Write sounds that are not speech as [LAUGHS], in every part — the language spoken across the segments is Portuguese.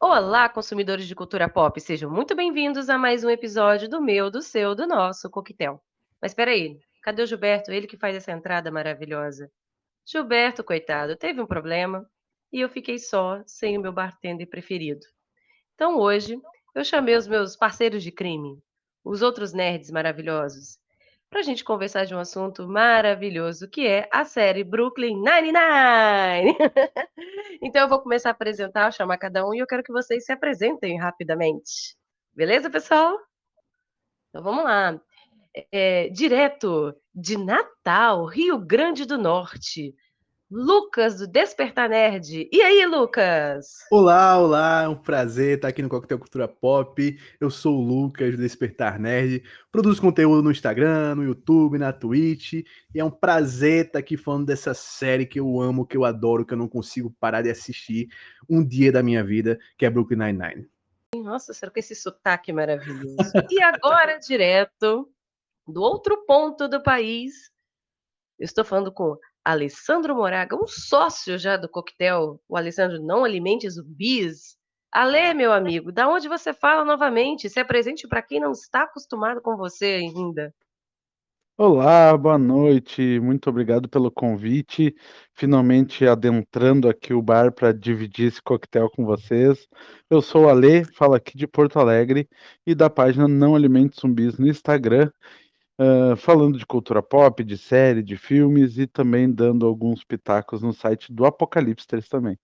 Olá, consumidores de cultura pop, sejam muito bem-vindos a mais um episódio do meu, do seu, do nosso coquetel. Mas espera aí, cadê o Gilberto? Ele que faz essa entrada maravilhosa. Gilberto, coitado, teve um problema e eu fiquei só, sem o meu bartender preferido. Então hoje eu chamei os meus parceiros de crime, os outros nerds maravilhosos, para a gente conversar de um assunto maravilhoso que é a série Brooklyn Nine-Nine. [LAUGHS] então eu vou começar a apresentar, chamar cada um e eu quero que vocês se apresentem rapidamente. Beleza, pessoal? Então vamos lá. É, direto de Natal, Rio Grande do Norte, Lucas do Despertar Nerd. E aí, Lucas? Olá, olá, é um prazer estar aqui no Coquetel Cultura Pop. Eu sou o Lucas do Despertar Nerd, produzo conteúdo no Instagram, no YouTube, na Twitch, e é um prazer estar aqui falando dessa série que eu amo, que eu adoro, que eu não consigo parar de assistir um dia da minha vida, que é Brooklyn Nine-Nine. Nossa, será que esse sotaque maravilhoso? e agora, direto do outro ponto do país, eu estou falando com Alessandro Moraga, um sócio já do coquetel, o Alessandro Não Alimente Zumbis. Alê, meu amigo, da onde você fala novamente? Se apresente para quem não está acostumado com você ainda. Olá, boa noite. Muito obrigado pelo convite. Finalmente adentrando aqui o bar para dividir esse coquetel com vocês. Eu sou o Alê, falo aqui de Porto Alegre e da página Não Alimente Zumbis no Instagram falando de cultura pop, de série, de filmes e também dando alguns pitacos no site do Apocalipse também.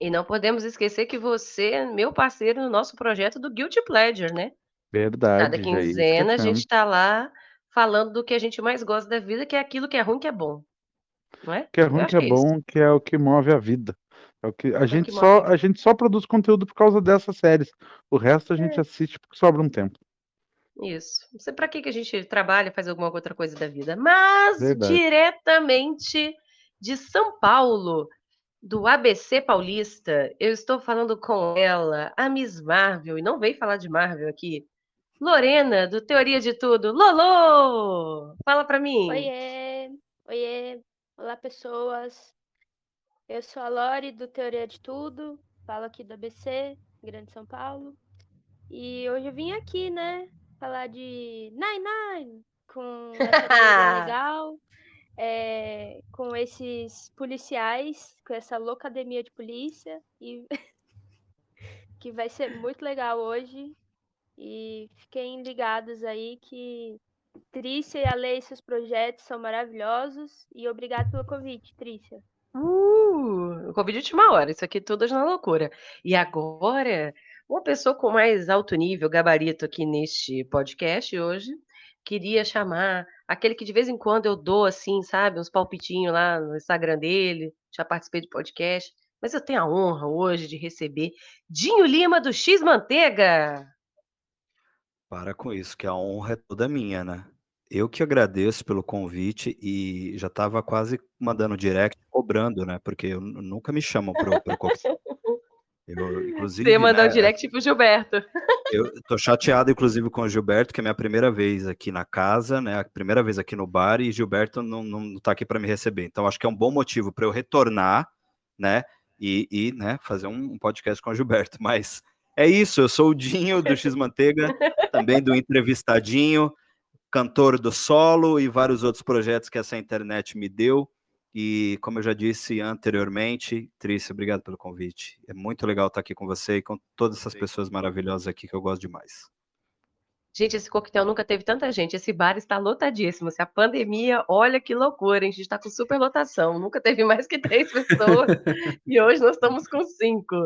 E não podemos esquecer que você é meu parceiro no nosso projeto do Guilty Pleasure, né? Verdade. Cada quinzena a gente está lá falando do que a gente mais gosta da vida, que é aquilo que é ruim que é bom. Não é? Que é ruim que é, é bom, que é o que move a vida. É o que a é gente que só a gente só produz conteúdo por causa dessas séries. O resto a gente é. assiste porque sobra um tempo. Isso. Não sei para que, que a gente trabalha, faz alguma outra coisa da vida. Mas Verdade. diretamente de São Paulo, do ABC Paulista, eu estou falando com ela, a Miss Marvel, e não veio falar de Marvel aqui. Lorena, do Teoria de Tudo. Lolo! Fala para mim. Oiê! Oiê! Olá, pessoas. Eu sou a Lore, do Teoria de Tudo. Falo aqui do ABC, Grande São Paulo. E hoje eu vim aqui, né, falar de Nine Nine com [LAUGHS] essa legal, é, com esses policiais, com essa loucademia de polícia e [LAUGHS] que vai ser muito legal hoje. E fiquem ligados aí que Trícia e a Lei seus projetos são maravilhosos e obrigado pelo convite, Trícia. Uh, o convite de última hora, isso aqui tudo na loucura. E agora uma pessoa com mais alto nível, gabarito aqui neste podcast hoje, queria chamar aquele que de vez em quando eu dou assim, sabe, uns palpitinhos lá no Instagram dele, já participei de podcast, mas eu tenho a honra hoje de receber Dinho Lima do X Manteiga. Para com isso, que a honra é toda minha, né? Eu que agradeço pelo convite e já estava quase mandando direct cobrando, né? Porque eu nunca me chamam para o [LAUGHS] inclusive, Você ia mandar né, um direct pro Gilberto. Eu tô chateado, inclusive, com o Gilberto, que é a minha primeira vez aqui na casa, né? A primeira vez aqui no bar, e Gilberto não, não tá aqui para me receber. Então, acho que é um bom motivo para eu retornar, né? E, e né, fazer um podcast com o Gilberto. Mas é isso, eu sou o Dinho do X Manteiga, também do Entrevistadinho, cantor do solo e vários outros projetos que essa internet me deu. E como eu já disse anteriormente, Trícia, obrigado pelo convite. É muito legal estar aqui com você e com todas essas pessoas maravilhosas aqui que eu gosto demais. Gente, esse coquetel nunca teve tanta gente. Esse bar está lotadíssimo. Se a pandemia, olha que loucura, hein? A gente está com super lotação. Nunca teve mais que três pessoas. [LAUGHS] e hoje nós estamos com cinco.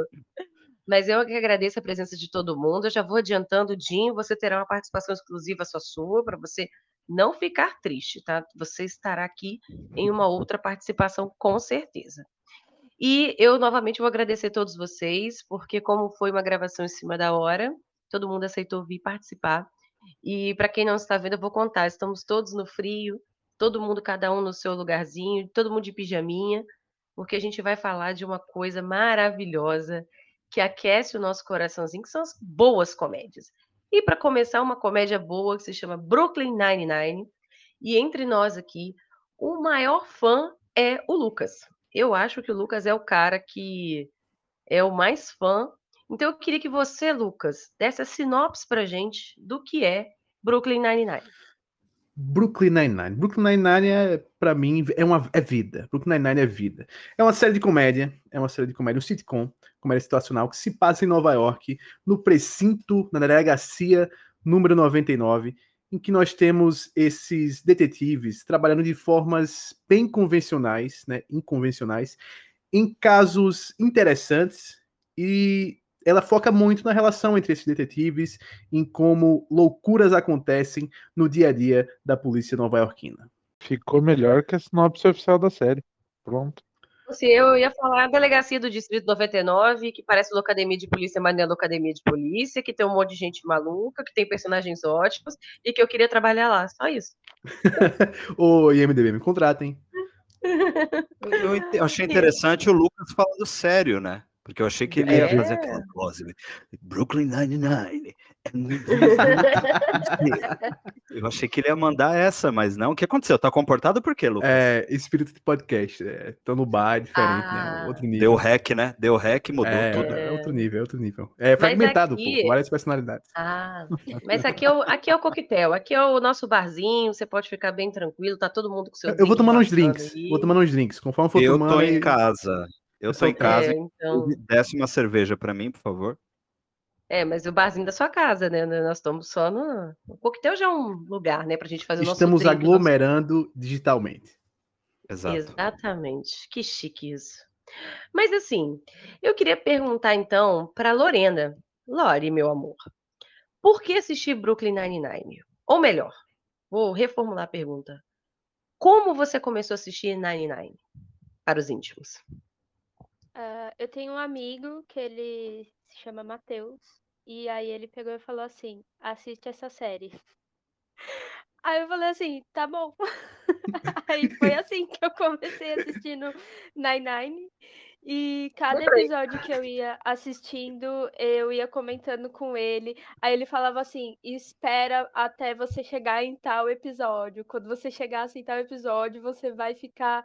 Mas eu que agradeço a presença de todo mundo. Eu já vou adiantando, Dinho, você terá uma participação exclusiva só sua, para você não ficar triste, tá? Você estará aqui em uma outra participação, com certeza. E eu novamente vou agradecer a todos vocês, porque como foi uma gravação em cima da hora, todo mundo aceitou vir participar. E para quem não está vendo, eu vou contar, estamos todos no frio, todo mundo cada um no seu lugarzinho, todo mundo de pijaminha, porque a gente vai falar de uma coisa maravilhosa, que aquece o nosso coraçãozinho, que são as boas comédias. E para começar, uma comédia boa que se chama Brooklyn Nine-Nine. E entre nós aqui, o maior fã é o Lucas. Eu acho que o Lucas é o cara que é o mais fã. Então eu queria que você, Lucas, desse a sinopse pra gente do que é Brooklyn Nine-Nine. Brooklyn Nine-Nine. Brooklyn Nine-Nine, é, pra mim, é, uma, é vida. Brooklyn Nine-Nine é vida. É uma série de comédia, é uma série de comédia, um sitcom, comédia situacional, que se passa em Nova York, no precinto, na delegacia número 99, em que nós temos esses detetives trabalhando de formas bem convencionais, né, inconvencionais, em casos interessantes e ela foca muito na relação entre esses detetives, em como loucuras acontecem no dia a dia da polícia nova-iorquina. Ficou melhor que a sinopse oficial da série. Pronto. Assim, eu ia falar a delegacia do Distrito 99, que parece uma academia de polícia, mas não é academia de polícia, que tem um monte de gente maluca, que tem personagens ótimos, e que eu queria trabalhar lá. Só isso. [LAUGHS] Ô, IMDB, me contratem. Eu achei interessante o Lucas falando sério, né? Porque eu achei que ele ia É. fazer aquela voz. Brooklyn Nine-Nine. [LAUGHS] Eu achei que ele ia mandar essa, mas não. O que aconteceu? Tá comportado por quê, Lucas? É, espírito de podcast. É, tô no bar, é diferente, Ah. né? Outro nível. Deu hack, né? Deu hack, mudou é, tudo. é outro nível, é outro nível. É fragmentado, aqui- pô, várias personalidades. Ah, mas aqui é, o, aqui é o coquetel, aqui é o nosso barzinho, você pode ficar bem tranquilo, tá todo mundo com seu Eu vou tomando uns drinks, aí. vou tomando uns drinks. Conforme for Eu tomando. tô em casa. Eu Eu tô sou em casa. É, então, Desce uma cerveja pra mim, por favor. é, mas o barzinho da sua casa, né? Nós estamos só no. O coquetel já é um lugar, né, pra gente fazer o nosso Estamos drink, o nosso- aglomerando digitalmente. Exato. Exatamente. Que chique isso. Mas assim, eu queria perguntar então para Lorena. Lore, meu amor, por que assistir Brooklyn Nine-Nine? Ou melhor, vou reformular a pergunta. Como você começou a assistir Nine-Nine? Para os íntimos. Ah, eu tenho um amigo que ele se chama Matheus. E aí ele pegou e falou assim: assiste essa série. [LAUGHS] Aí eu falei assim, tá bom. [LAUGHS] Aí foi assim que eu comecei assistindo Nine Nine. E cada episódio que eu ia assistindo, eu ia comentando com ele. Aí ele falava assim: espera até você chegar em tal episódio. Quando você chegar assim, em tal episódio, você vai ficar.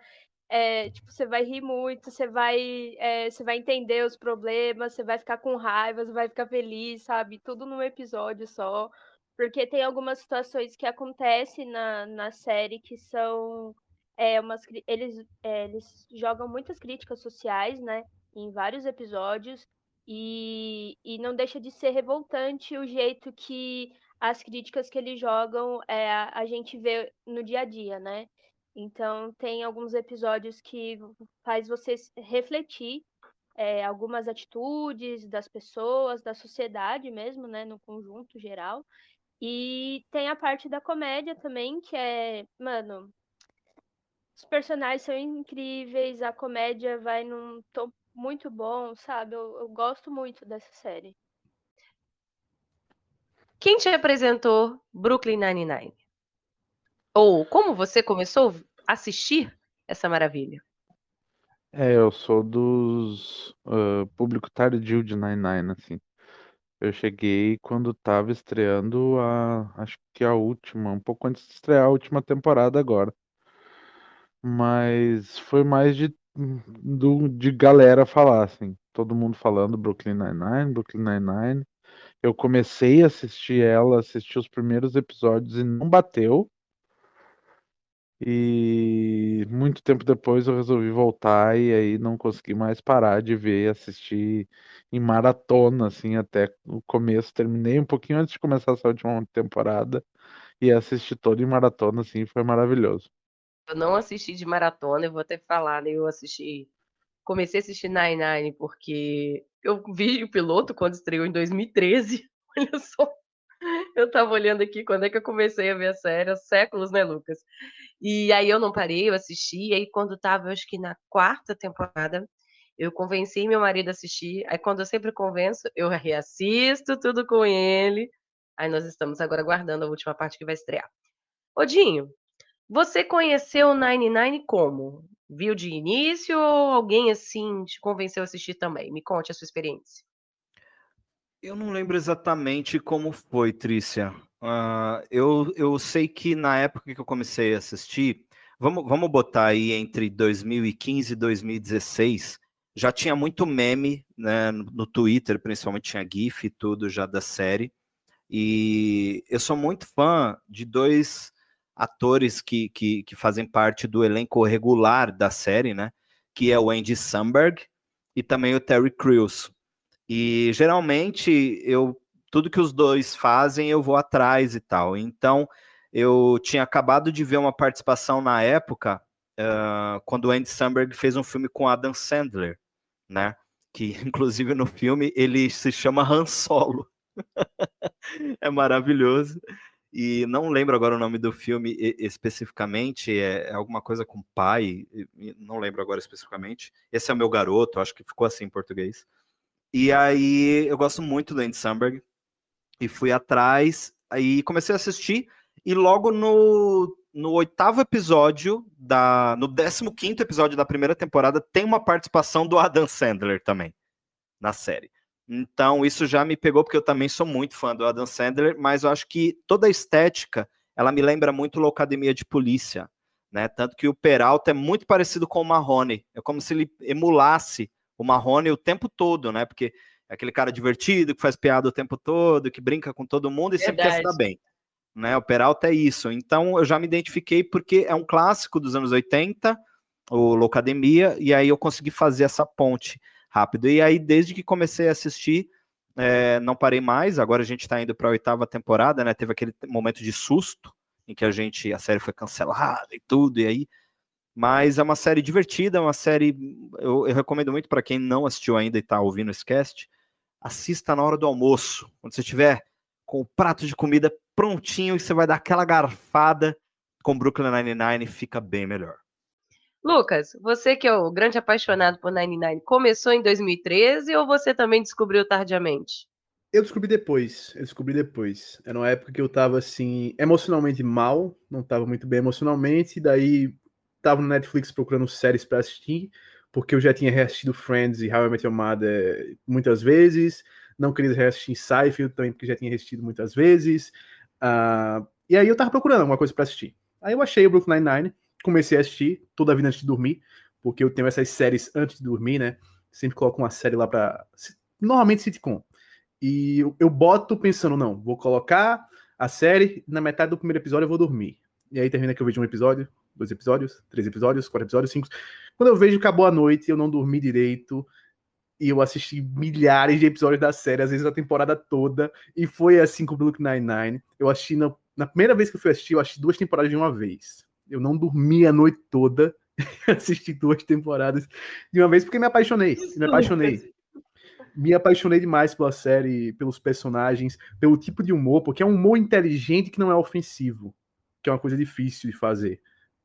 É, tipo, você vai rir muito, você vai, é, você vai entender os problemas, você vai ficar com raiva, você vai ficar feliz, sabe? Tudo num episódio só. Porque tem algumas situações que acontecem na, na série que são é, umas, eles, é, eles jogam muitas críticas sociais, né? Em vários episódios. E, e não deixa de ser revoltante o jeito que as críticas que eles jogam é, a gente vê no dia a dia, né? Então tem alguns episódios que faz você refletir é, algumas atitudes das pessoas, da sociedade mesmo, né? No conjunto geral. E tem a parte da comédia também, que é, mano, os personagens são incríveis, a comédia vai num tom muito bom, sabe? Eu, eu gosto muito dessa série. Quem te apresentou Brooklyn Nine-Nine? Ou como você começou a assistir essa maravilha? É, eu sou dos ah, público tardio de Nine Nine, assim. Eu cheguei quando tava estreando a, acho que a última, um pouco antes de estrear a última temporada agora. Mas foi mais de, do, de galera falar, assim. Todo mundo falando Brooklyn Nine-Nine, Brooklyn Nine-Nine. Eu comecei a assistir ela, assisti os primeiros episódios e não bateu. E muito tempo depois eu resolvi voltar e aí não consegui mais parar de ver, assistir em maratona, assim, até o começo. Terminei um pouquinho antes de começar essa última temporada e assisti todo em maratona, assim, foi maravilhoso. Eu não assisti de maratona, eu vou até falar, né? Eu assisti. Comecei a assistir Nine Nine porque eu vi o piloto quando estreou em 2013. [LAUGHS] Olha só. Eu tava olhando aqui quando é que eu comecei a ver a série, séculos, né, Lucas? E aí eu não parei, eu assisti, e aí quando tava, eu acho que na quarta temporada, eu convenci meu marido a assistir. Aí quando eu sempre convenço, eu reassisto tudo com ele. Aí nós estamos agora aguardando a última parte que vai estrear. Odinho, você conheceu o Nine Nine como? Viu de início ou alguém assim te convenceu a assistir também? Me conte a sua experiência. Eu não lembro exatamente como foi, Trícia. Uh, eu, eu sei que na época que eu comecei a assistir, vamos, vamos botar aí entre 2015 e 2016, já tinha muito meme né, no Twitter, principalmente tinha GIF e tudo já da série. E eu sou muito fã de dois atores que, que, que fazem parte do elenco regular da série, né? Que é o Andy Samberg e também o Terry Crews. E geralmente eu tudo que os dois fazem eu vou atrás e tal. Então eu tinha acabado de ver uma participação na época uh, quando o Andy Samberg fez um filme com Adam Sandler, né? Que [LAUGHS] inclusive no filme ele se chama Han Solo. [LAUGHS] é maravilhoso. E não lembro agora o nome do filme especificamente, é, é alguma coisa com pai, não lembro agora especificamente. Esse é o meu garoto, acho que ficou assim em português. E aí eu gosto muito do Andy Samberg e fui atrás, aí comecei a assistir e logo no, no oitavo episódio da no 15 quinto episódio da primeira temporada tem uma participação do Adam Sandler também na série. Então, isso já me pegou, porque eu também sou muito fã do Adam Sandler, mas eu acho que toda a estética, ela me lembra muito Loucademia de Polícia, né? Tanto que o Peralta é muito parecido com o Marrone. É como se ele emulasse o Marrone o tempo todo, né? Porque aquele cara divertido, que faz piada o tempo todo, que brinca com todo mundo e Verdade. sempre quer se dar bem. Né? O Peralta é isso. Então, eu já me identifiquei porque é um clássico dos anos 80, o Loucademia, e aí eu consegui fazer essa ponte rápido. E aí, desde que comecei a assistir, é, não parei mais. Agora a gente está indo para a oitava temporada, né? Teve aquele momento de susto em que a gente a série foi cancelada e tudo, e aí. Mas é uma série divertida, é uma série. Eu, eu recomendo muito para quem não assistiu ainda e está ouvindo esse cast. Assista na hora do almoço, quando você estiver com o prato de comida prontinho e você vai dar aquela garfada com Brooklyn Nine-Nine, fica bem melhor. Lucas, você que é o grande apaixonado por 99, começou em 2013 ou você também descobriu tardiamente? Eu descobri depois, eu descobri depois. Era uma época que eu tava assim, emocionalmente mal, não tava muito bem emocionalmente, e daí tava no Netflix procurando séries para assistir, porque eu já tinha reassistido Friends e How I Met Your Mother muitas vezes, não queria reassistir Seinfeld também, porque já tinha assistido muitas vezes. Uh, e aí eu tava procurando alguma coisa para assistir. Aí eu achei o Brooklyn Nine-Nine, comecei a assistir toda a vida antes de dormir, porque eu tenho essas séries antes de dormir, né? Sempre coloco uma série lá pra. Normalmente sitcom. E eu, eu boto pensando, não, vou colocar a série, na metade do primeiro episódio eu vou dormir. E aí termina que eu vejo um episódio, dois episódios, três episódios, quatro episódios, cinco. Quando eu vejo que acabou a noite, eu não dormi direito. E eu assisti milhares de episódios da série, às vezes a temporada toda. E foi assim com o Brooklyn Nine-Nine. Eu assisti na, na primeira vez que eu fui assistir, eu assisti duas temporadas de uma vez. Eu não dormi a noite toda. [LAUGHS] assisti duas temporadas de uma vez porque me apaixonei. Me apaixonei. Me apaixonei demais pela série, pelos personagens, pelo tipo de humor, porque é um humor inteligente que não é ofensivo, que é uma coisa difícil de fazer.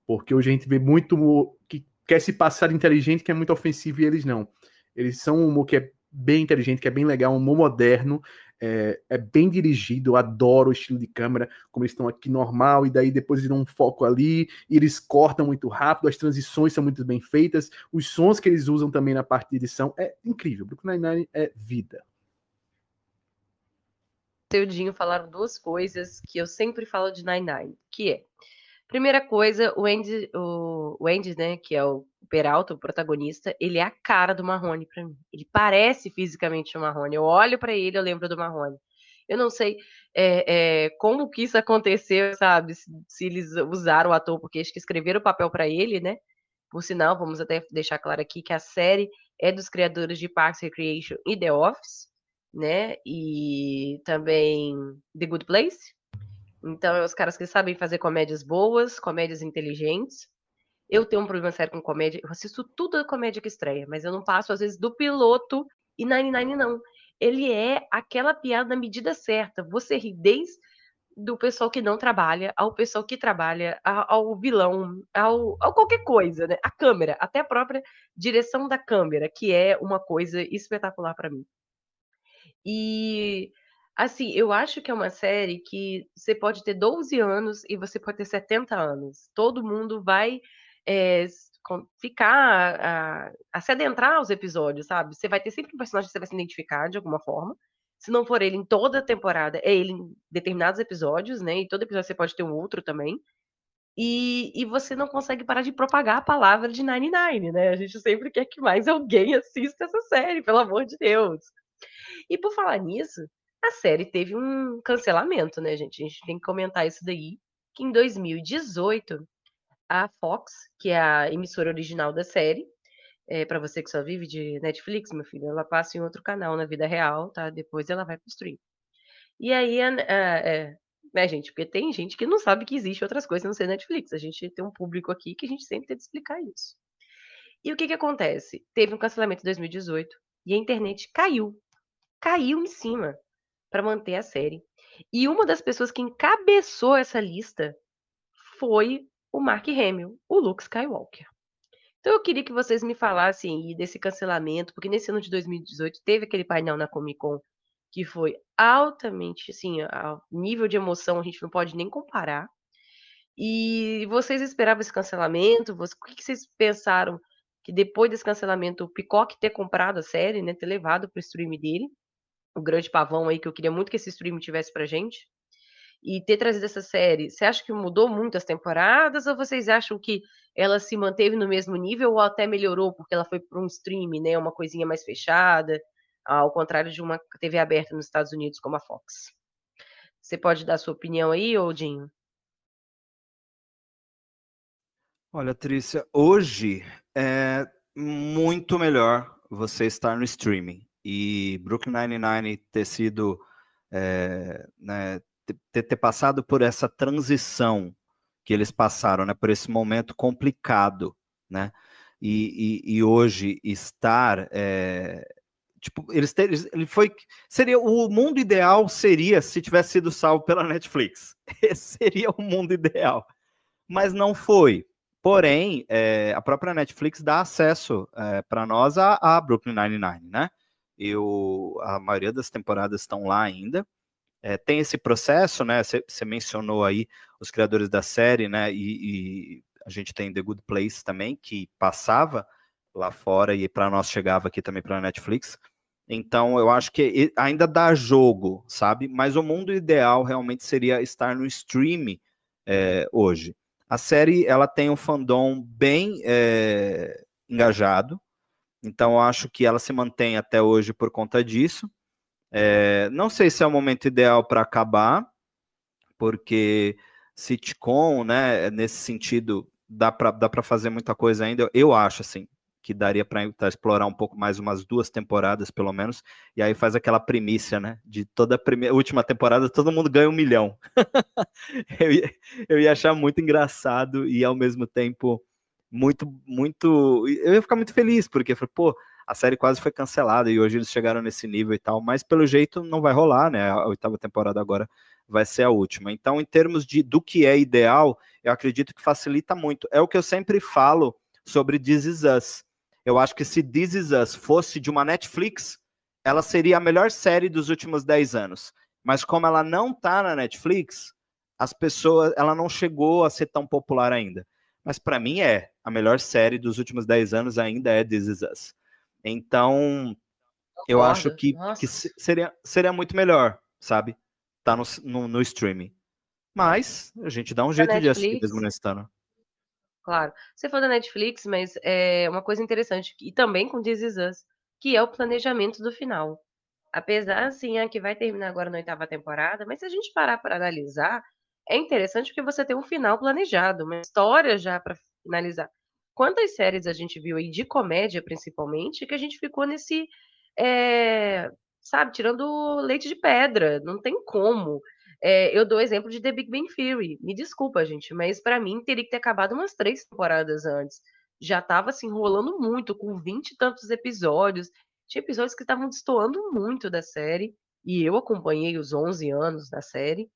Porque hoje a gente vê muito humor que quer se passar inteligente, que é muito ofensivo, e eles não. Eles são um humor que é bem inteligente, que é bem legal, um humor moderno, é, é, bem dirigido, eu adoro o estilo de câmera, como eles estão aqui normal, e daí depois eles dão um foco ali, e eles cortam muito rápido, as transições são muito bem feitas, os sons que eles usam também na parte de edição é incrível. Brooklyn Nine-Nine é vida. O Dinho falaram duas coisas que eu sempre falo de Nine-Nine, que é Primeira coisa, o Andy, o, o Andy, né, que é o Peralta, o protagonista, ele é a cara do Marrone para mim. Ele parece fisicamente o Marrone. Eu olho para ele, eu lembro do Marrone. Eu não sei é, é, como que isso aconteceu, sabe? Se, se, eles usaram o ator, porque acho que escreveram o papel para ele, né? Por sinal, vamos até deixar claro aqui que a série é dos criadores de Parks Recreation e The Office, né? E também The Good Place, então, é os caras que sabem fazer comédias boas, comédias inteligentes. Eu tenho um problema sério com comédia. Eu assisto tudo da comédia que estreia, mas eu não passo, às vezes, do piloto e Nine Nine não. Ele é aquela piada na medida certa. Você ri desde do pessoal que não trabalha, ao pessoal que trabalha, ao, vilão, ao, ao, qualquer coisa, né? A câmera, até a própria direção da câmera, que é uma coisa espetacular para mim. E Assim, eu acho que é uma série que você pode ter 12 anos e você pode ter 70 anos. Todo mundo vai é, ficar a, a, se adentrar aos episódios, sabe? Você vai ter sempre um personagem que você vai se identificar de alguma forma. Se não for ele em toda a temporada, é ele em determinados episódios, né? E todo episódio você pode ter um outro também. E, e você não consegue parar de propagar a palavra de 99, né? A gente sempre quer que mais alguém assista essa série, pelo amor de Deus. E por falar nisso, a série teve um cancelamento, né, gente? A gente tem que comentar isso daí, que em 2018, a Fox, que é a emissora original da série, é, para você que só vive de Netflix, meu filho, ela passa em outro canal na vida real, tá? Depois ela vai pro stream. E aí, a, a, é, né, gente? Porque tem gente que não sabe que existe outras coisas não ser Netflix. A gente tem um público aqui que a gente sempre tem que explicar isso. E o que que acontece? Teve um cancelamento em 2018 e a internet caiu. Caiu em cima para manter a série. E uma das pessoas que encabeçou essa lista foi o Mark Hamill, o Luke Skywalker. Então eu queria que vocês me falassem desse cancelamento, porque nesse ano de 2018 teve aquele painel na Comic Con que foi altamente, assim, a nível de emoção a gente não pode nem comparar. E vocês esperavam esse cancelamento? o que vocês pensaram que depois desse cancelamento o Peacock ter comprado a série, né, ter levado para o stream dele, o grande pavão aí que eu queria muito que esse stream tivesse pra gente, e ter trazido essa série, você acha que mudou muito as temporadas ou vocês acham que ela se manteve no mesmo nível ou até melhorou porque ela foi para um stream, né, uma coisinha mais fechada, ao contrário de uma TV aberta nos Estados Unidos como a Fox? Você pode dar sua opinião aí, Odinho? Olha, Trícia, hoje é muito melhor você estar no streaming. E Brooklyn Nine-Nine ter sido, é, né, ter, ter, passado por essa transição que eles passaram, né, por esse momento complicado, né, e, e, e hoje estar, é, tipo, eles, ter, ele foi, seria, o mundo ideal seria se tivesse sido salvo pela Netflix, [LAUGHS] esse seria o mundo ideal, mas não foi, porém, é, a própria Netflix dá acesso é, para nós a, a Brooklyn Nine-Nine, né, eu, a maioria das temporadas estão lá ainda, é, tem esse processo, né? Você mencionou aí os criadores da série, né? E, e, a gente tem The Good Place também, que passava lá fora e para nós chegava aqui também para a Netflix. Então eu acho que ainda dá jogo, sabe? Mas o mundo ideal realmente seria estar no stream é, hoje. A série ela tem um fandom bem é, engajado, então acho que ela se mantém até hoje por conta disso. É, não sei se é o momento ideal para acabar, porque sitcom, né, nesse sentido, dá para dá fazer muita coisa ainda. Eu acho, assim, que daria para explorar um pouco mais umas duas temporadas, pelo menos, e aí faz aquela primícia, né, de toda a primeira, última temporada todo mundo ganha um milhão. [LAUGHS] eu, ia, eu ia achar muito engraçado e, ao mesmo tempo, muito, muito... Eu ia ficar muito feliz, porque, pô, a série quase foi cancelada e hoje eles chegaram nesse nível e tal, mas pelo jeito não vai rolar, né? A oitava temporada agora vai ser a última. Então, em termos de do que é ideal, eu acredito que facilita muito. É o que eu sempre falo sobre This Is Us. Eu acho que se This Is Us fosse de uma Netflix, ela seria a melhor série dos últimos 10 anos. Mas como ela não tá na Netflix, as pessoas, ela não chegou a ser tão popular ainda. Mas para mim é a melhor série dos últimos 10 anos ainda é This Is Us. Então, eu acho que, que seria, seria muito melhor, sabe? Tá no, no, no, streaming. Mas a gente dá um jeito Netflix, de assistir mesmo nesse ano. Claro. Você falou da Netflix, mas é uma coisa interessante, e também com This Is Us, que é o planejamento do final. Apesar, assim, é que vai terminar agora na oitava temporada, mas se a gente parar para analisar, é interessante porque você tem um final planejado, uma história já para finalizar. Quantas séries a gente viu aí de comédia, principalmente, que a gente ficou nesse, eh, sabe, tirando leite de pedra, não tem como. Eh, eu dou exemplo de The Big Bang Theory, me desculpa gente, mas pra mim teria que ter acabado umas 3 temporadas antes. Já estava se enrolando muito, com 20 e tantos episódios, tinha episódios que estavam destoando muito da série, e eu acompanhei os 11 anos da série.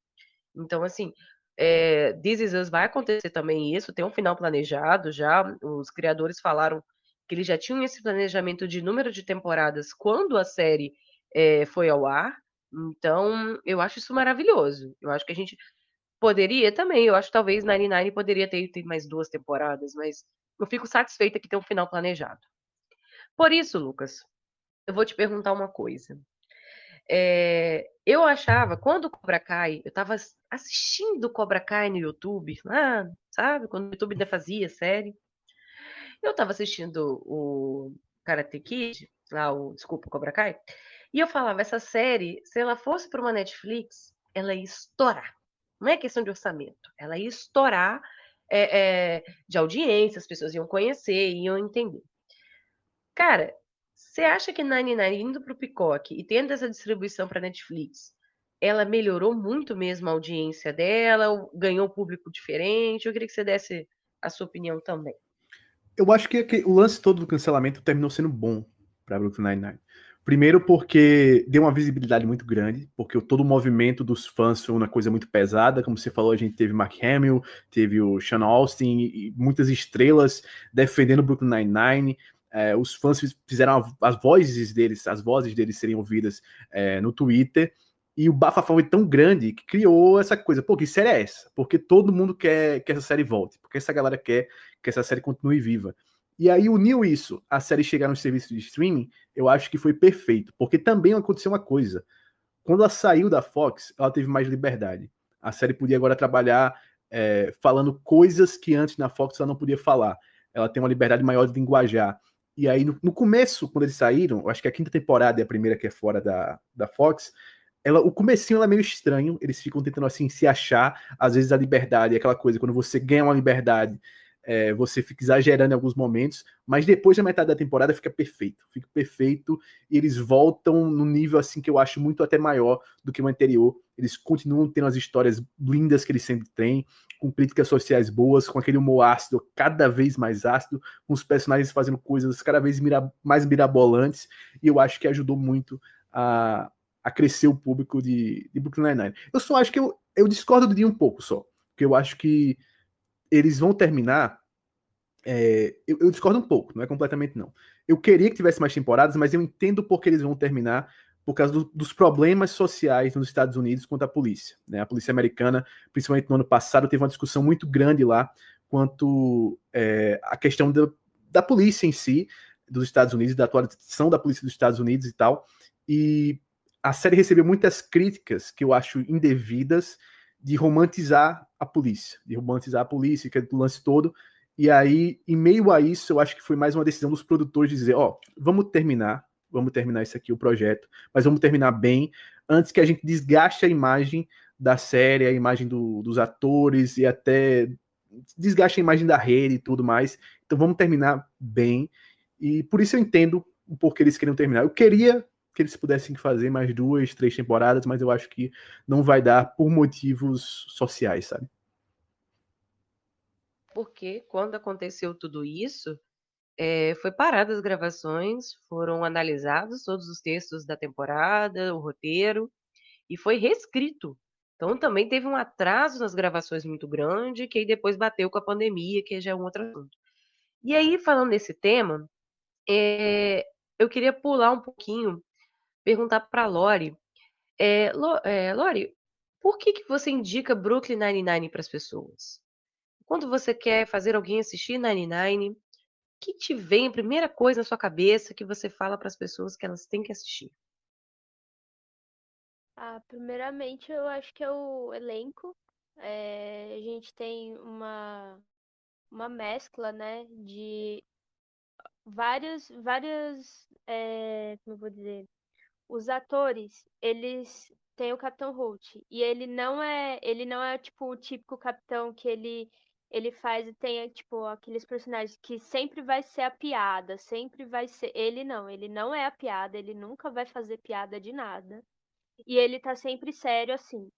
Então assim, é, This Is Us vai acontecer também isso, tem um final planejado já. Os criadores falaram que eles já tinham esse planejamento de número de temporadas quando a série é, foi ao ar. Então, eu acho isso maravilhoso. Eu acho que a gente poderia também. Eu acho que talvez Nine Nine poderia ter, ter mais duas temporadas, mas eu fico satisfeita que tem um final planejado. Por isso, Lucas, eu vou te perguntar uma coisa. É, eu achava, quando o Cobra Kai, eu tava assistindo Cobra Kai no YouTube, lá, sabe? Quando o YouTube ainda fazia série. Eu tava assistindo o Karate Kid, lá o, desculpa, Cobra Kai, e eu falava, essa série, se ela fosse para uma Netflix, ela ia estourar. Não é questão de orçamento, ela ia estourar é, é, de audiência, as pessoas iam conhecer, iam entender. Cara, você acha que Nine Nine indo para o Picoque e tendo essa distribuição para Netflix, ela melhorou muito mesmo a audiência dela, ganhou público diferente? Eu queria que você desse a sua opinião também. Eu acho que, o lance todo do cancelamento terminou sendo bom para Brooklyn Nine-Nine. Primeiro porque deu uma visibilidade muito grande, porque todo o movimento dos fãs foi uma coisa muito pesada, como você falou, a gente teve Mark Hamill, teve o Sean Austin e muitas estrelas defendendo Brooklyn Nine-Nine, é, os fãs fizeram as vozes deles, as vozes deles serem ouvidas é, no Twitter, e o bafafá foi tão grande que criou essa coisa. Pô, que série é essa? Porque todo mundo quer que essa série volte, porque essa galera quer que essa série continue viva. E aí uniu isso, a série chegar no serviço de streaming, eu acho que foi perfeito, porque também aconteceu uma coisa. Quando ela saiu da Fox, ela teve mais liberdade. A série podia agora trabalhar é, falando coisas que antes na Fox ela não podia falar. Ela tem uma liberdade maior de linguajar. E aí, no, no começo, quando eles saíram, acho que a quinta temporada é a primeira que é fora da, da Fox, ela, o comecinho ela é meio estranho, eles ficam tentando assim se achar, às vezes a liberdade, aquela coisa, quando você ganha uma liberdade, é, você fica exagerando em alguns momentos, mas depois da metade da temporada fica perfeito, fica perfeito, e eles voltam no nível assim que eu acho muito até maior do que o anterior. Eles continuam tendo as histórias lindas que eles sempre têm, com críticas sociais boas, com aquele humor ácido, cada vez mais ácido, com os personagens fazendo coisas cada vez mira mais mirabolantes, e eu acho que ajudou muito a, a crescer o público de, de Brooklyn Nine-Nine. Eu só acho que eu, eu discordo do dia um pouco só, porque eu acho que eles vão terminar. É, eu, eu, discordo um pouco, não é completamente não. Eu queria que tivesse mais temporadas, mas eu entendo porque eles vão terminar por causa do, dos problemas sociais nos Estados Unidos contra a polícia. Né? A polícia americana, principalmente no ano passado, teve uma discussão muito grande lá quanto é, a questão do, da polícia em si, dos Estados Unidos, da atuação da polícia dos Estados Unidos e tal. E a série recebeu muitas críticas que eu acho indevidas de romantizar a polícia, de romantizar a polícia, que é do lance todo. E aí, em meio a isso, eu acho que foi mais uma decisão dos produtores de dizer, ó, oh, vamos terminar, vamos terminar isso aqui, o projeto, mas vamos terminar bem, antes que a gente desgaste a imagem da série, a imagem do, dos atores e até desgaste a imagem da rede e tudo mais. Então vamos terminar bem. E por isso eu entendo o porquê eles queriam terminar. Eu queria que eles pudessem fazer mais duas, três temporadas, mas eu acho que não vai dar por motivos sociais, sabe? Porque quando aconteceu tudo isso, é, foi parada as gravações, foram analisados todos os textos da temporada, o roteiro, e foi reescrito. Então também teve um atraso nas gravações muito grande, que aí depois bateu com a pandemia, que já é um outro assunto. E aí, falando desse tema, é, eu queria pular um pouquinho perguntar para Lori. É, Lo, é, Lori, por que, que você indica Brooklyn Nine-Nine para as pessoas? Quando você quer fazer alguém assistir Nine-Nine, o que te vem a primeira coisa na sua cabeça que você fala para as pessoas que elas têm que assistir? Ah, primeiramente, eu acho que é o elenco. É, a gente tem uma, uma mescla, né, de várias, várias, é, como eu vou dizer, os atores, eles têm o Capitão Holt e ele não é, ele não é tipo o típico capitão que ele ele faz e tem tipo aqueles personagens que sempre vai ser a piada, sempre vai ser, ele não, ele não é a piada, ele nunca vai fazer piada de nada. E ele tá sempre sério assim.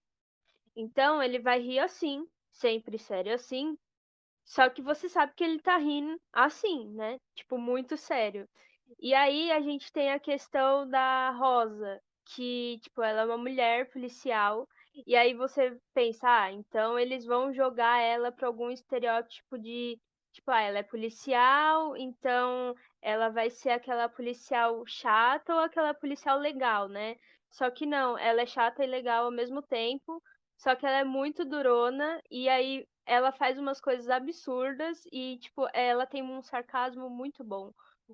Então ele vai rir assim, sempre sério assim. Só que você sabe que ele tá rindo assim, né? Tipo, muito sério. E aí a gente tem a questão da Rosa, que, tipo, ela é uma mulher policial. E aí você pensa, ah, então eles vão jogar ela para algum estereótipo de, tipo, ah, ela é policial, então ela vai ser aquela policial chata ou aquela policial legal, né? Só que não, ela é chata e legal ao mesmo tempo, só que ela é muito durona e aí ela faz umas coisas absurdas e, tipo, ela tem um sarcasmo muito bom.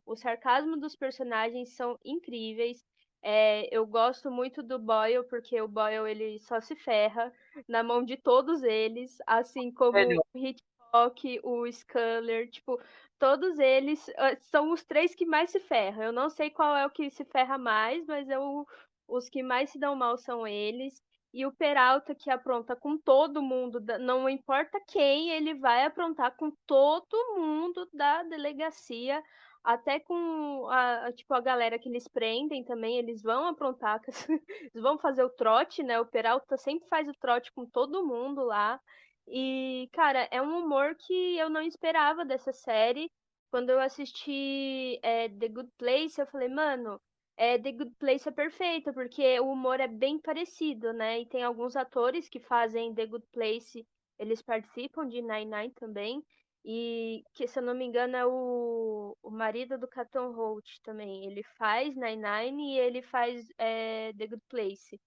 O sarcasmo dos personagens são incríveis. É, eu gosto muito do Boyle, porque o Boyle ele só se ferra na mão de todos eles, assim como Melhor. o Hitchcock, o Sculler, tipo, todos eles ah, são os três que mais se ferram. Eu não sei qual é o que se ferra mais, mas eu, os que mais se dão mal são eles. E o Peralta que apronta com todo mundo, não importa quem, ele vai aprontar com todo mundo da delegacia até com a, a- tipo, a galera que eles prendem também, eles vão aprontar, eles [LAUGHS] vão fazer o trote, né? O Peralta sempre faz o trote com todo mundo lá. E, cara, é um humor que eu não esperava dessa série. Quando eu assisti é, The Good Place, eu falei, mano, é, The Good Place é perfeita, porque o humor é bem parecido, né? E tem alguns atores que fazem The Good Place, eles participam de Nine Nine também. E que, se eu não me engano, é o, o marido do Captain Holt também. Ele faz Nine Nine e ele faz é, The Good Place.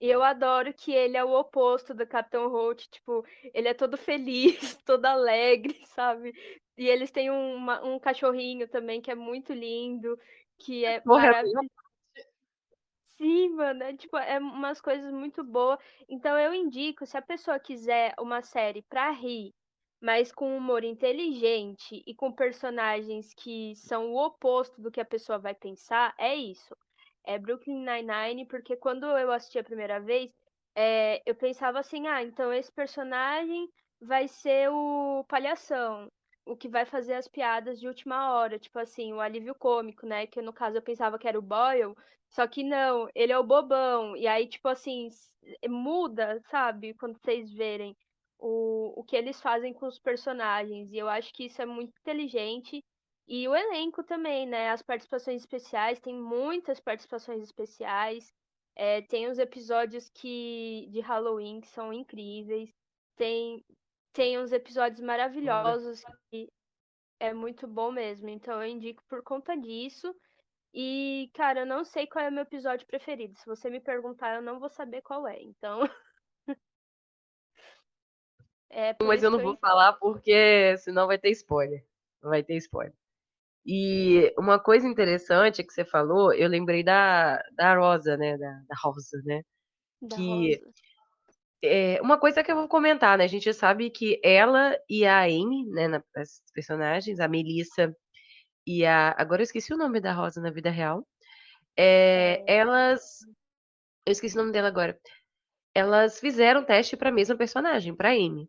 E eu adoro que ele é o oposto do Captain Holt, tipo, ele é todo feliz, [LAUGHS] todo alegre, sabe? E eles têm uma- um cachorrinho também que é muito lindo, que é maravilhoso. Sim, mano, é tipo, é umas coisas muito boas. Então eu indico, se a pessoa quiser uma série pra rir, mas com humor inteligente e com personagens que são o oposto do que a pessoa vai pensar, é isso. É Brooklyn Nine-Nine, porque quando eu assisti a primeira vez, é, eu pensava assim, ah, então esse personagem vai ser o palhação, o que vai fazer as piadas de última hora, tipo assim, o alívio cômico, né? Que no caso eu pensava que era o Boyle, só que não, ele é o bobão. E aí, tipo assim, muda, sabe? Quando vocês verem o, o que eles fazem com os personagens. E eu acho que isso é muito inteligente. E o elenco também, né? As participações especiais, tem muitas participações especiais. É, tem os episódios que de Halloween que são incríveis. Tem, tem uns episódios maravilhosos que é muito bom mesmo. Então eu indico por conta disso. E, cara, eu não sei qual é o meu episódio preferido. Se você me perguntar, eu não vou saber qual é. Então. [LAUGHS] é Mas eu não vou falar porque senão vai ter spoiler. Vai ter spoiler. E uma coisa interessante que você falou, eu lembrei da, da Rosa, né? Da, da Rosa, né? Da que- Rosa. É, uma coisa que eu vou comentar, né? A gente sabe que ela e a Amy, né? na- As personagens, a Melissa e a. Agora eu esqueci o nome da Rosa na vida real. É, É. elas. Eu esqueci o nome dela agora. Elas fizeram teste para a mesma personagem, para Amy.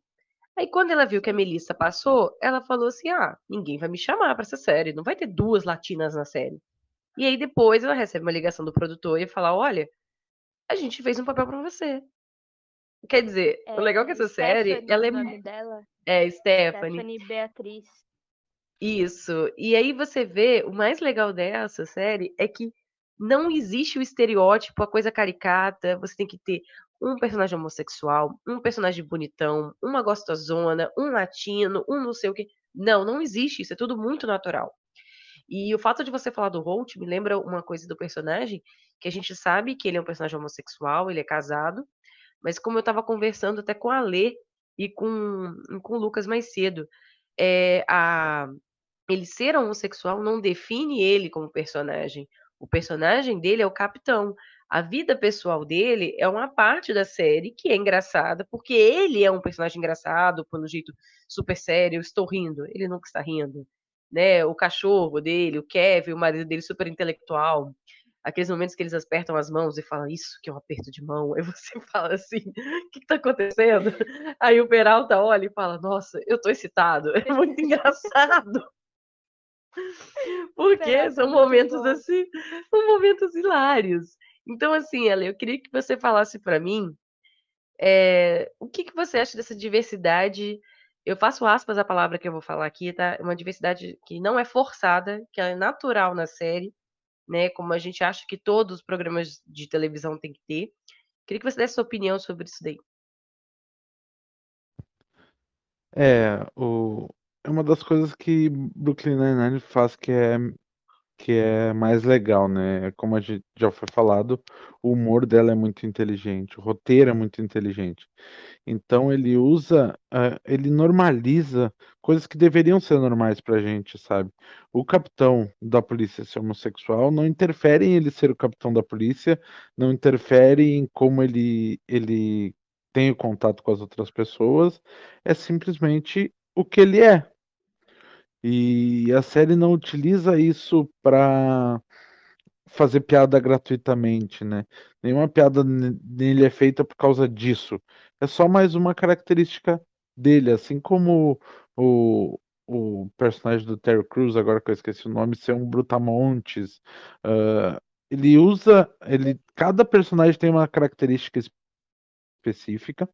Aí quando ela viu que a Melissa passou, ela falou assim: "Ah, ninguém vai me chamar para essa série, não vai ter duas latinas na série". E aí depois ela recebe uma ligação do produtor e fala: "Olha, a gente fez um papel para você". Quer dizer, o legal é que essa série, Stephanie, ela é o nome dela? é Stephanie. Stephanie Beatriz. Isso. E aí você vê, o mais legal dessa série é que não existe o estereótipo, a coisa caricata. Você tem que ter um personagem homossexual, um personagem bonitão, uma gostosona, um latino, um não sei o quê. Não, não existe isso. É tudo muito natural. E o fato de você falar do Holt me lembra uma coisa do personagem, que a gente sabe que ele é um personagem homossexual, ele é casado, mas como eu estava conversando até com a Lê e com, com o Lucas mais cedo, é, a, ele ser homossexual não define ele como personagem. O personagem dele é o capitão. A vida pessoal dele é uma parte da série que é engraçada, porque ele é um personagem engraçado, pelo jeito super sério, estou rindo, ele nunca está rindo. Né? O cachorro dele, o Kevin, o marido dele super intelectual. Aqueles momentos que eles apertam as mãos e falam, isso que é um aperto de mão. Aí [LAUGHS] você fala assim, o que está acontecendo? Aí o Peralta olha e fala, nossa, eu estou excitado. É muito engraçado. [LAUGHS] Porque é são momentos assim, são momentos hilários. Então, assim, Ale, eu queria que você falasse para mim, eh, o que que você acha dessa diversidade? Eu faço aspas a palavra que eu vou falar aqui, tá? Uma diversidade que não é forçada, que ela é natural na série, né? Como a gente acha que todos os programas de televisão têm que ter. Queria que você desse sua opinião sobre isso daí. É, o, é uma das coisas que Brooklyn Nine-Nine faz que é que é mais legal, né? Como a gente já foi falado, o humor dela é muito inteligente, o roteiro é muito inteligente. Então ele usa, uh, ele normaliza coisas que deveriam ser normais pra gente, sabe? O capitão da polícia ser homossexual não interfere em ele ser o capitão da polícia, não interfere em como ele, ele tem o contato com as outras pessoas, é simplesmente o que ele é. E a série não utiliza isso para fazer piada gratuitamente, né? Nenhuma piada nele é feita por causa disso. É só mais uma característica dele, assim como o, o personagem do Terry Crews, agora que eu esqueci o nome, ser um Brutamontes. Uh, ele usa. Ele, cada personagem tem uma característica específica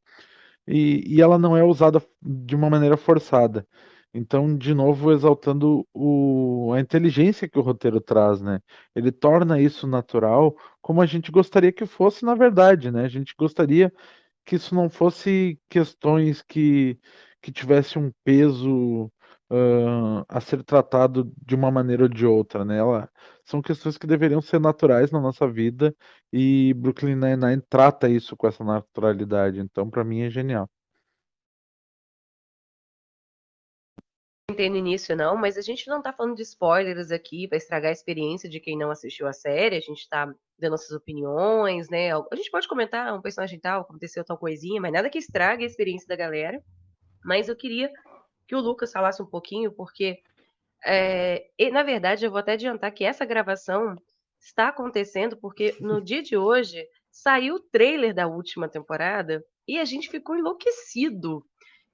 e, e ela não é usada de uma maneira forçada. Então, de novo, exaltando o, a inteligência que o roteiro traz, né? Ele torna isso natural, como a gente gostaria que fosse, na verdade, né? A gente gostaria que isso não fosse questões que, que tivesse um peso uh, a ser tratado de uma maneira ou de outra, né? Ela, são questões que deveriam ser naturais na nossa vida e Brooklyn Nine-Nine trata isso com essa naturalidade. Então, para mim, é genial. Comentei no início, não, mas a gente não tá falando de spoilers aqui para estragar a experiência de quem não assistiu a série. A gente tá dando nossas opiniões, né? A gente pode comentar um personagem tal, aconteceu tal coisinha, mas nada que estrague a experiência da galera. Mas eu queria que o Lucas falasse um pouquinho, porque, é, e, na verdade, eu vou até adiantar que essa gravação está acontecendo porque no [LAUGHS] dia de hoje saiu o trailer da última temporada e a gente ficou enlouquecido.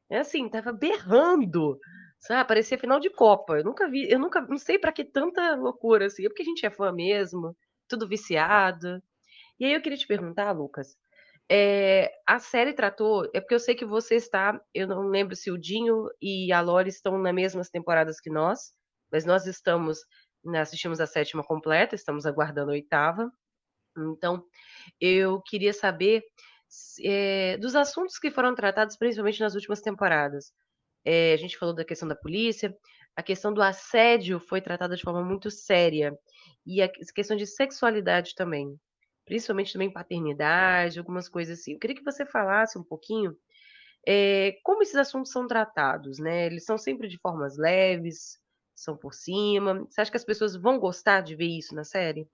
É assim, tava berrando Sabe, parecia final de Copa. Eu nunca vi, eu nunca, não sei para que tanta loucura assim. É porque a gente é fã mesmo, tudo viciado. E aí eu queria te perguntar, Lucas, é, a série tratou, é porque eu sei que você está, eu não lembro se o Dinho e a Lori estão nas mesmas temporadas que nós, mas nós estamos, né, assistimos a sétima completa, estamos aguardando a oitava. Então, eu queria saber é, dos assuntos que foram tratados, principalmente nas últimas temporadas. É, a gente falou da questão da polícia, a questão do assédio foi tratada de forma muito séria. E a questão de sexualidade também. Principalmente também paternidade, algumas coisas assim. Eu queria que você falasse um pouquinho é, como esses assuntos são tratados, né? Eles são sempre de formas leves, são por cima. Você acha que as pessoas vão gostar de ver isso na série?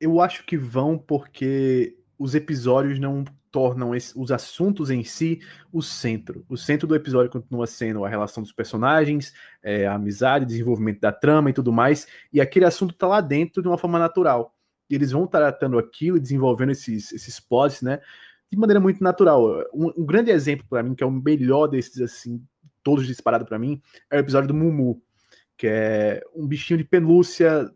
Eu acho que vão porque os episódios não tornam esse, os assuntos em si o centro. O centro do episódio continua sendo a relação dos personagens, é, a amizade, desenvolvimento da trama e tudo mais, e aquele assunto está lá dentro de uma forma natural. E eles vão tratando aquilo e desenvolvendo esses, esses plots, né, de maneira muito natural. Um, um grande exemplo para mim, que é o melhor desses, assim, todos disparados para mim, é o episódio do Mumu, que é um bichinho de pelúcia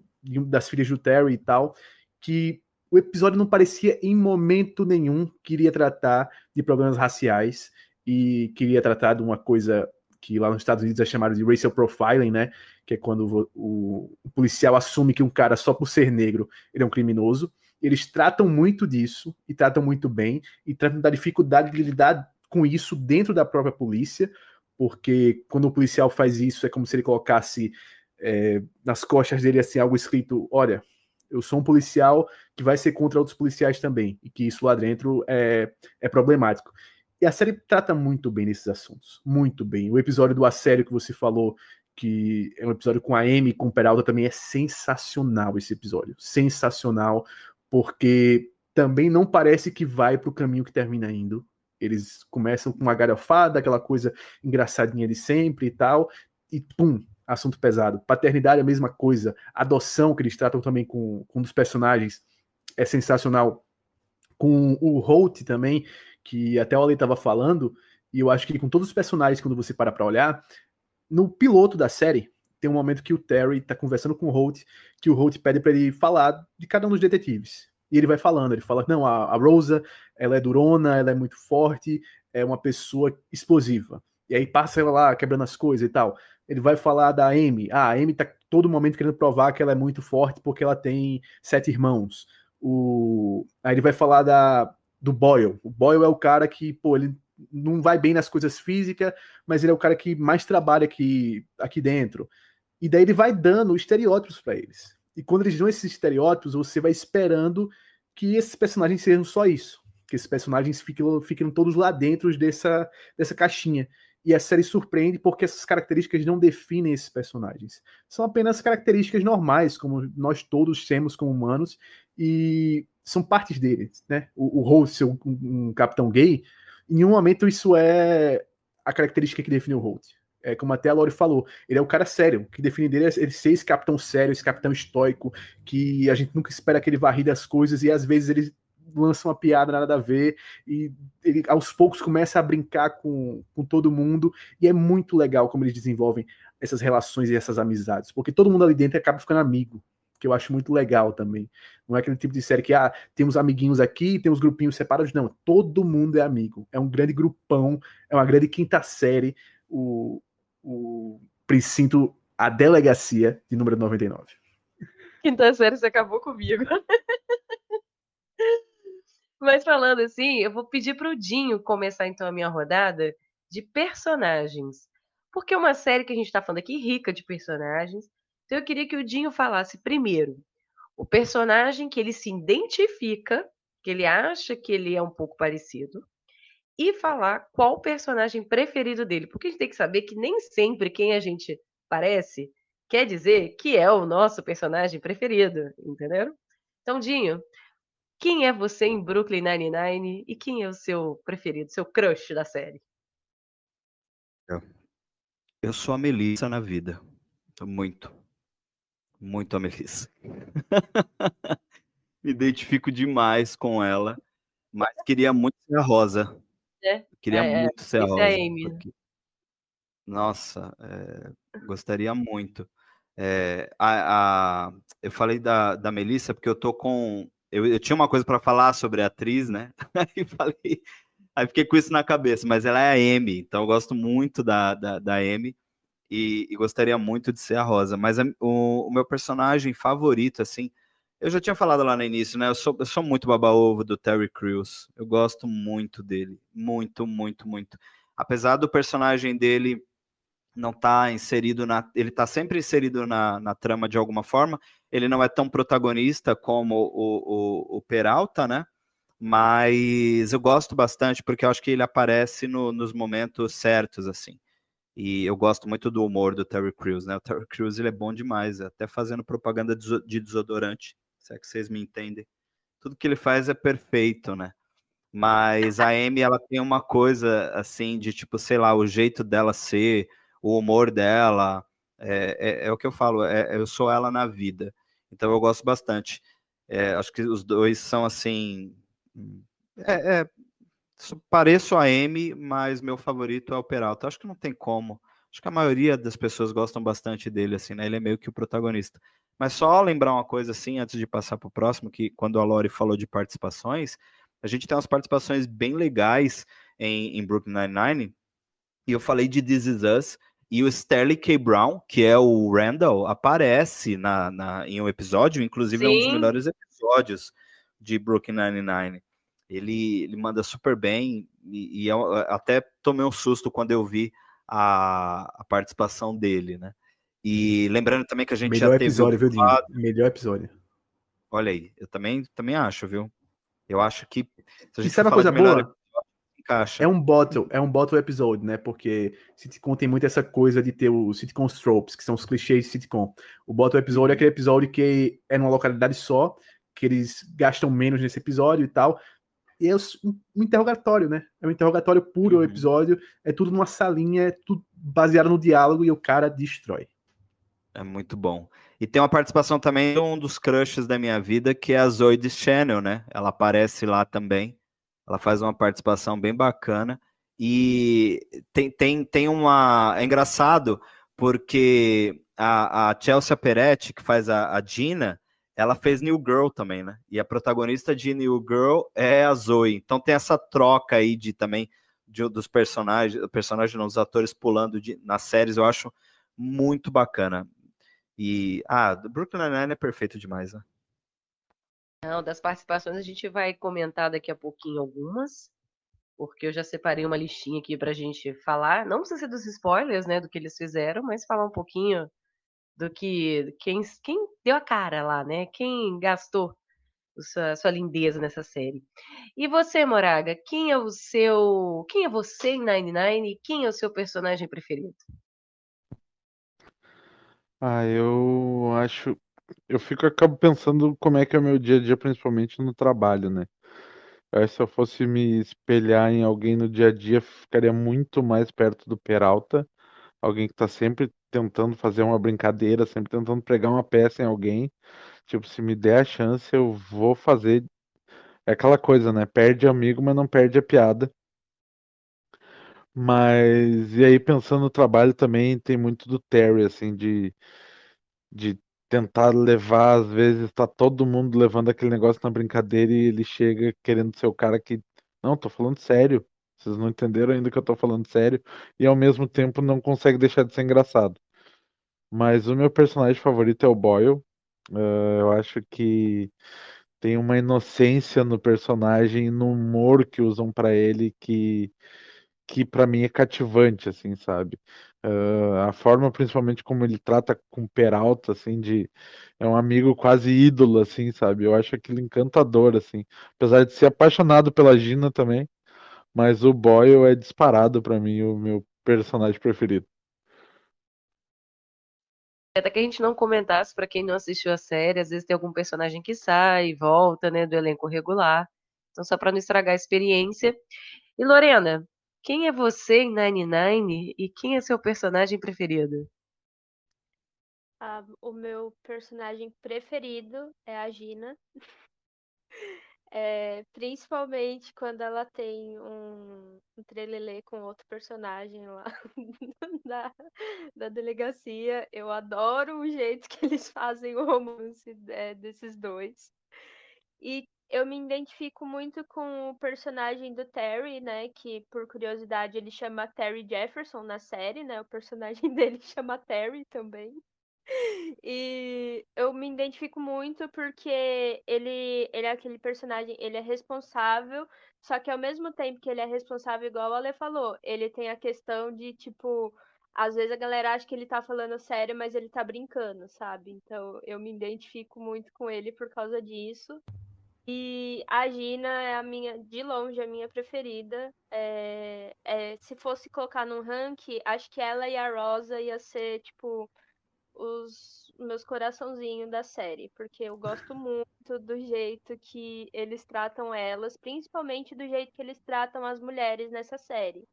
das filhas do Terry e tal, que o episódio não parecia em momento nenhum queria tratar de problemas raciais e queria tratar de uma coisa que lá nos Estados Unidos é chamado de racial profiling, né? Que é quando o, o, o, policial assume que um cara só por ser negro ele é um criminoso. Eles tratam muito disso e tratam muito bem e tratam da dificuldade de lidar com isso dentro da própria polícia, porque quando o policial faz isso é como se ele colocasse é, nas costas dele assim algo escrito, olha, eu sou um policial que vai ser contra outros policiais também, e que isso lá dentro é, é problemático. E a série trata muito bem desses assuntos, muito bem. O episódio do assédio que você falou, que é um episódio com a Amy com o Peralta, também é sensacional esse episódio. Sensacional, porque também não parece que vai para o caminho que termina indo. Eles começam com uma garofada, aquela coisa engraçadinha de sempre e tal, e pum, assunto pesado. Paternidade é a mesma coisa. Adoção, que eles tratam também com, com um dos personagens, é sensacional. Com o Holt também, que até o Ale estava falando, e eu acho que com todos os personagens, quando você para para olhar, no piloto da série, tem um momento que o Terry está conversando com o Holt, que o Holt pede para ele falar de cada um dos detetives. E ele vai falando, ele fala, não, a Rosa, ela é durona, ela é muito forte, é uma pessoa explosiva. E aí passa ela lá quebrando as coisas e tal ele vai falar da Amy. Ah, a Amy tá todo momento querendo provar que ela é muito forte porque ela tem sete irmãos. O... Aí ele vai falar da, do Boyle. O Boyle é o cara que, pô, ele não vai bem nas coisas físicas, mas ele é o cara que mais trabalha aqui, aqui dentro. E daí ele vai dando estereótipos para eles. E quando eles dão esses estereótipos, você vai esperando que esses personagens sejam só isso. Que esses personagens fiquem, fiquem todos lá dentro dessa, dessa caixinha. E a série surpreende porque essas características não definem esses personagens. São apenas características normais, como nós todos temos como humanos, e são partes deles. Né? O, Holt ser um, um, capitão gay, em nenhum momento isso é a característica que define o Holt. É como até a Lori falou, ele é o cara sério. O que define dele é ele ser esse capitão sério, esse capitão estoico, que a gente nunca espera que ele varrida as coisas e às vezes ele lança uma piada nada a ver e ele aos poucos começa a brincar com, com todo mundo e é muito legal como eles desenvolvem essas relações e essas amizades, porque todo mundo ali dentro acaba ficando amigo, que eu acho muito legal também. Não é aquele tipo de série que ah, temos amiguinhos aqui, temos grupinhos separados, não, todo mundo é amigo. É um grande grupão, é uma grande quinta série, o, o precinto A Delegacia de número 99. Quinta série, você acabou comigo. [LAUGHS] Mas falando assim, eu vou pedir para o Dinho começar então a minha rodada de personagens. Porque é uma série que a gente está falando aqui rica de personagens. Então eu queria que o Dinho falasse primeiro o personagem que ele se identifica, que ele acha que ele é um pouco parecido, e falar qual o personagem preferido dele. Porque a gente tem que saber que nem sempre quem a gente parece quer dizer que é o nosso personagem preferido, entendeu? Então, Dinho, quem é você em Brooklyn Nine-Nine e quem é o seu preferido, seu crush da série? Eu sou a Melissa na vida. Muito. Muito a Melissa. [LAUGHS] Me identifico demais com ela, mas queria muito ser a Rosa. É? Queria É, é. muito ser a é Rosa. a né? porque- Nossa, é, gostaria muito. É, a, a- eu falei da, da Melissa porque eu tô com. Eu, eu tinha uma coisa para falar sobre a atriz, né? [LAUGHS] Aí falei, aí fiquei com isso na cabeça, mas ela é a Amy, então eu gosto muito da, da, da Amy e, e gostaria muito de ser a Rosa. Mas a- o, o meu personagem favorito, assim, eu já tinha falado lá no início, né? Eu sou, eu sou muito baba-ovo do Terry Crews. Eu gosto muito dele. Muito, muito, muito. Apesar do personagem dele não estar inserido na. Ele está sempre inserido na, na trama de alguma forma. Ele não é tão protagonista como o, o, o Peralta, né? Mas eu gosto bastante porque eu acho que ele aparece no- nos momentos certos, assim. E eu gosto muito do humor do Terry Crews, né? O Terry Crews ele é bom demais, até fazendo propaganda de deso- de desodorante, se é que vocês me entendem. Tudo que ele faz é perfeito, né? Mas a Amy, ela tem uma coisa assim de tipo, sei lá, o jeito dela ser, o humor dela, é, é, é o que eu falo, é, eu sou ela na vida. Então eu gosto bastante. É, acho que os dois são assim. É, é, so- pareço a Amy, mas meu favorito é o Peralta. Acho que não tem como. Acho que a maioria das pessoas gostam bastante dele, assim, né? Ele é meio que o protagonista. Mas só lembrar uma coisa assim, antes de passar para o próximo, que quando a Lori falou de participações, a gente tem umas participações bem legais em, em Brooklyn Nine-Nine, e eu falei de This Is Us, e o Sterling K. Brown, que é o Randall, aparece na, na- em um episódio, inclusive é um dos Sim. melhores episódios de Brooklyn Nine-Nine. Ele, ele manda super bem, e, e eu até tomei um susto quando eu vi a, a participação dele, né? E lembrando também que a gente Melhor já teve o episódio, viu, Melhor episódio. Olha aí, eu também, também acho, viu? Eu acho que. Se a E gente sabe uma coisa melhor boa? episódio, encaixa. É um bottle, é um bottle episode, né? Porque sitcom tem muito essa coisa de ter os sitcom tropes, que são os clichês de sitcom. O bottle episode é aquele episódio que é numa localidade só, que eles gastam menos nesse episódio e tal. E é um interrogatório, né? É um interrogatório puro o Uhum. episódio. É tudo numa salinha, é tudo baseado no diálogo e o cara destrói. É muito bom. E tem uma participação também de um dos crushes da minha vida, que é a Zoe Channel, né? Ela aparece lá também. Ela faz uma participação bem bacana. E tem, tem, tem uma. É engraçado, porque a, a Chelsea Peretti, que faz a, a Gina, ela fez New Girl também, né? E a protagonista de New Girl é a Zoe. Então tem essa troca aí de também de, dos personagens, personagens não, os atores pulando de, nas séries, eu acho muito bacana. E, ah, Brooklyn Nine-Nine é perfeito demais, né? Não, das participações a gente vai comentar daqui a pouquinho algumas, porque eu já separei uma listinha aqui pra gente falar. Não precisa ser dos spoilers, né, do que eles fizeram, mas falar um pouquinho do que quem, quem deu a cara lá, né? Quem gastou sua, sua lindeza nessa série. E você, Moraga, quem é o seu. Quem é você em Nine Nine e quem é o seu personagem preferido? Ah, eu acho. Eu fico acabo pensando como é que é o meu dia a dia, principalmente no trabalho, né? Que se eu fosse me espelhar em alguém no dia a dia, ficaria muito mais perto do Peralta. Alguém que tá sempre tentando fazer uma brincadeira, sempre tentando pregar uma peça em alguém. Tipo, se me der a chance, eu vou fazer. É aquela coisa, né? Perde amigo, mas não perde a piada. Mas, e aí pensando no trabalho também, tem muito do Terry, assim, de, de tentar levar, às vezes tá todo mundo levando aquele negócio na brincadeira e ele chega querendo ser o cara que, não, tô falando sério, vocês não entenderam ainda que eu tô falando sério, e ao mesmo tempo não consegue deixar de ser engraçado. Mas o meu personagem favorito é o Boyle, Uh, eu acho que tem uma inocência no personagem, no humor que usam para ele que que para mim é cativante, assim, sabe? Uh, a forma, principalmente como ele trata com Peralta, assim, de é um amigo quase ídolo, assim, sabe? Eu acho aquilo encantador, assim, apesar de ser apaixonado pela Gina também, mas o Boyle é disparado para mim o meu personagem preferido. Até que a gente não comentasse, para quem não assistiu a série, às vezes tem algum personagem que sai volta, né, do elenco regular. Então, só para não estragar a experiência. E Lorena, quem é você em Nine Nine e quem é seu personagem preferido? Ah, o meu personagem preferido é a Gina. [LAUGHS] É, principalmente quando ela tem um, um trelelê com outro personagem lá [LAUGHS] da, da delegacia. Eu adoro o jeito que eles fazem o romance é, desses dois. E eu me identifico muito com o personagem do Terry, né? Que, por curiosidade, ele chama Terry Jefferson na série, né? O personagem [LAUGHS] dele chama Terry também. E eu me identifico muito porque ele, ele é aquele personagem, ele é responsável, só que ao mesmo tempo que ele é responsável, igual a Ale falou, ele tem a questão de, tipo, às vezes a galera acha que ele tá falando sério, mas ele tá brincando, sabe? Então eu me identifico muito com ele por causa disso. E a Gina é a minha, de longe, a minha preferida. É, é, se fosse colocar num rank, acho que ela e a Rosa ia ser, tipo, os meus coraçãozinhos da série, porque eu gosto muito do jeito que eles tratam elas, principalmente do jeito que eles tratam as mulheres nessa série.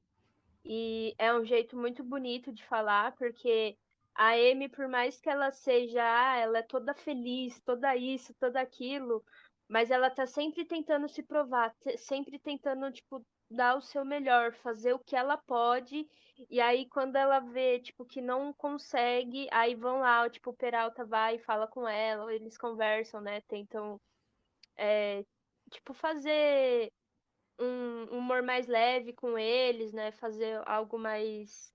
E é um jeito muito bonito de falar, porque a Amy, por mais que ela seja, ah, ela é toda feliz, toda isso, toda aquilo, mas ela tá sempre tentando se provar, sempre tentando, tipo, dar o seu melhor, fazer o que ela pode. E aí, quando ela vê, tipo, que não consegue, aí vão lá, tipo, o Peralta vai e fala com ela, eles conversam, né? Tentam, é, tipo, fazer um humor mais leve com eles, né? Fazer algo mais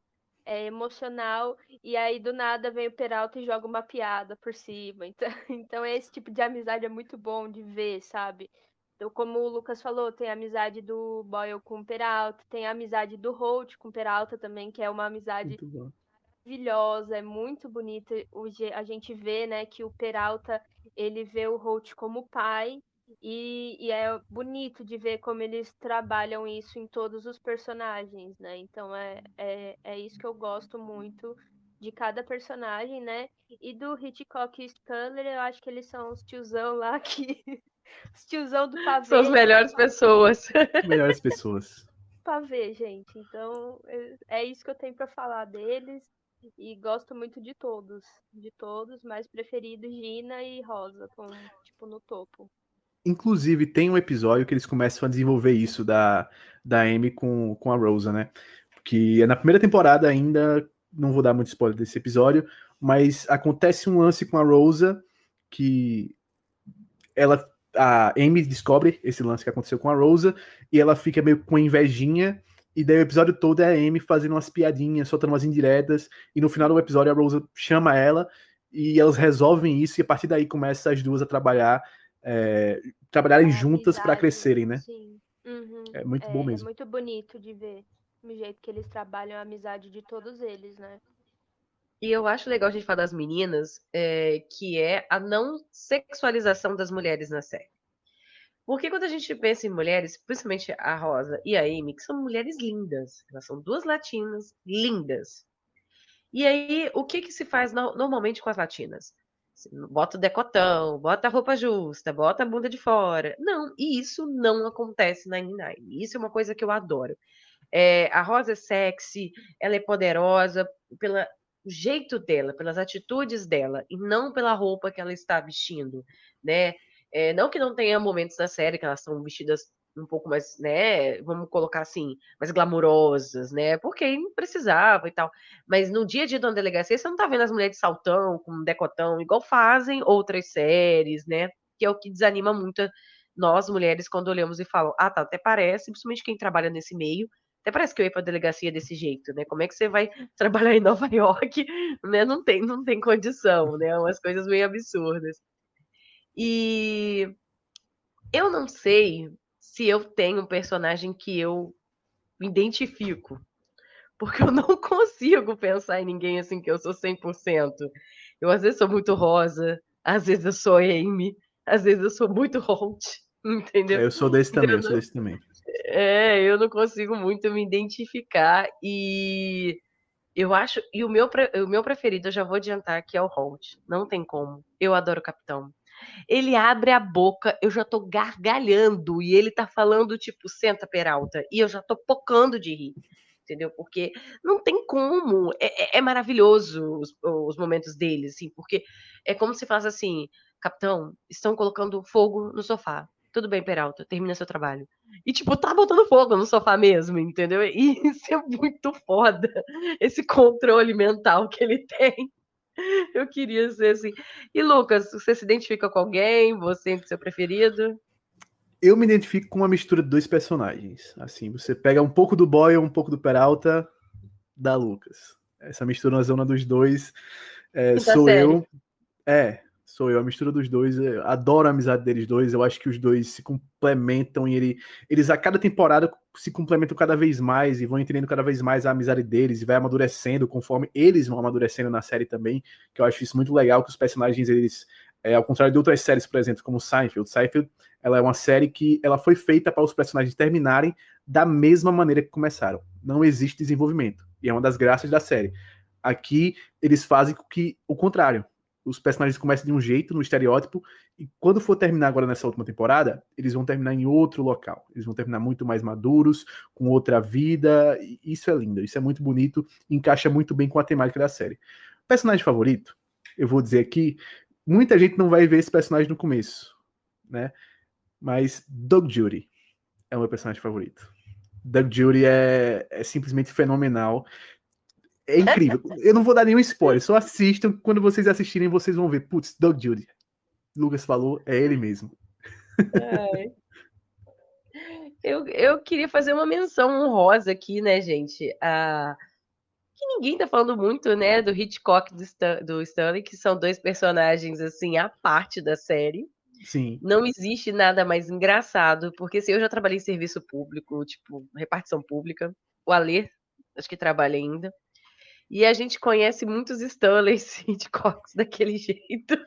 é, emocional. E aí, do nada, vem o Peralta e joga uma piada por cima. [LAUGHS] Então, então esse tipo de amizade é muito bom de ver, sabe? Então, como o Lucas falou, tem a amizade do Boyle com o Peralta, tem a amizade do Holt com o Peralta também, que é uma amizade maravilhosa, é muito bonita. A gente vê, né, que o Peralta, ele vê o Holt como pai, e, e, é bonito de ver como eles trabalham isso em todos os personagens, né? Então é, é, é isso que eu gosto muito de cada personagem, né? E do Hitchcock e Sculler, eu acho que eles são os tiozão lá [LAUGHS] que os tiozão do pavê. São as melhores pessoas. [LAUGHS] Melhores pessoas. Pavê, gente. Então, é, é isso que eu tenho para falar deles. E gosto muito de todos. De todos, mas preferido Gina e Rosa, com, tipo, no topo. Inclusive, tem um episódio que eles começam a desenvolver isso da, da Amy com, com a Rosa, né? Que é na primeira temporada ainda, não vou dar muito spoiler desse episódio, mas acontece um lance com a Rosa que ela a Amy descobre esse lance que aconteceu com a Rosa e ela fica meio com invejinha. E daí o episódio todo é a Amy fazendo umas piadinhas, soltando umas indiretas. E no final do episódio a Rosa chama ela e elas resolvem isso. E a partir daí começa as duas a trabalhar, é, trabalharem é, juntas para crescerem, né? Sim. Uhum. É muito é, bom mesmo. É muito bonito de ver o jeito que eles trabalham a amizade de todos eles, né? E eu acho legal a gente falar das meninas, é, que é a não sexualização das mulheres na série. Porque quando a gente pensa em mulheres, principalmente a Rosa e a Amy, que são mulheres lindas, elas são duas latinas lindas. E aí, o que que se faz no- normalmente com as latinas? Bota o decotão, bota a roupa justa, bota a bunda de fora. Não, e isso não acontece na Nine. Isso é uma coisa que eu adoro. É, a Rosa é sexy, ela é poderosa pelo jeito dela, pelas atitudes dela, e não pela roupa que ela está vestindo, né? É, não que não tenha momentos na série que elas são vestidas um pouco mais, né? Vamos colocar assim, mais glamurosas, né? Porque precisava e tal. Mas no dia a dia da delegacia, você não tá vendo as mulheres de saltão, com decotão, igual fazem outras séries, né? Que é o que desanima muito nós, mulheres, quando olhamos e falam, ah, tá, até parece, principalmente quem trabalha nesse meio, até parece que eu ia pra delegacia desse jeito, né? Como é que você vai [LAUGHS] trabalhar em Nova York, né? Não tem, não tem condição, né? Umas coisas meio absurdas. E eu não sei se eu tenho um personagem que eu me identifico. Porque eu não [LAUGHS] consigo pensar em ninguém assim que eu sou 100%. Eu às vezes sou muito rosa, às vezes eu sou Amy, às vezes eu sou muito Holt, [LAUGHS] entendeu? É, eu sou desse também, eu sou desse também. É, eu não consigo muito me identificar e eu acho e o meu o meu preferido eu já vou adiantar que é o Holt. Não tem como. Eu adoro o Capitão. Ele abre a boca, eu já tô gargalhando e ele tá falando tipo senta Peralta e eu já tô pocando de rir. Entendeu? Porque não tem como. É, é- é maravilhoso os, os momentos dele, assim, porque é como se falasse assim: Capitão, estão colocando fogo no sofá. Tudo bem, Peralta, termina seu trabalho. E, tipo, tá botando fogo no sofá mesmo, entendeu? [LAUGHS] E isso é muito foda, esse controle mental que ele [LAUGHS] tem. [LAUGHS] Eu queria ser assim. E, Lucas, você se identifica com alguém? Você tem seu preferido? Eu me identifico com uma mistura de dois personagens. Assim, você pega um pouco do Boyle, um pouco do Peralta, da Lucas. Essa mistura na zona dos dois é, sou eu. É, sou eu. A mistura dos dois. Eu adoro a amizade deles dois. Eu acho que os dois se complementam e ele, eles a cada temporada se complementam cada vez mais e vão entendendo cada vez mais a amizade deles e vai amadurecendo conforme eles vão amadurecendo na série também. Que eu acho isso muito legal que os personagens eles é, ao contrário de outras séries, por exemplo, como Seinfeld. Seinfeld ela é uma série que ela foi feita para os personagens terminarem da mesma maneira que começaram. Não existe desenvolvimento. E é uma das graças da série. Aqui eles fazem que o contrário. Os personagens começam de um jeito, no estereótipo, e quando for terminar agora nessa última temporada, eles vão terminar em outro local. Eles vão terminar muito mais maduros, com outra vida. Isso é lindo, isso é muito bonito, encaixa muito bem com a temática da série. Personagem favorito, eu vou dizer aqui, muita gente não vai ver esse personagem no começo, né? Mas Doug Judy é o meu personagem favorito. Doug Judy é, é simplesmente fenomenal. É incrível. Eu não vou dar nenhum spoiler, só assistam. Quando vocês assistirem, vocês vão ver. Putz, Doug Judy. Lucas falou, é ele mesmo. Ai. Eu, eu queria fazer uma menção honrosa aqui, né, gente? A... Que ninguém tá falando muito, né, do Hitchcock e do, Stan- do Stanley, que são dois personagens, assim, à parte da série. Sim. Não existe nada mais engraçado, porque se eu já trabalhei em serviço público, tipo, repartição pública, o Alê, acho que trabalha ainda, e a gente conhece muitos Stanleys [LAUGHS] e Hitchcocks daquele jeito.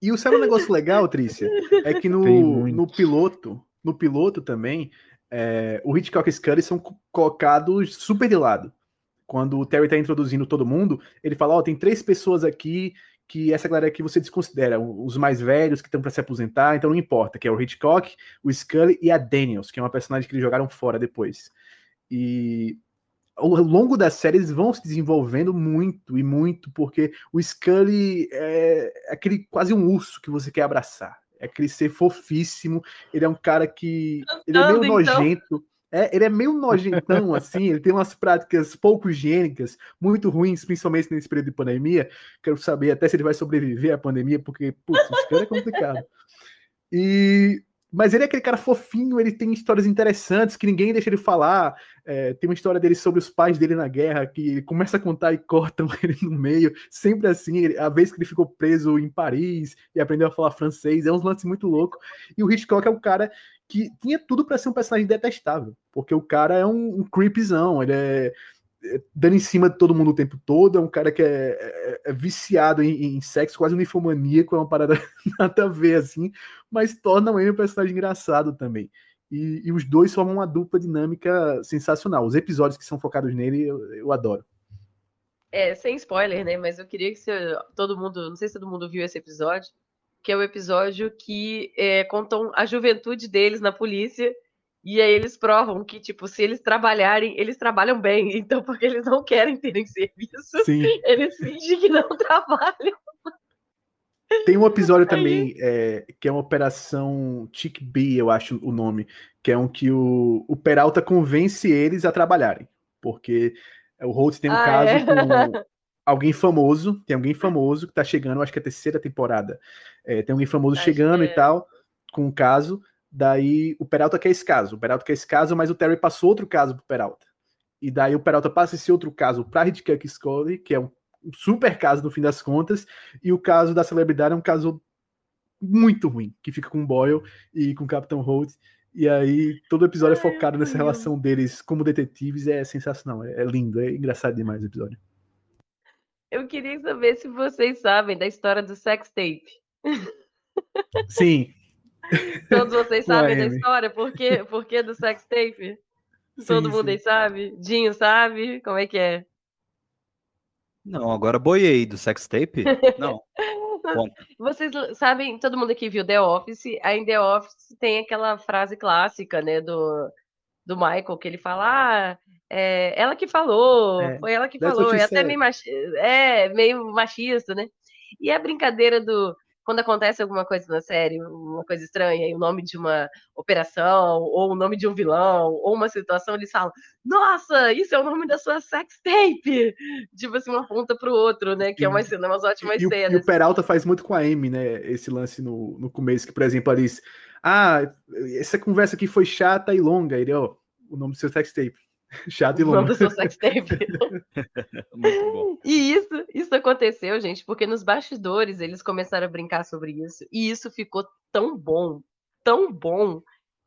E o sabe um negócio legal, Trícia? É que no, no piloto, no piloto também, é, o Hitchcock e Scully são co- colocados super de lado. Quando o Terry tá introduzindo todo mundo, ele fala: Ó, tem três pessoas aqui que essa galera aqui você desconsidera, os mais velhos que estão para se aposentar, então não importa, que é o Hitchcock, o Scully e a Daniels, que é uma personagem que eles jogaram fora depois. E ao longo da série eles vão se desenvolvendo muito e muito, porque o Scully é aquele quase um urso que você quer abraçar. É aquele ser fofíssimo. Ele é um cara que. Ele é meio então. nojento. É, ele é meio nojentão, assim. Ele tem umas práticas pouco higiênicas, muito ruins, principalmente nesse período de pandemia. Quero saber até se ele vai sobreviver à pandemia, porque, putz, esse cara é complicado. E. Mas ele é aquele cara fofinho, ele tem histórias interessantes que ninguém deixa ele falar. É, tem uma história dele sobre os pais dele na guerra, que ele começa a contar e [LAUGHS] cortam ele no meio. Sempre assim, ele- a vez que ele ficou preso em Paris e aprendeu a falar francês, é um lance muito louco. E o Hitchcock é o cara que tinha tudo para ser um personagem detestável, porque o cara é um, um creepzão, ele é dando em cima de todo mundo o tempo todo, é um cara que é, é, é viciado em, em, sexo, quase unifomaníaco, é uma parada [LAUGHS] nada a ver, assim, mas torna Amy um personagem engraçado também. E, e, os dois formam uma dupla dinâmica sensacional. Os episódios que são focados nele, eu, eu adoro. É, sem spoiler, né? Mas eu queria que você, todo mundo, não sei se todo mundo viu esse episódio, que é o episódio que é, contam a juventude deles na polícia e aí eles provam que, tipo, se eles trabalharem, eles trabalham bem. [LAUGHS] Então, porque eles não querem terem serviço, Sim. eles fingem que não [LAUGHS] trabalham. Tem um episódio também é, que é uma operação Chick B, eu acho o nome, que é um que o, o Peralta convence eles a trabalharem. Porque o Holt tem um ah, caso é? com [LAUGHS] alguém famoso, tem alguém famoso que tá chegando, acho que é a terceira temporada. É, tem alguém famoso acho chegando e é. tal, com um caso. Daí o Peralta quer esse caso, o Peralta quer esse caso, mas o Terry passou outro caso pro Peralta. E daí o Peralta passa esse outro caso pra Hitchcock Scully, que é um super caso no fim das contas, e o caso da celebridade é um caso muito ruim, que fica com o Boyle e com o Capitão Holt. E aí todo episódio é focado nessa relação deles como detetives, é sensacional, é, é lindo, é engraçado demais o episódio. Eu queria saber se vocês sabem da história do sex tape. Sim, [LAUGHS] Todos vocês sabem da história? Por quê? Por que do sex tape? Sim, Todo mundo sim. aí sabe? Dinho sabe? Como é que é? Não, agora boiei do sex tape? [LAUGHS] Não. Vocês sabem, todo mundo aqui viu The Office, aí em The Office tem aquela frase clássica, né, do, do Michael, que ele fala, ah, é, ela que falou, é, foi ela que falou, é até meio, mach... é, meio machista, né? E a brincadeira do quando acontece alguma coisa na série, uma coisa estranha, e o nome de uma operação, ou o nome de um vilão, ou uma situação, eles falam: Nossa, isso é o nome da sua sex tape! Tipo assim, uma ponta pro outro, né? Que é uma cena, umas ótimas e, cenas. E o Peralta faz muito com a Amy, né? Esse lance no, no começo, que, por exemplo, diz: Ah, essa conversa aqui foi chata e longa. Ele, ó, oh, o nome do seu sex tape. [LAUGHS] Chato e longo. do seu sex tape. Muito bom. E isso, isso aconteceu, gente, porque nos bastidores eles começaram a brincar sobre isso. E isso ficou tão bom, tão bom,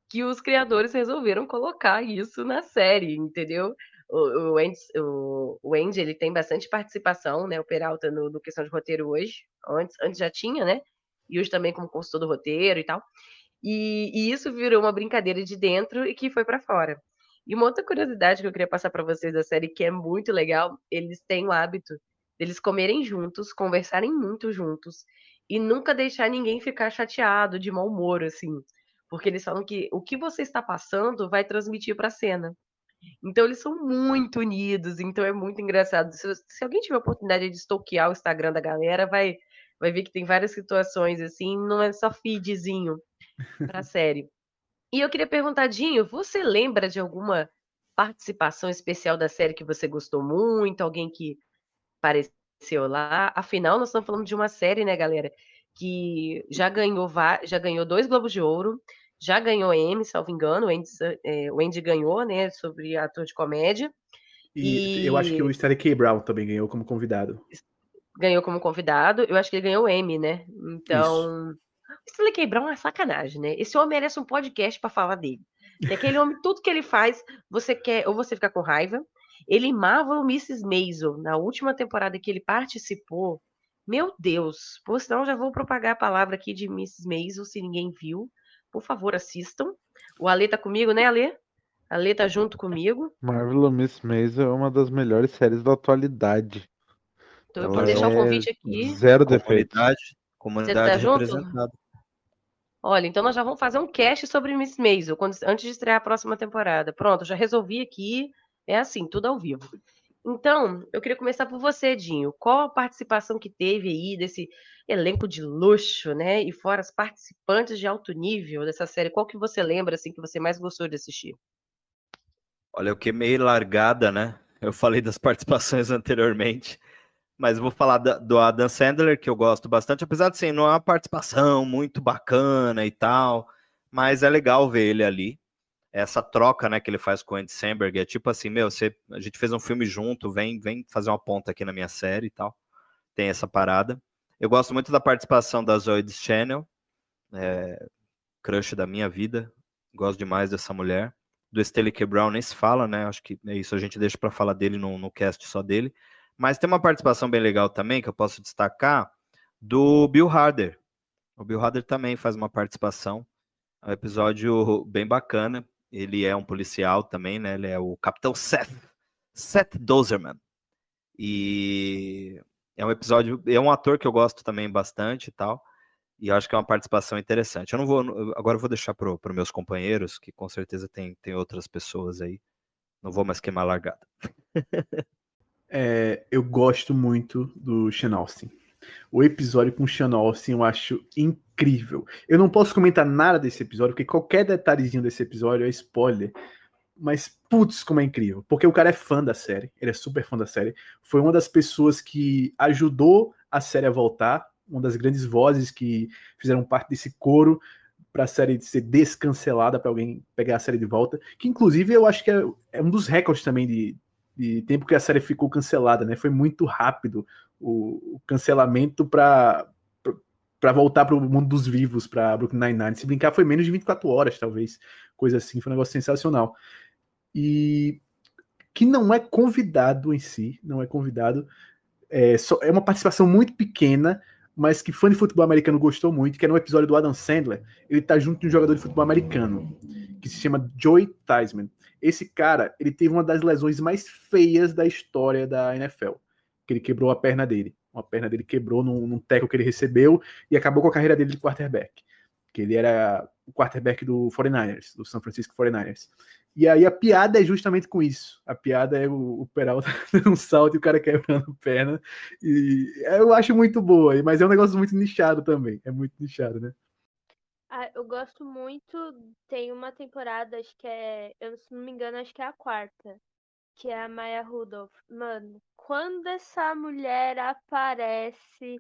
que os criadores resolveram colocar isso na série, entendeu? O, o, Andy, o, o Andy, ele tem bastante participação, né? O Peralta no, no questão de roteiro hoje. Antes, antes já tinha, né? E hoje também como consultor do roteiro e tal. E, e isso virou uma brincadeira de dentro e que foi para fora. E uma outra curiosidade que eu queria passar para vocês da série, que é muito legal, eles têm o hábito deles comerem juntos, conversarem muito juntos e nunca deixar ninguém ficar chateado, de mau humor, assim. Porque eles falam que o que você está passando vai transmitir para a cena. Então eles são muito unidos, então é muito engraçado. Se, se, alguém tiver a oportunidade de stalkear o Instagram da galera, vai, vai ver que tem várias situações assim, não é só feedzinho para [LAUGHS] série. E eu queria perguntar, Dinho, você lembra de alguma participação especial da série que você gostou muito? Alguém que apareceu lá? Afinal, nós estamos falando de uma série, né, galera? Que já ganhou, já ganhou dois Globos de Ouro, já ganhou Emmy, salvo engano. O Andy, é, o Andy ganhou, né, sobre ator de comédia. E, e, eu acho que o Stanley K. Brown também ganhou como convidado. Ganhou como convidado. Eu acho que ele ganhou Emmy, né? Então. Isso. K. Brown é sacanagem, né? Esse homem merece um podcast para falar dele. E aquele homem, tudo que ele faz, você quer, ou você fica com raiva. Ele amava o Mrs. Maisel na última temporada que ele participou. Meu Deus, por senão já vou propagar a palavra aqui de Mrs. Maisel, se ninguém viu. Por favor, assistam. O Ale tá comigo, né, Ale? Ale tá junto comigo. Marvel Miss Maisel é uma das melhores séries da atualidade. Então, eu vou deixar o é convite aqui. Zero defeito. Comunidade, comunidade tá representada. Olha, então nós já vamos fazer um cast sobre Miss Maisel quando, antes de estrear a próxima temporada. Pronto, já resolvi aqui. É assim, tudo ao vivo. Então, eu queria começar por você, Dinho. Qual a participação que teve aí desse elenco de luxo, né? E fora as participantes de alto nível dessa série, qual que você lembra assim que você mais gostou de assistir? Olha, eu que meio largada, né? Eu falei das [LAUGHS] participações anteriormente. Mas vou falar do Adam Sandler, que eu gosto bastante, apesar de ser não é uma participação muito bacana e tal, mas é legal ver ele ali. Essa troca, né, que ele faz com o Andy Samberg é tipo assim, meu, você, a gente fez um filme junto, vem, vem fazer uma ponta aqui na minha série e tal. Tem essa parada. Eu gosto muito da participação da Zoe Channel, é, crush da minha vida. Gosto demais dessa mulher. do Stanley K. Brown nem se fala, né? Acho que é isso, a gente deixa para falar dele no, no cast só dele. Mas tem uma participação bem legal também, que eu posso destacar, do Bill Harder. O Bill Harder também faz uma participação. É um episódio bem bacana. Ele é um policial também, né? Ele é o Capitão Seth, Seth Dozerman. E é um episódio, é um ator que eu gosto também bastante e tal. E acho que é uma participação interessante. Eu não vou, agora eu vou deixar para os meus companheiros, que com certeza tem, tem outras pessoas aí. Não vou mais queimar largada. [LAUGHS] é, eu gosto muito do Sean Austin. O episódio com o Sean Austin eu acho incrível. Eu não posso comentar nada desse episódio, porque qualquer detalhezinho desse episódio é spoiler. Mas, putz, como é incrível. Porque o cara é fã da série. Ele é super fã da série. Foi uma das pessoas que ajudou a série a voltar uma das grandes vozes que fizeram parte desse coro para a série ser descancelada, para alguém pegar a série de volta. Que, inclusive, eu acho que é, é um dos recordes também de, de, tempo que a série ficou cancelada, né? Foi muito rápido o, o cancelamento para para voltar para o mundo dos vivos, para Brooklyn Nine-Nine. Se brincar, foi menos de 24 horas, talvez. Coisa assim, foi um negócio sensacional. E que não é convidado em si, não é convidado. É, só, é uma participação muito pequena, mas que fã de futebol americano gostou muito, que é no episódio do Adam Sandler. Ele tá junto de um jogador de futebol americano, que se chama Joey Theismann. Esse cara, ele teve uma das lesões mais feias da história da NFL, que ele quebrou a perna dele. Uma perna dele quebrou num, num teco que ele recebeu e acabou com a carreira dele de quarterback. Que ele era o quarterback do 49ers, do San Francisco 49ers. E aí a piada é justamente com isso. A piada é o, o Peralta [LAUGHS] dando um salto e o cara quebrando perna. E eu acho muito boa, mas é um negócio muito nichado também. É muito nichado, né? Ah, eu gosto muito. Tem uma temporada, acho que é. Eu, se não me engano, acho que é a quarta. Que é a Maya Rudolph. Mano, quando essa mulher aparece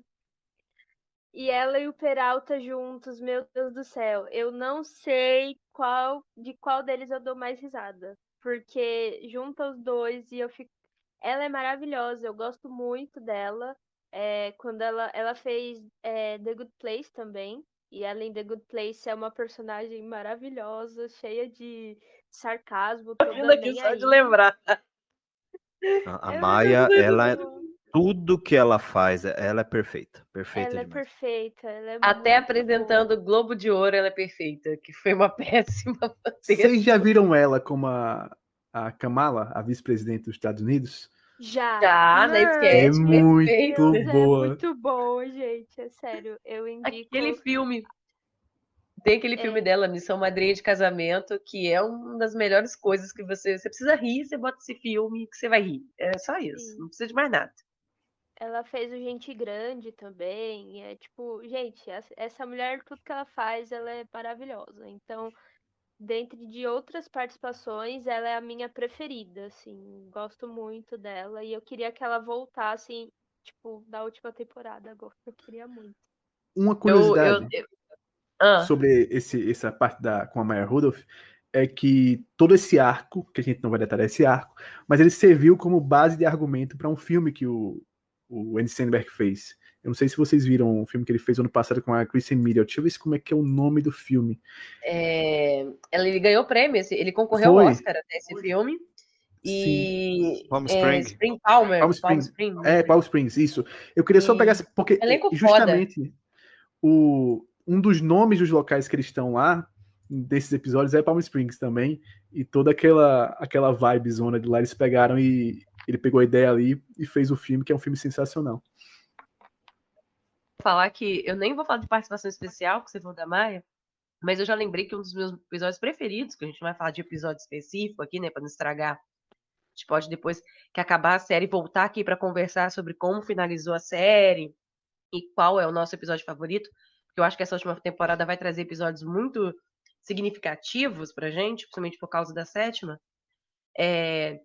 e ela e o Peralta juntos, meu Deus do céu. Eu não sei qual de qual deles eu dou mais risada. Porque junta os dois e eu fico. Ela é maravilhosa, eu gosto muito dela. É, quando ela, ela fez é, The Good Place também. E ela em The Good Place é uma personagem maravilhosa, cheia de sarcasmo. Vindo aqui só aí. de lembrar. A, a [LAUGHS] é Maia, ela, é tudo que ela faz, ela é perfeita. Perfeita ela é demais. é perfeita. Ela é Até apresentando o Globo de Ouro, ela é perfeita, que foi uma [LAUGHS] péssima. Vocês já viram ela como a, a Kamala, a vice-presidente dos Estados Unidos? Já. Já, na sketch. É muito Deus, boa. É muito boa, gente. É sério. Eu indico. Aquele filme. Tem aquele é. filme dela, Missão Madrinha de Casamento, que é uma das melhores coisas que você. Você precisa rir, você bota esse filme que você vai rir. É só isso. Sim. Não precisa de mais nada. Ela fez o Gente Grande também. É tipo, gente, essa mulher, tudo que ela faz, ela é maravilhosa. Então, dentre de outras participações, ela é a minha preferida, assim. Gosto muito dela. E eu queria que ela voltasse, tipo, da última temporada agora. Eu queria muito. Uma curiosidade eu, eu, eu... Ah. sobre esse, essa parte da, com a Maya Rudolph é que todo esse arco, que a gente não vai detalhar esse arco, mas ele serviu como base de argumento para um filme que o, o Andy Samberg fez. Eu não sei se vocês viram o filme que ele fez ano passado com a Kristen Middle. Deixa eu ver como é que é o nome do filme. É... Ele ganhou prêmio, ele concorreu Foi. ao Oscar até esse Foi. filme. E Palm é, Spring Palmer. Palm Springs. Palm Springs. É, Palm Springs, isso. Eu queria só pegar porque Elenco justamente o, um dos nomes dos locais que eles estão lá desses episódios é Palm Springs também e toda aquela aquela vibe zona de lá eles pegaram e ele pegou a ideia ali e fez o filme, que é um filme sensacional. Falar que eu nem vou falar de participação especial, que você falou da Maia, mas eu já lembrei que um dos meus episódios preferidos, que a gente vai falar de episódio específico aqui, né, para não estragar. A gente pode depois que acabar a série voltar aqui para conversar sobre como finalizou a série e qual é o nosso episódio favorito, porque eu acho que essa última temporada vai trazer episódios muito significativos pra gente, principalmente por causa da sétima. É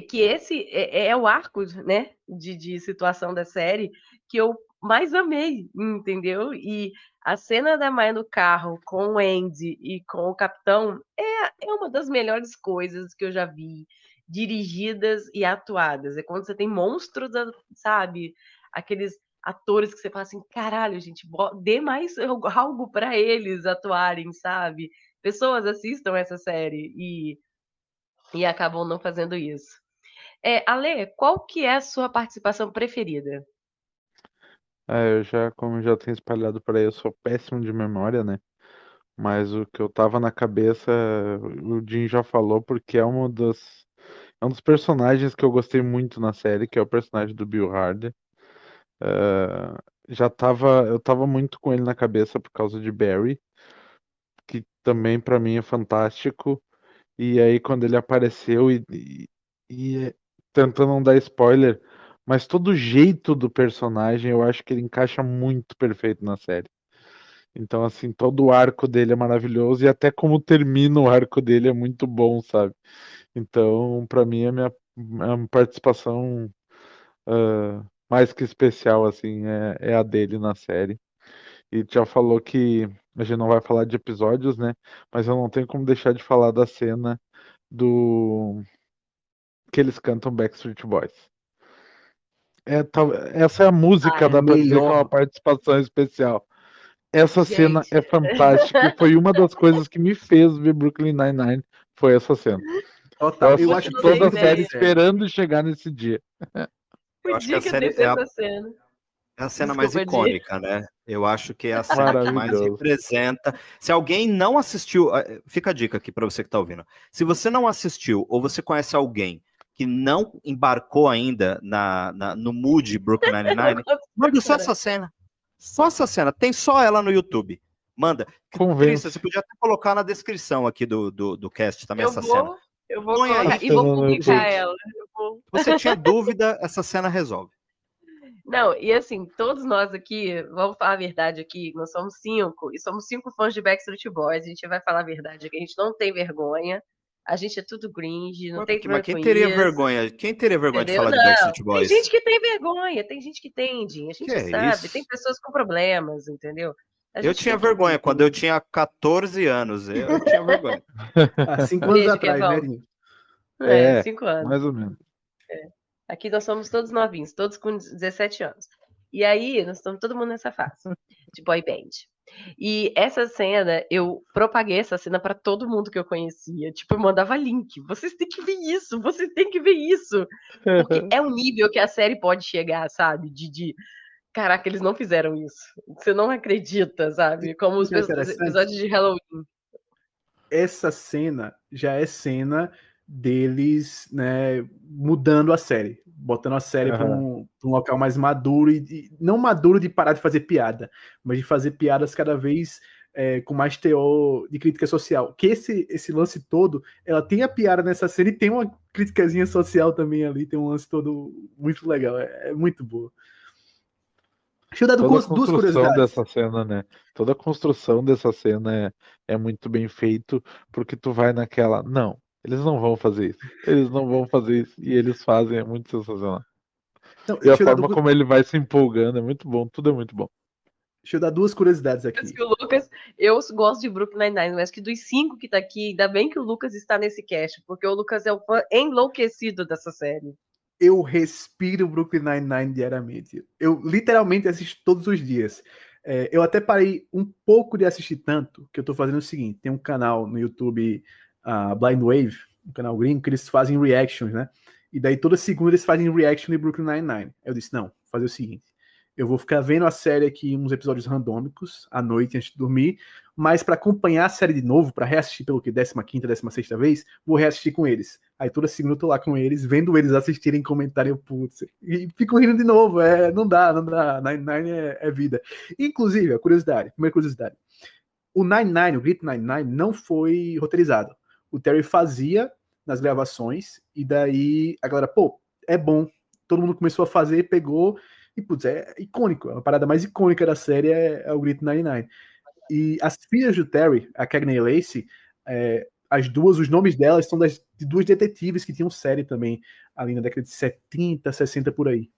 que esse é, é, o arco, né, de, de situação da série que eu mais amei, entendeu? E a cena da Maia no carro com o Andy e com o Capitão é, é uma das melhores coisas que eu já vi dirigidas e atuadas. É quando você tem monstros, sabe? Aqueles atores que você fala assim, caralho, gente, dê mais [LAUGHS] algo para eles atuarem, sabe? Pessoas assistam essa série e e acabam não fazendo isso. É, Ale, qual que é a sua participação preferida? É, eu já, como eu já tenho espalhado por aí, eu sou péssimo de memória, né? Mas o que eu tava na cabeça, o Jim já falou, porque é uma das, é um dos personagens que eu gostei muito na série, que é o personagem do Bill Hader. É, já tava, eu tava muito com ele na cabeça por causa de Barry, que também pra mim é fantástico. E aí quando ele apareceu e, e, e tentando não dar spoiler, mas todo jeito do personagem eu acho que ele encaixa muito perfeito na série. Então, assim, todo o arco dele é maravilhoso e até como termina o arco dele é muito bom, sabe? Então, para mim, a minha, a participação uh, mais que especial, assim, é, é a dele na série. E já falou que a gente não vai falar de episódios, né? Mas eu não tenho como deixar de falar da cena do que eles cantam Backstreet Boys. É, tal- essa é a música, Ah, dá pra dizer que é melhor. uma participação especial. Essa cena Gente. é fantástica e foi uma das coisas que me fez ver Brooklyn Nine-Nine, foi essa cena. Total. Eu Eu acho que toda a ideia. série esperando chegar nesse dia. Eu acho que a série ter é a- essa cena. É a cena mais Desculpa, icônica, né? Eu acho que é a cena que mais representa. Se alguém não assistiu, eh, fica a dica aqui para você que está ouvindo. Se você não assistiu ou você conhece alguém que não embarcou ainda na, na- no mood Brooklyn Nine-Nine, [LAUGHS] manda só essa cena. Só essa cena. Tem só ela no YouTube. Manda. Convence. Trícia, você podia até colocar na descrição aqui do, do, do cast também Eu essa vou, cena. eu vou Põe aí, colocar e vou publicar ela. Eu vou- Se você tinha dúvida, essa cena resolve. Não, e assim, todos nós aqui, vamos falar a verdade aqui, nós somos cinco, e somos cinco fãs de Backstreet Boys, a gente vai falar a verdade aqui, a gente não tem vergonha, a gente é tudo cringe, não tem Mas quem com teria isso, vergonha? Quem teria vergonha de entendeu? falar de Não, Backstreet Boys? Tem gente que tem vergonha, tem gente que tem, Jim, a gente Que é sabe, isso? tem pessoas com problemas, entendeu? Eu tinha tem que- vergonha quando eu tinha 14 anos. Eu, eu tinha vergonha. há [LAUGHS] cinco anos Beijo, atrás, Kevão. né? É, É. cinco anos. Mais ou menos. Aqui nós somos todos novinhos, todos com 17 anos. E aí, nós estamos todo mundo nessa fase de boy band. E essa cena, eu propaguei essa cena para todo mundo que eu conhecia. Tipo, eu mandava link. Vocês têm que ver isso, vocês têm que ver isso. Porque [LAUGHS] é um nível que a série pode chegar, sabe? De, de caraca, eles não fizeram isso. Você não acredita, sabe? Como os, é episódios de Halloween. Essa cena já é cena deles, né, mudando a série, botando a série para um, um local mais maduro e, e não maduro de parar de fazer piada, mas de fazer piadas cada vez é, com mais teor de crítica social. Que esse, esse lance todo, ela tem a piada nessa cena e tem uma criticazinha social também ali, tem um lance todo muito legal, é, é muito boa. Deixa eu dar Toda duas, duas curiosidades. dessa cena, né? Toda a construção dessa cena é, é muito bem feito, porque tu vai naquela, não, eles não vão fazer isso, eles não vão fazer isso, e eles fazem, é muito sensacional. Não, E a forma como ele vai se empolgando é muito bom, tudo é muito bom. deixa eu dar duas curiosidades aqui. Que o Lucas, eu gosto de Brooklyn Nine-Nine, mas que dos cinco que tá aqui, ainda bem que o Lucas está nesse cast, porque o Lucas é o fã enlouquecido dessa série. eu respiro Brooklyn Nine-Nine diariamente. Eu literalmente assisto todos os dias. É, eu até parei um pouco de assistir tanto que eu tô fazendo o seguinte: tem um canal no YouTube, uh, Blind Wave, um canal gringo, que eles fazem reactions, né? E daí toda segunda eles fazem reaction de Brooklyn Nine-Nine. Eu disse: não, fazer o seguinte. Eu vou ficar vendo a série aqui, uns episódios randômicos, à noite, antes de dormir, mas para acompanhar a série de novo, para reassistir pelo que 15, 16 vez, vou reassistir com eles. Aí toda segunda eu tô lá com eles, vendo eles assistirem, comentarem, putz, e fico rindo de novo, é, não dá, não dá, Nine Nine é, é vida. Inclusive, a curiosidade, primeira curiosidade, o Nine Nine, o Grit Nine Nine, não foi roteirizado. O Terry fazia nas gravações, e daí a galera, pô, é bom. Todo mundo começou a fazer, pegou, e putz, é icônico, a parada mais icônica da série é, é o Grit Nine Nine. E as filhas do Terry, a Cagney e Lacey, é, as duas, os nomes delas são das, de duas detetives que tinham série também, ali na década de 70, 60 por aí.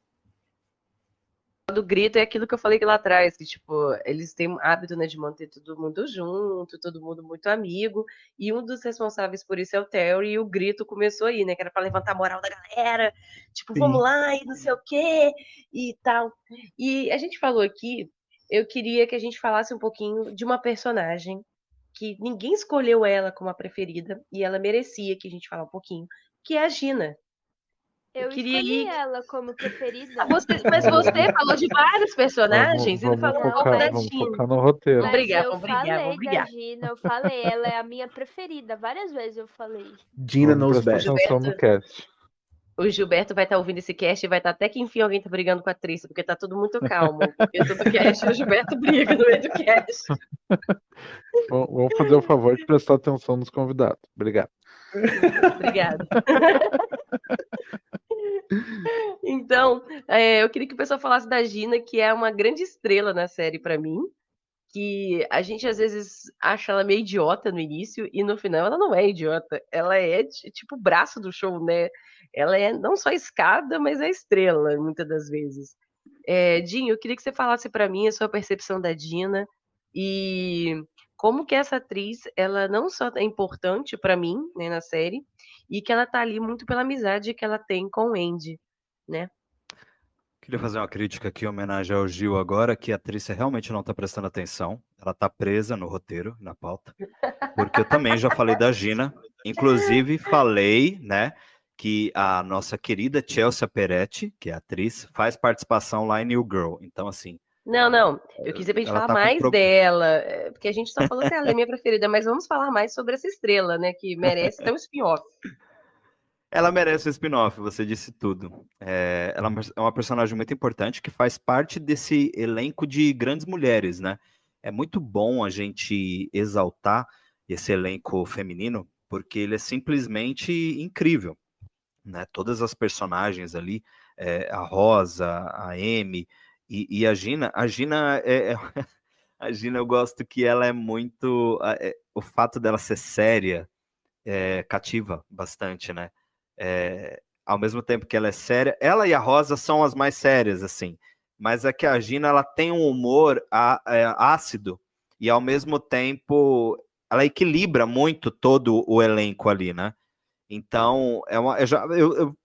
Do grito é aquilo que eu falei lá atrás, que, tipo, eles têm um hábito, né, de manter todo mundo junto, todo mundo muito amigo, e um dos responsáveis por isso é o Terry, e o grito começou aí, né, que era pra levantar a moral da galera, tipo, Sim. vamos lá, e não sei o quê, e tal. E a gente falou aqui, eu queria que a gente falasse um pouquinho de uma personagem que ninguém escolheu ela como a preferida e ela merecia que a gente falasse um pouquinho, que é a Gina. Eu, queria escolhi ir- ela como preferida. Ah, você- mas você falou de vários personagens e não vamos, falou vamos pouco da focar, vamos Gina. focar no roteiro. Mas brigar, eu falei da. Gina, eu falei, ela é a minha preferida. Várias vezes eu falei. Gina knows best. prestar atenção no cast. O Gilberto vai estar ouvindo esse cast e vai estar até que enfim alguém tá brigando com a atriz, porque tá tudo muito calmo. Porque todo cast o Gilberto briga no meio do cast. [LAUGHS] Vamos vamos fazer o favor de prestar atenção nos convidados. Obrigado. Obrigada. [LAUGHS] Então, é, eu queria que o pessoal falasse da Gina, que é uma grande estrela na série pra mim. Que a gente às vezes acha ela meio idiota no início e no final ela não é idiota. Ela é ti- tipo o braço do show, né? Ela é não só a escada, mas a estrela, muitas das vezes. É, Dinho, eu queria que você falasse pra mim a sua percepção da Dina e como que essa atriz, ela não só é importante pra mim, né, na série, e que ela tá ali muito pela amizade que ela tem com o Andy, né? Queria fazer uma crítica aqui em homenagem ao Gil agora, que a atriz realmente não está prestando atenção. Ela está presa no roteiro, na pauta. Porque eu também já falei da Gina. Inclusive, falei, né, que a nossa querida Chelsea Peretti, que é atriz, faz participação lá em New Girl. Então, assim, Não, não, eu quis dizer pra gente Ela falar tá mais pro- dela, é, porque a gente só falou que ela é minha preferida, mas vamos falar mais sobre essa estrela, né, que merece até um spin-off. [LAUGHS] ela merece o spin-off, você disse tudo. É, ela é uma personagem muito importante que faz parte desse elenco de grandes mulheres, né? É muito bom a gente exaltar esse elenco feminino, porque ele é simplesmente incrível, né? Todas as personagens ali, é, a Rosa, a Amy e, e a Gina. A Gina é, é- [LAUGHS] a Gina eu gosto que ela é muito, é, o fato dela ser séria é, cativa bastante, né? É, ao mesmo tempo que ela é séria, ela e a Rosa são as mais sérias, assim. Mas é que a Gina ela tem um humor é, ácido e ao mesmo tempo ela equilibra muito todo o elenco ali, né? Então, é uma, eu já, eu, eu-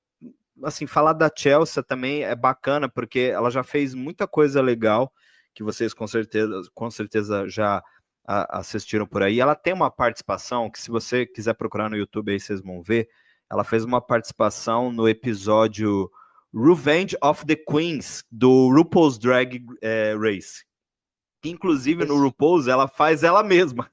assim, falar da Chelsea também é bacana, porque ela já fez muita coisa legal, que vocês com certeza, com certeza já a- assistiram por aí. Ela tem uma participação que, se você quiser procurar no YouTube aí, vocês vão ver. Ela fez uma participação no episódio Revenge of the Queens, do RuPaul's Drag eh, Race. Inclusive, no RuPaul's, ela faz ela mesma.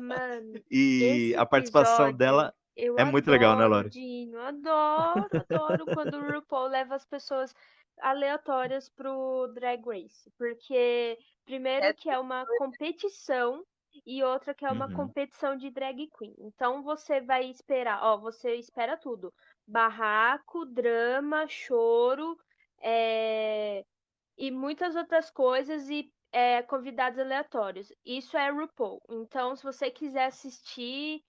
Mano, [LAUGHS] E a participação episódio dela eu é muito legal, né, Lore? Dinho, adoro, adoro quando o [LAUGHS] RuPaul leva as pessoas aleatórias pro Drag Race. Porque, primeiro, É que é uma competição e outra que é uma Uhum. competição de drag queen. Então, você vai esperar, ó, você espera tudo: barraco, drama, choro, é, e muitas outras coisas e é, convidados aleatórios. Isso é RuPaul. Então, se você quiser assistir,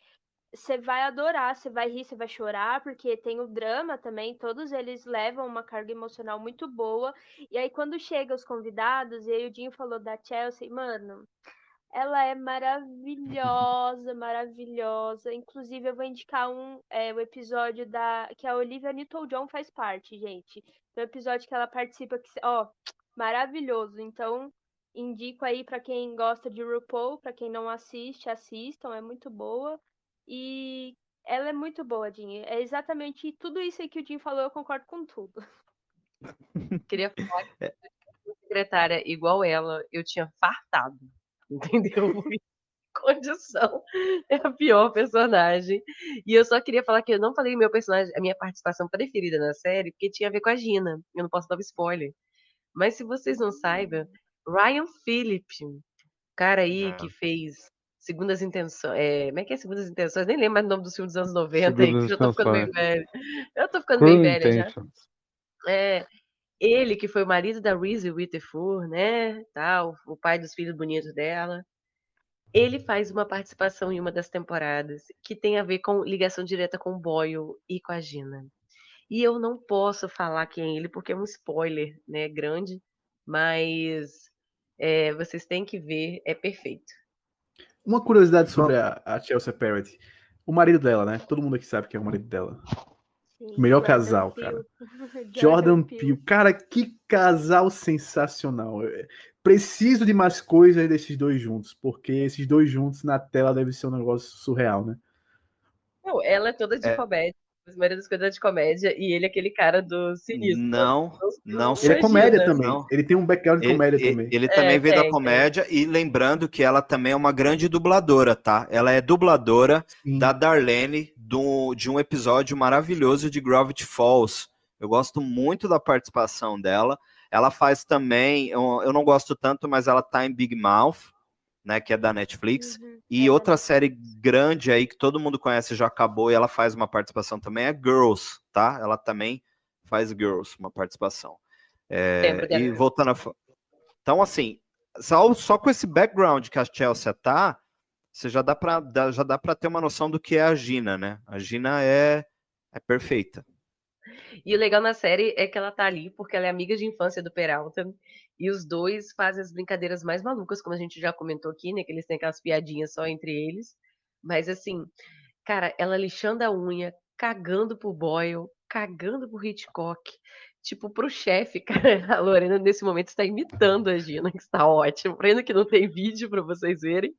você vai adorar, você vai rir, você vai chorar, porque tem o drama também, todos eles levam uma carga emocional muito boa. E aí, quando chega os convidados, e aí o Dinho falou da Chelsea, mano, ela é maravilhosa, maravilhosa. Inclusive, eu vou indicar um, é, o episódio da que a Olivia Newton-John faz parte, gente. Um episódio que ela participa que, ó, maravilhoso. Então, indico aí pra quem gosta de RuPaul, pra quem não assiste, assistam, é muito boa. E ela é muito boa, Dinho. É exatamente tudo isso aí que o Dinho falou, eu concordo com tudo. [LAUGHS] Queria falar que uma secretária igual ela, eu tinha fartado, [LAUGHS] entendeu? [LAUGHS] Condição é a pior personagem. E eu só queria falar que eu não falei meu personagem, a minha participação preferida na série, porque tinha a ver com a Gina. Eu não posso dar spoiler. Mas se vocês não saibam, Ryan Phillip, cara aí que fez Segundas Intenções. É, como é que é Segundas Intenções? Nem lembro mais o nome do filme dos anos 90 aí, que eu já tô ficando bem velha. Eu tô ficando bem velha já. É, ele que foi o marido da Reese Witherspoon, né, tal, o pai dos filhos bonitos dela. Ele faz uma participação em uma das temporadas que tem a ver com ligação direta com o Boyle e com a Gina. E eu não posso falar quem é ele porque é um spoiler, né, grande, mas é, vocês têm que ver, é perfeito. Uma curiosidade sobre a, a Chelsea Parrott. O marido dela, né? Todo mundo aqui sabe que é o marido dela. Sim, Melhor Jordan casal, Peele. cara. [LAUGHS] Jordan Peele. Peele. Cara, que casal sensacional. É, preciso de mais coisas desses dois juntos, porque esses dois juntos na tela deve ser um negócio surreal, né? Não, ela é toda de É. comédia. As maioria das coisas é de comédia. E ele é aquele cara do sinistro. Não, não. Ele é comédia também. Não. Ele tem um background de Ele, comédia ele- também. ele também veio tem, da tem. comédia e lembrando que ela também é uma grande dubladora, tá? Ela é dubladora Sim. da Darlene do, de um episódio maravilhoso de Gravity Falls. Eu gosto muito da participação dela. Ela faz também, eu, eu não gosto tanto, mas ela tá em Big Mouth, né? Que é da Netflix. Uhum. E É, outra série grande aí que todo mundo conhece já acabou e ela faz uma participação também é Girls, tá? Ela também faz Girls, uma participação. É, e voltando a. Então, assim, só, só com esse background que a Chelsea tá, você já dá pra, dá- já dá pra ter uma noção do que é a Gina, né? A Gina é, é perfeita. E o legal na série é que ela tá ali porque ela é amiga de infância do Peralta. E os dois fazem as brincadeiras mais malucas, como a gente já comentou aqui, né? Que eles têm aquelas piadinhas só entre eles. Mas assim, cara, ela lixando a unha, cagando pro Boyle, cagando pro Hitchcock. Tipo, pro chefe, [LAUGHS] cara, a Lorena nesse momento está imitando a Gina, que está ótimo. Pena que não tem vídeo pra vocês verem.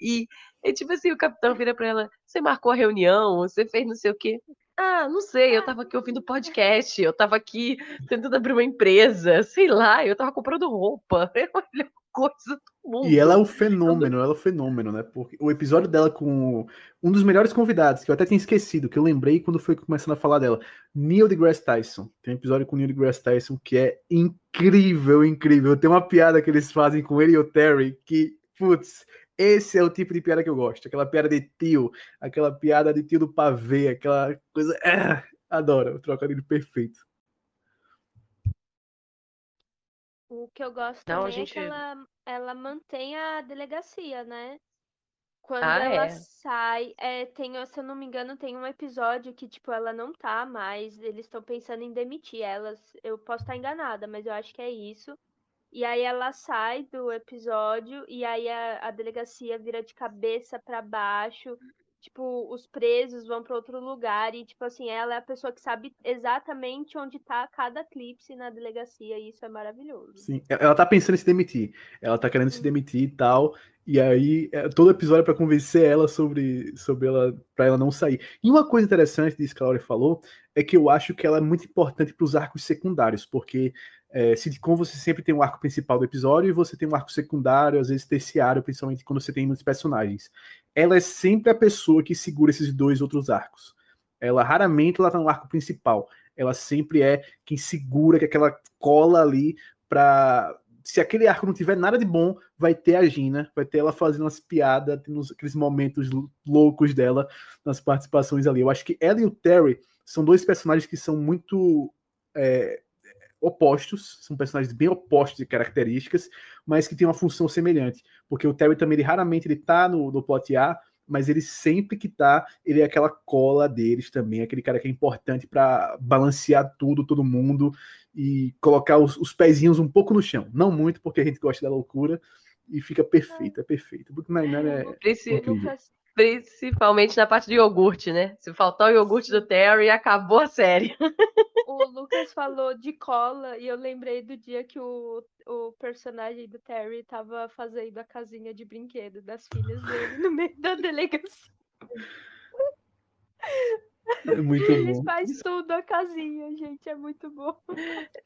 E é tipo assim, o capitão vira pra ela, você marcou a reunião, você fez não sei o quê. Ah, não sei, eu tava aqui ouvindo podcast, eu tava aqui tentando abrir uma empresa, sei lá, eu tava comprando roupa. É a melhor coisa do mundo. E ela é um fenômeno, ela é um fenômeno, né? Porque o episódio dela com um dos melhores convidados, que eu até tinha esquecido, que eu lembrei quando foi começando a falar dela, Neil deGrasse Tyson. Tem um episódio com Neil deGrasse Tyson que é incrível, incrível. Tem uma piada que eles fazem com ele e o Terry que, putz, esse é o tipo de piada que eu gosto. Aquela piada de tio, aquela piada de tio do pavê, aquela coisa. Ah, adoro, o trocadilho perfeito. O que eu gosto Não, também gente- é que ela, ela mantém a delegacia, né? Quando Ah, ela é? sai, é, tem, se eu não me engano, tem um episódio que, tipo, ela não tá mais, eles estão pensando em demitir elas. Eu posso estar enganada, mas eu acho que é isso. E aí ela sai do episódio e aí a, a delegacia vira de cabeça pra baixo. Tipo, os presos vão pra outro lugar e, tipo assim, ela é a pessoa que sabe exatamente onde tá cada clipe na delegacia e isso é maravilhoso. Sim, ela tá pensando em se demitir. Ela tá querendo se demitir e tal. E aí, é, todo episódio é pra convencer ela sobre, sobre ela, para ela não sair. E uma coisa interessante disso que a Laura falou é que eu acho que ela é muito importante para os arcos secundários, porque é, sitcom você sempre tem um arco principal do episódio e você tem um arco secundário, às vezes terciário, principalmente quando você tem muitos personagens. Ela é sempre a pessoa que segura esses dois outros arcos. Ela raramente ela tá no arco principal. Ela sempre é quem segura que aquela cola ali pra. Se aquele arco não tiver nada de bom, vai ter a Gina, vai ter ela fazendo umas piadas, tendo aqueles momentos lou- loucos dela nas participações ali. Eu acho que ela e o Terry são dois personagens que são muito é, opostos, são personagens bem opostos de características, mas que têm uma função semelhante. Porque o Terry também, ele raramente ele tá no, no plot A, mas ele sempre que tá, ele é aquela cola deles também, aquele cara que é importante para balancear tudo, todo mundo e colocar os, os pezinhos um pouco no chão. Não muito, porque a gente gosta da loucura e fica perfeito, é perfeito. Brooklyn Nine-Nine é incrível. Lucas, Principalmente na parte de iogurte, né? Se faltar o iogurte do Terry, acabou a série. [LAUGHS] o Lucas falou de cola e eu lembrei do dia que o, o personagem do Terry tava fazendo a casinha de brinquedo das filhas dele no meio da delegacia. É muito bom. fazem tudo a casinha, gente, é muito bom.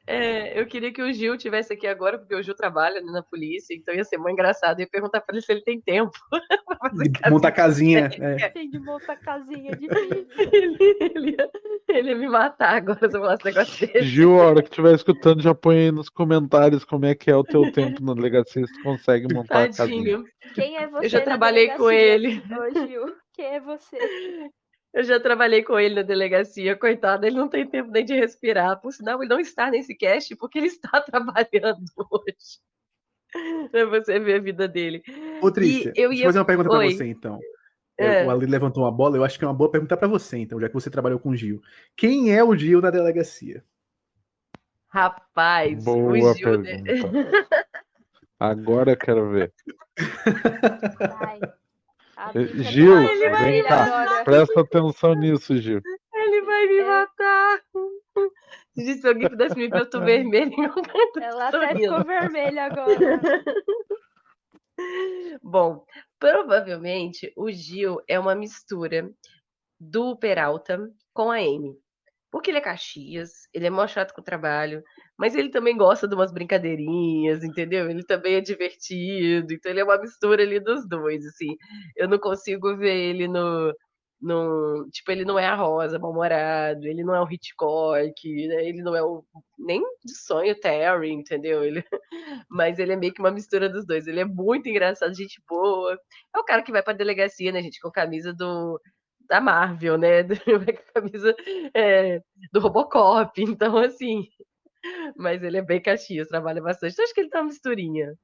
É, eu queria que o Gil tivesse aqui agora, porque o Gil trabalha né, na polícia, então ia ser muito engraçado. Eu ia perguntar pra ele se ele tem tempo [LAUGHS] De montar casinha. [LAUGHS] é. Tem de montar casinha [LAUGHS] de filho. Ele, ele ia, ele ia me matar agora se eu falasse negócio desse. Gil, a hora que estiver escutando, já põe aí nos comentários como é que é o teu tempo na delegacia, se tu consegue montar a casinha. Tadinho. Quem é você? Eu já trabalhei com ele. Ô, Gil, quem é você? Eu já trabalhei com ele na delegacia, coitado, ele não tem tempo nem de respirar. Por sinal, ele não está nesse cast porque ele [LAUGHS] está trabalhando hoje. Pra você ver a vida dele. Ô, Trícia, eu deixa ia- eu fazer uma pergunta pra você, então. É. O Ali levantou uma bola, eu acho que é uma boa pergunta pra você, então, já que você trabalhou com o Gil. Quem é o Gil na delegacia? Rapaz, Boa o Gil. né? pergunta. Agora eu quero ver. Ai, a Bica Gil, tá- Ele vai- vem cá. Presta atenção nisso, Gil. Ele vai me É. matar. Se se alguém pudesse me ver, eu tô [LAUGHS] vermelha. Ela até ficou vermelha agora. [LAUGHS] Bom, provavelmente o Gil é uma mistura do Peralta com a Amy. Porque ele é Caxias, ele é mó chato com o trabalho, mas ele também gosta de umas brincadeirinhas, entendeu? Ele também é divertido, então ele é uma mistura ali dos dois, assim. Eu não consigo ver ele no, no tipo, ele não é a Rosa, mal-humorado, ele não é o Hitchcock, né? ele não é o nem de sonho Terry, entendeu? Ele, [LAUGHS] mas ele é meio que uma mistura dos dois. Ele é muito engraçado, gente boa. É o cara que vai pra delegacia, né, gente, com camisa do da Marvel, né? [LAUGHS] camisa é, do Robocop. Então, assim. Mas ele é bem Caxias, trabalha bastante. Então, acho que ele tá uma misturinha.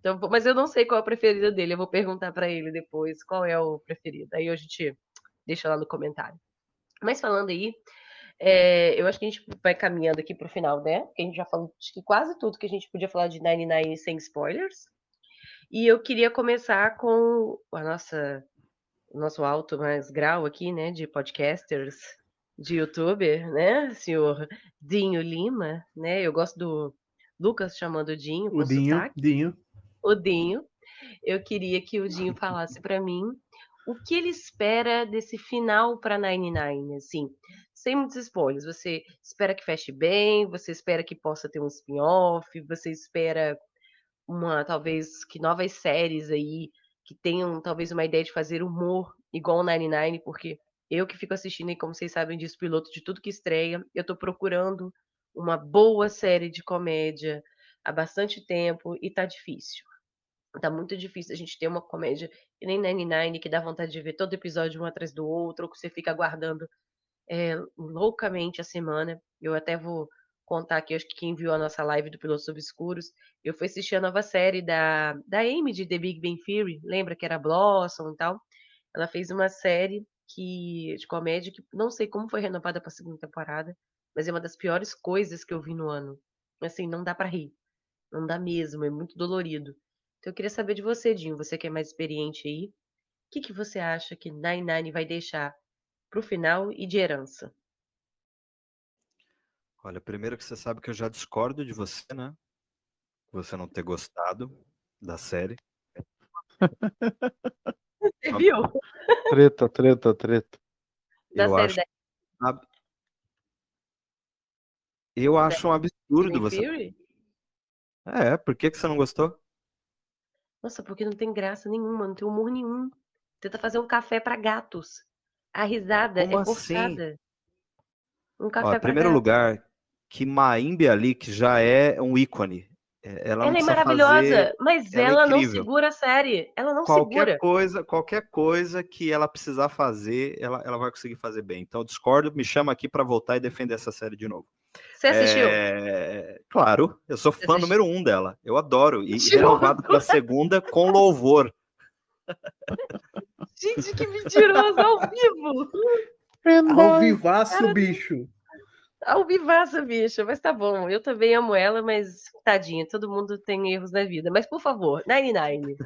Então, mas eu não sei qual é o preferido dele. Eu vou perguntar para ele depois qual é o preferido. Aí a gente deixa lá no comentário. Mas falando aí, é, eu acho que a gente vai caminhando aqui pro final, né? Porque a gente já falou quase tudo que a gente podia falar de 99 sem spoilers. E eu queria começar com a nossa o nosso alto mais grau aqui, né, de podcasters, de youtuber, né, senhor Dinho Lima, né, eu gosto do Lucas chamando o Dinho, o Dinho, sotaque. Dinho. O Dinho. Eu queria que o Dinho falasse para mim o que ele espera desse final para 99, assim, sem muitos spoilers. Você espera que feche bem, você espera que possa ter um spin-off, você espera uma talvez que novas séries aí que tenham talvez uma ideia de fazer humor igual o 99, porque eu que fico assistindo, e como vocês sabem disso, piloto de tudo que estreia, eu tô procurando uma boa série de comédia há bastante tempo e tá difícil. Tá muito difícil a gente ter uma comédia que nem 99, que dá vontade de ver todo episódio um atrás do outro, ou que você fica aguardando é, loucamente a semana. Eu até vou contar aqui, acho que quem viu a nossa live do Pilotos Obscuros, eu fui assistir a nova série da, da Amy de The Big Bang Theory, lembra que era Blossom e tal? Ela fez uma série que de comédia que não sei como foi renovada para a segunda temporada, mas é uma das piores coisas que eu vi no ano. Assim, não dá para rir. Não dá mesmo, é muito dolorido. Então eu queria saber de você, Dinho, você que é mais experiente aí, o que, que você acha que Nine Nine vai deixar pro final e de herança? Olha, primeiro que você sabe que eu já discordo de você, né? Você não ter gostado da série. [LAUGHS] [LAUGHS] Você viu? Treta, treta, treta. Da eu série acho, da eu acho um absurdo você. É, por que, que você não gostou? Nossa, porque não tem graça nenhuma, não tem humor nenhum. Tenta fazer um café para gatos. A risada Como é assim? forçada. Um Ó, café em para primeiro gatos. lugar, que Maimbe ali, que já é um ícone. É, Ela não Ela é maravilhosa, fazer mas ela é ela não incrível. segura a série. Ela não qualquer segura. coisa, qualquer coisa que ela precisar fazer, ela, ela vai conseguir fazer bem. Então, eu discordo, me chama aqui para voltar e defender essa série de novo. Você assistiu? É, Claro, eu sou Você fã assistiu? número um dela. Eu adoro. E Mentiroso. renovado para segunda com louvor. [LAUGHS] Gente, que mentiroso, ao vivo! Ao vivaço, bicho. Ao vivaço, bicha, mas tá bom. Eu também amo ela, mas tadinha, todo mundo tem erros na vida. Mas, por favor, 99.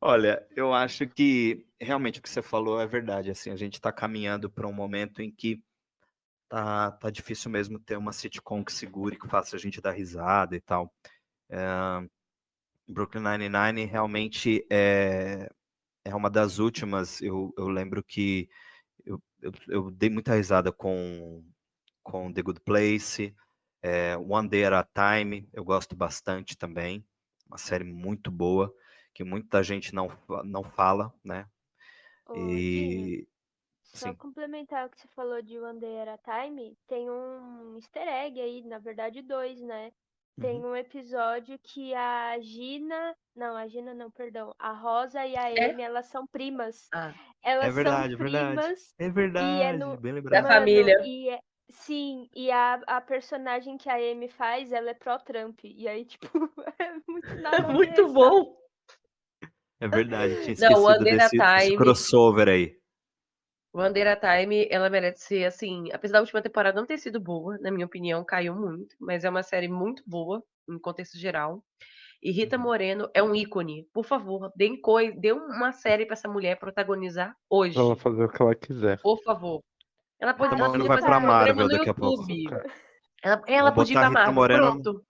Olha, eu acho que realmente o que você falou é verdade. Assim, a gente está caminhando para um momento em que tá, tá difícil mesmo ter uma sitcom que segure, que faça a gente dar risada e tal. É, Brooklyn Nine-Nine realmente é, é uma das últimas. Eu, eu lembro que eu, eu, eu dei muita risada com, com The Good Place, é, One Day at a Time, eu gosto bastante também. Uma série muito boa, que muita gente não, não fala, né? Ô, E só sim. complementar o que você falou de One Day at a Time, tem um easter egg aí, na verdade dois, né? Tem Uhum. um episódio que a Gina, não, a Gina não, perdão, a Rosa e a É? Amy, elas são primas. Ah, Elas verdade, é são verdade. primas é verdade, no- bem da lembrado. Mano, família. e é- sim, e a, a personagem que a Amy faz, ela é pró-Trump. E aí, [LAUGHS] tipo, é muito nada a ver, Muito bom. É verdade, tinha [LAUGHS] Não, esquecido at desse, a desse Time. crossover aí. Bandeira Time, ela merece ser assim. Apesar da última temporada não ter sido boa, na minha opinião, caiu muito, mas é uma série muito boa, em contexto geral. E Rita Uhum. Moreno é um ícone. Por favor, deem coi- dê uma série pra essa mulher protagonizar hoje. Pra ela fazer o que ela quiser. Por favor. Ela, pode, ela podia vai fazer pra um Marvel daqui a pouco. Ela, ela podia ir pra Marvel. Moreno- Pronto.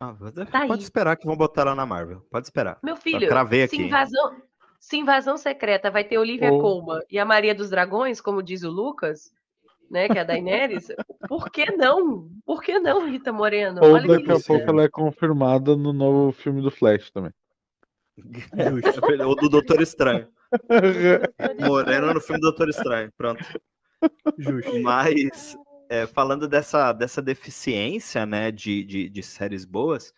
Ah, Tá pode aí. esperar que vão botar ela na Marvel. Pode esperar. Meu Eu filho, cravei se aqui. invasão, se invasão secreta vai ter Olivia Ou- Colman e a Maria dos Dragões, como diz o Lucas, né, que é a Daenerys, [LAUGHS] por que não? Por que não, Rita Moreno? Ou Olha daqui a pouco ela é confirmada no novo filme do Flash também. [LAUGHS] Ou do [LAUGHS] Doutor Estranho. Moreno no filme Doutor Estranho. Pronto. Justo. Mas é, falando dessa, dessa deficiência né, de, de, de séries boas,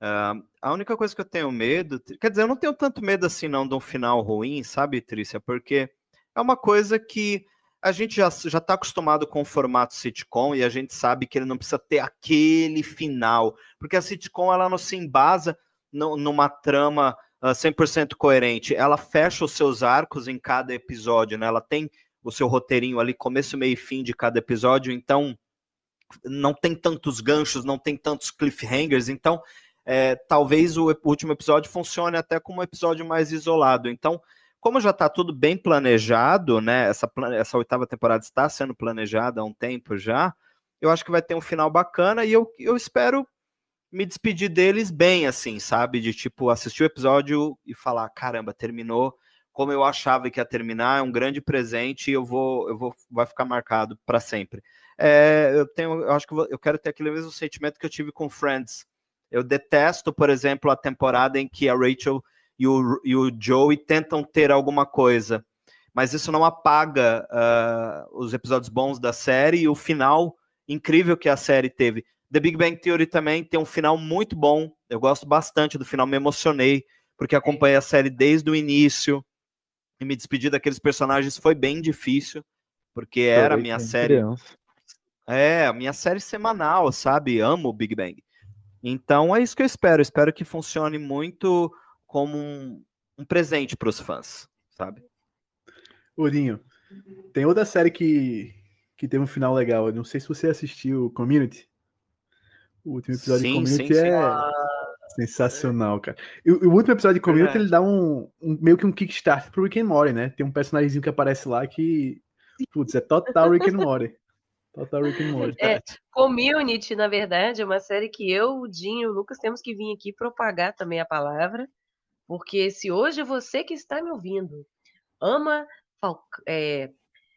ah, a única coisa que eu tenho medo, quer dizer, eu não tenho tanto medo assim não de um final ruim, sabe, Trícia? Porque é uma coisa que a gente já já está acostumado com o formato sitcom e a gente sabe que ele não precisa ter aquele final, porque a sitcom ela não se embasa nu- numa trama ah, 100% coerente, ela fecha os seus arcos em cada episódio, né? Ela tem o seu roteirinho ali, começo, meio e fim de cada episódio, então não tem tantos ganchos, não tem tantos cliffhangers, então é, talvez o último episódio funcione até como um episódio mais isolado. Então, como já está tudo bem planejado, né? Essa, essa oitava temporada está sendo planejada há um tempo já, eu acho que vai ter um final bacana e eu, eu espero me despedir deles bem, assim, sabe? De tipo, assistir o episódio e falar: caramba, terminou como eu achava que ia terminar, é um grande presente e eu vou, eu vou, vai ficar marcado para sempre. É, eu tenho, eu acho que eu quero ter aquele mesmo sentimento que eu tive com Friends. Eu detesto, por exemplo, a temporada em que a Rachel e o, e o Joey tentam ter alguma coisa, mas isso não apaga ah, os episódios bons da série e o final incrível que a série teve. The Big Bang Theory também tem um final muito bom. Eu gosto bastante do final, me emocionei porque acompanhei a série desde o início e me despedir daqueles personagens foi bem difícil, porque era a minha série criança. é, a minha série semanal, sabe? Amo o Big Bang. Então é isso que eu espero. Espero que funcione muito como um, um presente para os fãs, sabe? Ourinho, tem outra série que, que teve um final legal. Eu não sei se você assistiu Community. O último episódio Sim, de Community sim, sim. É sensacional, cara. E, o o último episódio de Community Verdade. ele dá um, um- meio que um kickstart pro Rick and Morty, né? Tem um personagemzinho que aparece lá que, putz, é total Rick and Morty. Total Rick and Morty. É, Community, na verdade, é uma série que eu, o Dinho e o Lucas temos que vir aqui propagar também a palavra, porque se hoje você que está me ouvindo ama Fal- é,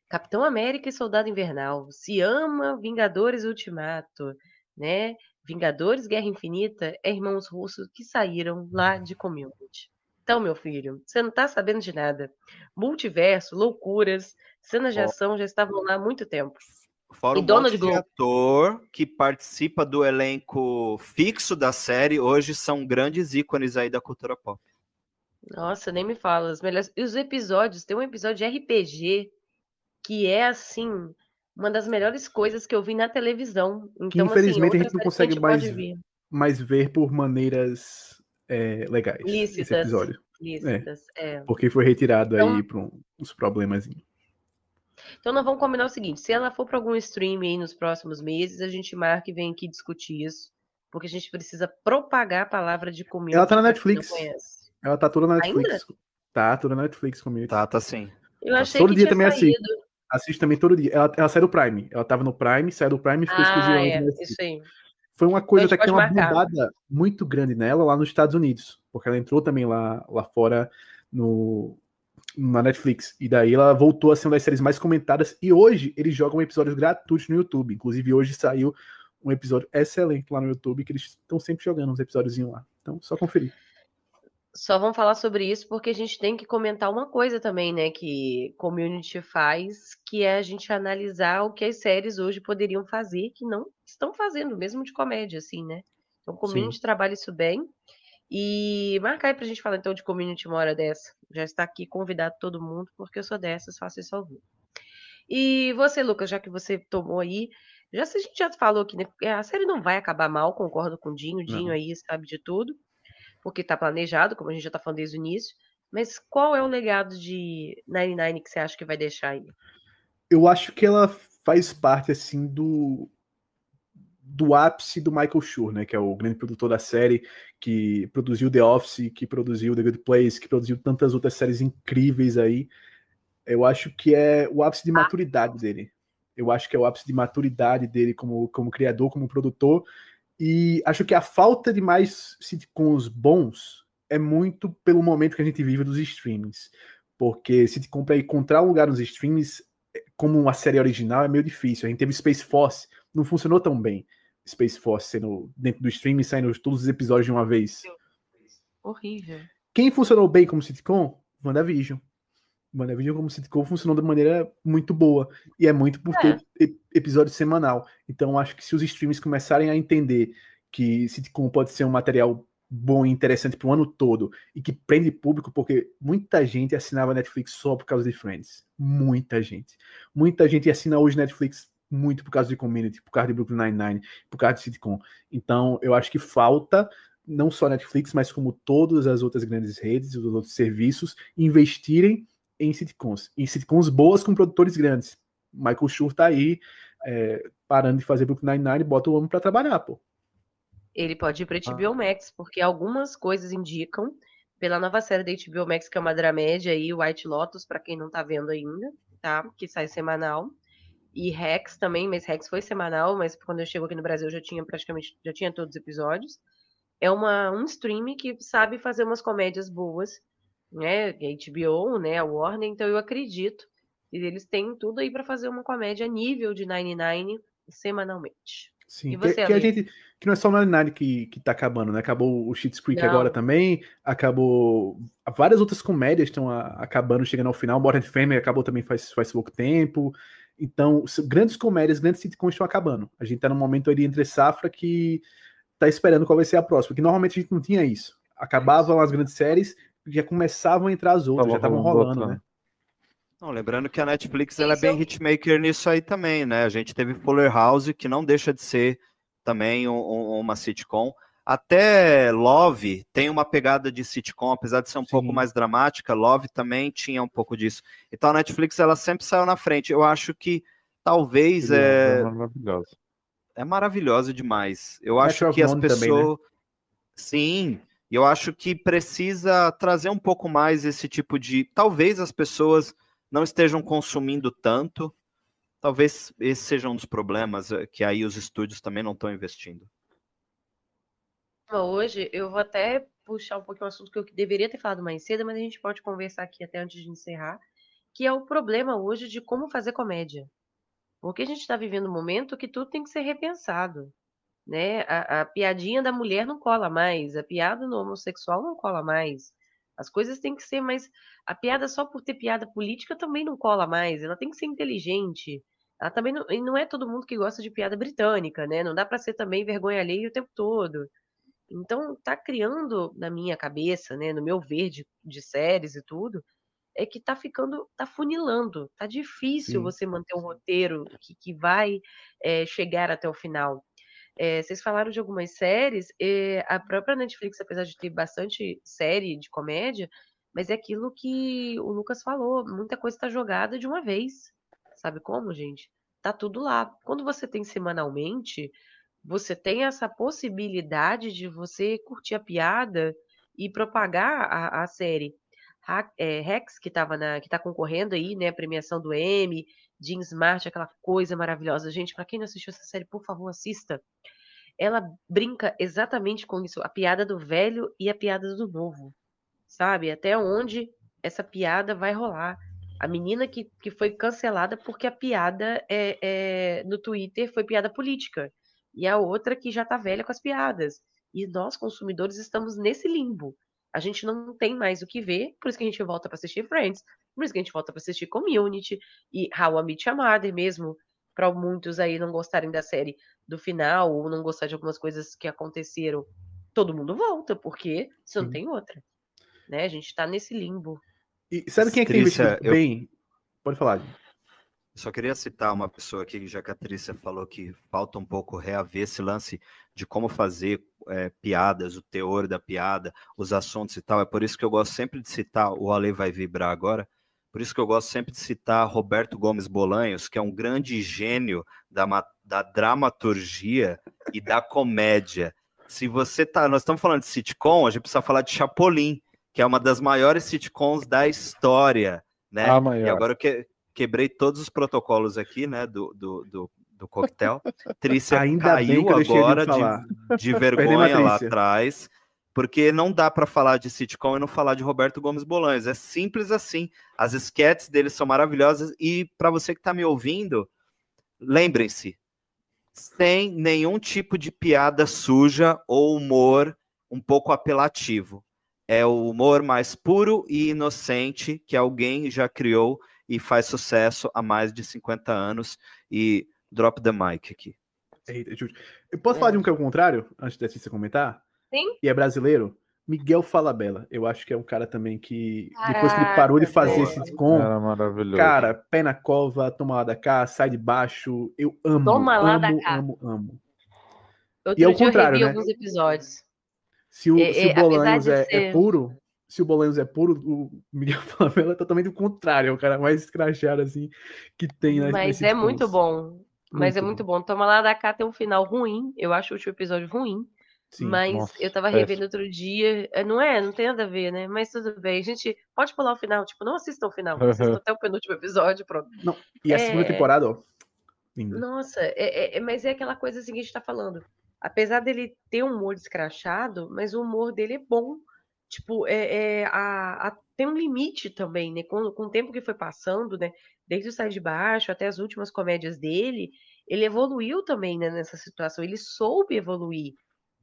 Capitão América e Soldado Invernal, se ama Vingadores Ultimato, né? Vingadores Guerra Infinita, é irmãos russos que saíram lá de Community. Então, meu filho, você não tá sabendo de nada. Multiverso, loucuras, cenas de ação já estavam lá há muito tempo. Fora E um Donald monte ator que participa do elenco fixo da série, hoje são grandes ícones aí da cultura pop. Nossa, nem me fala. Os melhores... E os episódios, tem um episódio de RPG que é assim, uma das melhores coisas que eu vi na televisão. Então, assim, infelizmente, a outra gente não que consegue gente mais pode ver. Por maneiras é, legais esse Lícitas. episódio. Lícitas, é. Porque foi retirado Então- aí por um- uns problemas. Então, nós vamos combinar o seguinte: se ela for para algum stream aí nos próximos meses, a gente marca e vem aqui discutir isso. Porque a gente precisa propagar a palavra de community. Ela tá na Netflix. Ela tá toda na Ainda? Netflix. Tá, toda na Netflix Community. Tá, tá sim. Eu achei todo que dia tinha também é assim. Assiste também todo dia. Ela, ela saiu do Prime. Ela tava no Prime, saiu do Prime e ficou Ah, exclusivamente é, isso aí. Foi uma coisa Então até que tem uma mudada muito grande nela lá nos Estados Unidos. Porque ela entrou também lá, lá fora no, na Netflix. E daí ela voltou a ser uma das séries mais comentadas. E hoje eles jogam episódios gratuitos no YouTube. Inclusive hoje saiu um episódio excelente lá no YouTube, que eles estão sempre jogando uns episódios lá. Então, só conferir. Só vamos falar sobre isso porque a gente tem que comentar uma coisa também, né, que community faz, que é a gente analisar o que as séries hoje poderiam fazer que não estão fazendo, mesmo de comédia, assim, né? Então, community trabalha isso bem. E marca aí pra gente falar então de community uma hora dessa. Já está aqui convidado todo mundo, porque eu sou dessas, faço isso ao vivo. E você, Lucas, já que você tomou aí, já se a gente já falou aqui, né? A série não vai acabar mal, concordo com o Dinho. O Dinho Não. aí sabe de tudo porque tá planejado, como a gente já tá falando desde o início. Mas qual é o legado de 99 que você acha que vai deixar aí? eu acho que ela faz parte assim do do ápice do Michael Schur, né, que é o grande produtor da série, que produziu The Office, que produziu The Good Place, que produziu tantas outras séries incríveis aí. Eu acho que é o ápice de maturidade dele. Eu acho que é o ápice de maturidade dele como, como criador, como produtor. E acho que a falta de mais sitcoms bons é muito pelo momento que a gente vive dos streamings. Porque sitcom para encontrar um lugar nos streamings como uma série original é meio difícil. A gente teve Space Force, não funcionou tão bem. Space Force sendo dentro do streaming, saindo todos os episódios de uma vez. Horrível. Quem funcionou bem como sitcom? WandaVision. WandaVision como sitcom funcionou de maneira muito boa. E é muito por ter episódio semanal. Então acho que se os streams começarem a entender que sitcom pode ser um material bom e interessante para o ano todo e que prende público, porque muita gente assinava Netflix só por causa de Friends. Muita gente. Muita gente assina hoje Netflix muito por causa de Community, por causa de Brooklyn Nine-Nine, por causa de sitcom. Então, eu acho que falta não só Netflix, mas como todas as outras grandes redes, os outros serviços, investirem em sitcoms. Em sitcoms boas com produtores grandes. Michael Schur tá aí, é, parando de fazer Brooklyn Nine-Nine, bota o homem para trabalhar, pô. Ele pode ir para HBO ah. Max, porque algumas coisas indicam, pela nova série da HBO Max, que é uma dramédia aí, White Lotus, para quem não tá vendo ainda, tá? Que sai semanal. E Rex também, mas Rex foi semanal, mas quando eu chego aqui no Brasil já tinha praticamente, já tinha todos os episódios. É uma, um stream que sabe fazer umas comédias boas, né? HBO, né? A Warner, então eu acredito. E eles têm tudo aí para fazer uma comédia nível de 99 semanalmente. Sim, você, que, que, a gente. Que não é só o 99 que, que tá acabando, né? Acabou o Cheats Creek não. agora também. Acabou. Várias outras comédias estão acabando, chegando ao final. Modern Family acabou também faz, faz pouco tempo. Então, grandes comédias, grandes sitcoms estão acabando. A gente tá num momento ali entre safra que tá esperando qual vai ser a próxima. Porque normalmente a gente não tinha isso. Acabavam as grandes séries, já começavam a entrar as outras, tá já estavam rolando, né? Não, lembrando que a Netflix ela é bem hitmaker nisso aí também, né? A gente teve Fuller House, que não deixa de ser também um, um, uma sitcom. Até Love tem uma pegada de sitcom, apesar de ser um Sim. pouco mais dramática, Love também tinha um pouco disso. Então a Netflix ela sempre saiu na frente. Eu acho que talvez é, é maravilhosa. É maravilhosa demais. Eu acho que as pessoas também, né? Sim, eu acho que precisa trazer um pouco mais esse tipo de, talvez as pessoas não estejam consumindo tanto. Talvez esse seja um dos problemas eh, que aí os estúdios também não estão investindo. Hoje eu vou até puxar um pouquinho um assunto que eu deveria ter falado mais cedo, mas a gente pode conversar aqui até antes de encerrar, que é o problema hoje de como fazer comédia. Porque a gente está vivendo um momento que tudo tem que ser repensado. Né? A, a piadinha da mulher não cola mais, a piada no homossexual não cola mais. As coisas têm que ser mais. A piada só por ter piada política também não cola mais. Ela tem que ser inteligente. Ela também não, e não é todo mundo que gosta de piada britânica, né? Não dá para ser também vergonha alheia o tempo todo. Então, tá criando na minha cabeça, né, no meu ver de, de séries e tudo, é que tá ficando, tá funilando. Tá difícil Sim. você manter um roteiro que, que vai é, chegar até o final. É, vocês falaram de algumas séries, é, a própria Netflix, apesar de ter bastante série de comédia, mas é aquilo que o Lucas falou, muita coisa está jogada de uma vez. Sabe como, gente? Tá tudo lá. Quando você tem semanalmente, você tem essa possibilidade de você curtir a piada e propagar a, a série. Rex, que estava na, que tá concorrendo aí, né, a premiação do Emmy, Jean Smart, aquela coisa maravilhosa. Gente, para quem não assistiu essa série, por favor, assista. Ela brinca exatamente com isso, a piada do velho e a piada do novo. Sabe? Até onde essa piada vai rolar. A menina que, que foi cancelada porque a piada é, é, no Twitter foi piada política. E a outra que já tá velha com as piadas. E nós, consumidores, estamos nesse limbo. A gente não tem mais o que ver, por isso que a gente volta para assistir Friends, por isso que a gente volta para assistir Community e How I Met Your Mother mesmo, para muitos aí não gostarem da série do final ou não gostar de algumas coisas que aconteceram, todo mundo volta, porque você não tem outra. Né? A gente tá nesse limbo. E sabe quem é que tem investido eu... bem? Pode falar. Só queria citar uma pessoa aqui, já que a Trícia falou que falta um pouco reaver esse lance de como fazer é, piadas, o teor da piada, os assuntos e tal. É por isso que eu gosto sempre de citar, o Ale vai vibrar agora, por isso que eu gosto sempre de citar Roberto Gomes Bolanhos, que é um grande gênio da, da dramaturgia e da comédia. Se você tá. Nós estamos falando de sitcom, a gente precisa falar de Chapolin, que é uma das maiores sitcoms da história. Né? A maior. E agora eu que, quebrei todos os protocolos aqui, né, do, do, do, do coquetel. Trícia [LAUGHS] Ainda caiu bem que eu deixei ele agora de, de [LAUGHS] a vergonha lá atrás, porque não dá para falar de sitcom e não falar de Roberto Gomes Bolanhos. É simples assim. As sketches dele são maravilhosas e para você que está me ouvindo, lembrem-se, sem nenhum tipo de piada suja ou humor um pouco apelativo. É o humor mais puro e inocente que alguém já criou e faz sucesso há mais de 50 anos. E drop the mic aqui. Eita. Eu posso falar de um que é o contrário, antes da Cissa comentar? Sim. E é brasileiro? Miguel Falabella. Eu acho que é um cara também que, depois que ele Caraca, parou de fazer boa. sitcom, Era maravilhoso. cara, pé na cova, toma lá da cá, sai de baixo. Eu amo, Toma lá da amo, cá. amo, amo. Outro E ao dia contrário, eu revi né? alguns episódios. Se o, É, se é, o Bolanhos é, é ser- puro, se o Bolanhos é puro, o Miguel [LAUGHS] Falabella é totalmente o contrário. É o cara mais escrachado, assim, que tem nas Mas é muito bom. Mas é Muito muito bom. Toma lá da cá tem um final ruim. Eu acho o último episódio ruim. Sim. mas nossa, eu tava péssimo. revendo outro dia. é, Não é? Não tem nada a ver, né? Mas tudo bem. A gente pode pular o final. Tipo, não assistam o final. Aham. Assistam até o penúltimo episódio, pronto. E a segunda É. temporada, ó. Linda. Nossa, é, é- é- mas é aquela coisa assim que a gente tá falando. Apesar dele ter um humor escrachado, mas o humor dele é bom. Tipo, é, é, a, a- tem um limite também, né? Com, com o tempo que foi passando, né? Desde o Sai de Baixo até as últimas comédias dele, ele evoluiu também, né, nessa situação. Ele soube evoluir.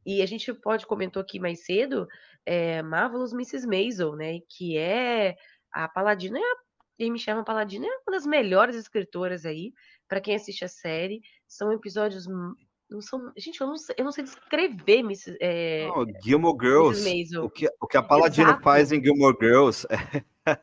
E a gente pode comentou aqui mais cedo, é, Marvelous Mrs. Maisel, né? Que é a Paladina, é a, me chama Paladina, é uma das melhores escritoras aí para quem assiste a série. São episódios. Não são, gente, eu não sei, eu não sei descrever Mrs. É, Não, Gilmore Girls, o que, o que a Paladino Exato. faz em Gilmore Girls [LAUGHS] é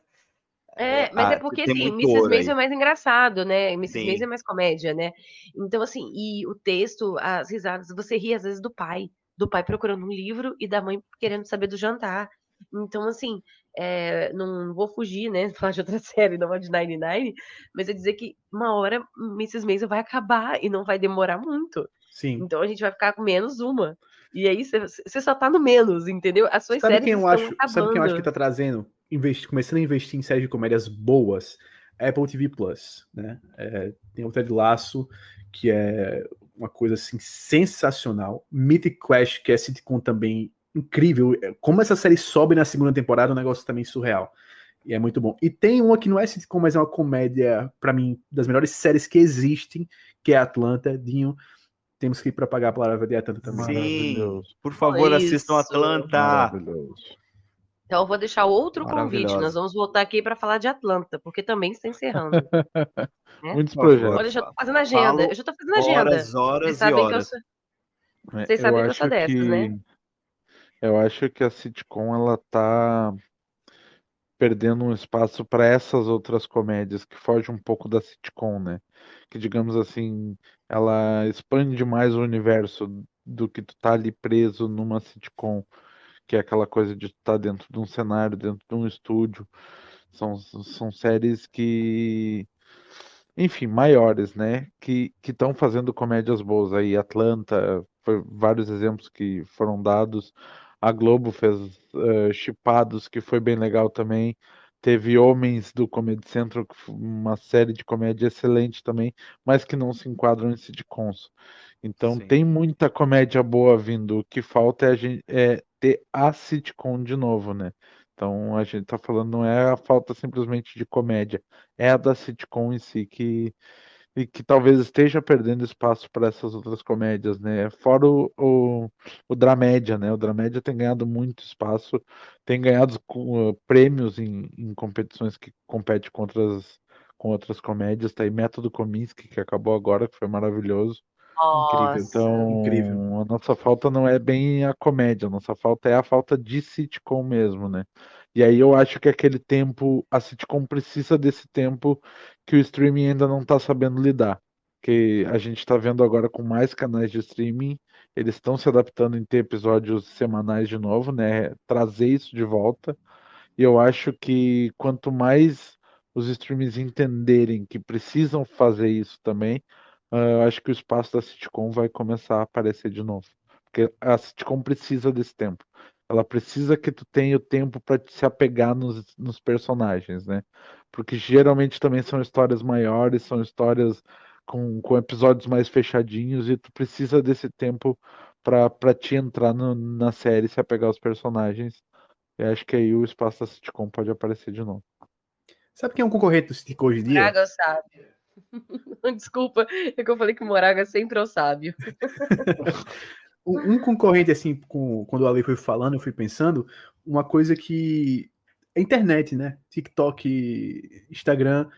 É, mas Ah, é porque, assim, Mrs. Maisel é mais engraçado, né? Mrs. Sim. Maisel é mais comédia, né? Então, assim, e o texto, as risadas, você ri às vezes do pai, do pai procurando um livro e da mãe querendo saber do jantar. Então, assim, é, não vou fugir, né? [LAUGHS] Falar de outra série, não de 99, mas é dizer que uma hora Mrs. Maisel vai acabar e não vai demorar muito. Sim. Então a gente vai ficar com menos uma. E aí você- só tá no menos, entendeu? As suas Sabe séries quem eu acho? acabando. Sabe quem eu acho que tá trazendo? Investi- começando a investir em séries de comédias boas. Apple TV Plus, né? É, tem o Ted Laço, que é uma coisa assim sensacional. Mythic Quest, que é sitcom também incrível. É, Como essa série sobe na segunda temporada, é um negócio também surreal. E é muito bom. E tem uma que não é sitcom, mas é uma comédia, pra mim, das melhores séries que existem, que é Atlanta. Dinho, temos que ir pra pagar a palavra de Atlanta também. Sim, Maravilhoso. por favor, Olha assistam isso. Atlanta. Maravilhoso. Então eu vou deixar outro convite. Nós vamos voltar aqui para falar de Atlanta, porque também está encerrando. [LAUGHS] né? Muitos projetos. Olha, eu já tô fazendo agenda. Falo Eu já tô fazendo agenda. Horas, Vocês horas e sabem que eu horas. sou. É, Vocês sabem que eu acho sou dessas, né? Eu acho que a sitcom ela tá perdendo um espaço para essas outras comédias que fogem um pouco da sitcom, né? Que digamos assim, ela expande mais o universo do que tu tá ali preso numa sitcom, que é aquela coisa de estar dentro de um cenário, dentro de um estúdio. São, são séries que enfim, maiores, né? Que que estão fazendo comédias boas aí. Atlanta, foi vários exemplos que foram dados. A Globo fez eh, Chipados, que foi bem legal também. Teve Homens do Comedy Central, uma série de comédia excelente também, mas que não se enquadram em sitcoms. Então Sim. tem muita comédia boa vindo. O que falta é, a gente, é ter a sitcom de novo, né? Então a gente tá falando, não é a falta simplesmente de comédia, é a da sitcom em si que, e que talvez esteja perdendo espaço para essas outras comédias, né? Fora o, o, o Dramédia, né? O Dramédia tem ganhado muito espaço, tem ganhado uh, prêmios em, em competições que compete com outras, com outras comédias. Tá aí Método Kominsky, que acabou agora, que foi maravilhoso. Nossa. Então, incrível. a nossa falta não é bem a comédia, a nossa falta é a falta de sitcom mesmo, né? E aí eu acho que aquele tempo, a sitcom precisa desse tempo que o streaming ainda não está sabendo lidar. Que a gente está vendo agora com mais canais de streaming, eles estão se adaptando em ter episódios semanais de novo, né? Trazer isso de volta. E eu acho que quanto mais os streamings entenderem que precisam fazer isso também, eu acho que o espaço da sitcom vai começar a aparecer de novo. Porque a sitcom precisa desse tempo. Ela precisa que tu tenha o tempo para se apegar nos, nos personagens, né? Porque geralmente também são histórias maiores, são histórias com, com episódios mais fechadinhos e tu precisa desse tempo para te entrar no, na série e se apegar aos personagens. Eu acho que aí o espaço da sitcom pode aparecer de novo. Sabe quem é um concorrente do sitcom hoje em dia? O sábio. [LAUGHS] Desculpa, é que eu falei que Moraga sempre é o sábio. [LAUGHS] um, concorrente, assim, com, quando o Ale foi falando, eu fui pensando, uma coisa que. A internet, né? TikTok, Instagram,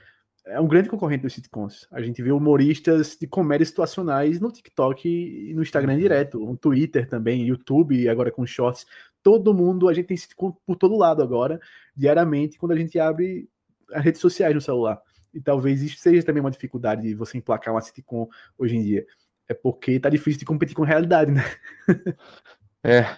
é um grande concorrente dos sitcoms. A gente vê humoristas de comédia situacionais no TikTok e no Instagram direto, no Twitter também, YouTube, agora com shorts. Todo mundo, a gente tem sitcom por todo lado agora, diariamente, quando a gente abre as redes sociais no celular. E talvez isso seja também uma dificuldade de você emplacar uma sitcom hoje em dia. É porque tá difícil de competir com a realidade, né? [LAUGHS] É.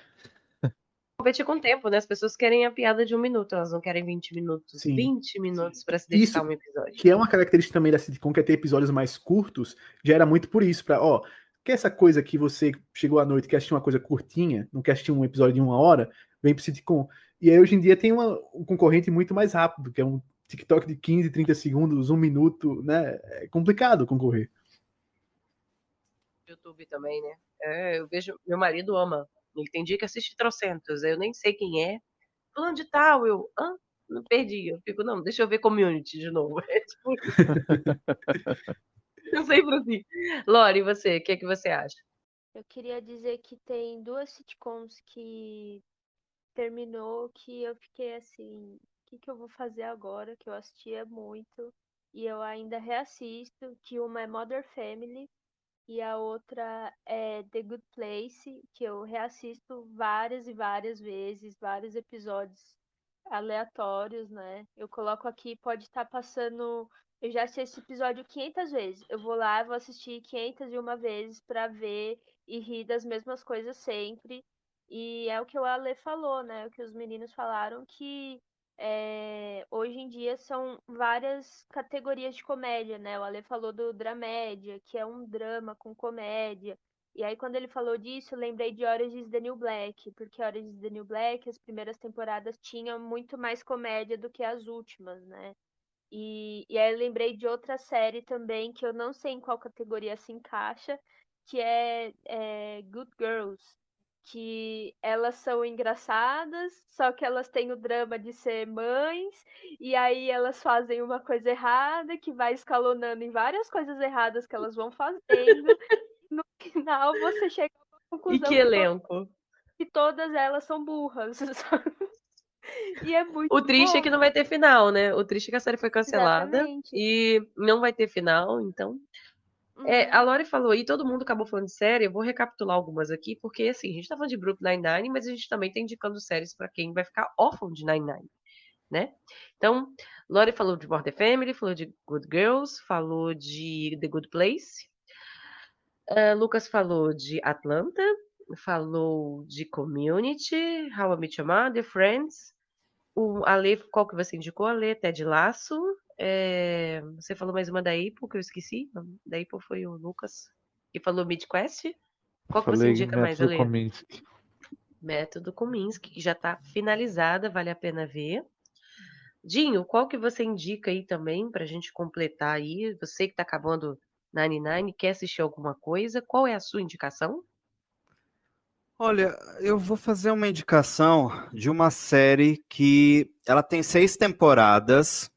Competir com o tempo, né? As pessoas querem a piada de um minuto, elas não querem 20 minutos. Sim. 20 minutos para se dedicar Isso a um episódio. que é uma característica também da sitcom, que é ter episódios mais curtos, já era muito por isso, pra, ó, quer essa coisa que você chegou à noite, quer assistir uma coisa curtinha, não quer assistir um episódio de uma hora, vem pro sitcom. E aí hoje em dia tem uma, um concorrente muito mais rápido, que é um TikTok de 15, 30 segundos, um minuto, né? É complicado concorrer. YouTube também, né? É, eu vejo, meu marido ama. Ele tem dia que assiste trocentos, eu nem sei quem é. Fulano de tal, eu, hã? Não perdi. Eu fico, não, deixa eu ver community de novo. [LAUGHS] É tipo isso. Eu sempre assim. Lori, e você, o que, é que você acha? Eu queria dizer que tem duas sitcoms que terminou que eu fiquei assim, que, que eu vou fazer agora? Que eu assistia muito e eu ainda reassisto, que uma é Mother Family e a outra é The Good Place, que eu reassisto várias e várias vezes, vários episódios aleatórios, né? Eu coloco aqui, pode estar passando. Eu já assisti esse episódio 500 vezes. Eu vou lá, vou assistir 501 vezes para ver e rir das mesmas coisas sempre. E é o que o Ale falou, né? O que os meninos falaram que é, hoje em dia são várias categorias de comédia, né? O Ale falou do dramédia, que é um drama com comédia. E aí, quando ele falou disso, eu lembrei de Orange is the New Black, porque Orange is the New Black, as primeiras temporadas tinham muito mais comédia do que as últimas, né? E, e aí eu lembrei de outra série também, que eu não sei em qual categoria se encaixa, que é, é Good Girls, que elas são engraçadas, só que elas têm o drama de ser mães, e aí elas fazem uma coisa errada, que vai escalonando em várias coisas erradas que elas vão fazendo. [LAUGHS] no final você chega a uma E conclusão que elenco? que todas elas são burras. [LAUGHS] e é muito O triste é que bom. não vai ter final, né? O triste é que a série foi cancelada Exatamente. e não vai ter final, então. É, Uhum. a Lori falou aí, todo mundo acabou falando de série, eu vou recapitular algumas aqui, porque assim, a gente tá falando de Brooklyn Nine-Nine, mas a gente também tá indicando séries pra quem vai ficar órfão de Nine-Nine, né? Então, Lori falou de Modern Family, falou de Good Girls, falou de The Good Place, ah, Lucas falou de Atlanta, falou de Community, How I Met Your Mother, Friends, o Ale, qual que você indicou, Ale? Ted Laço, é, você falou mais uma da Apple, que eu esqueci. Da Apple foi o Lucas, que falou MidQuest. Qual que você indica mais, Método Ale? Kominsky. Método Kominsky, que já está finalizada, vale a pena ver. Dinho, qual que você indica aí também para a gente completar aí? Você que está acabando 99, quer assistir alguma coisa? Qual é a sua indicação? Olha, eu vou fazer uma indicação de uma série que ela tem seis temporadas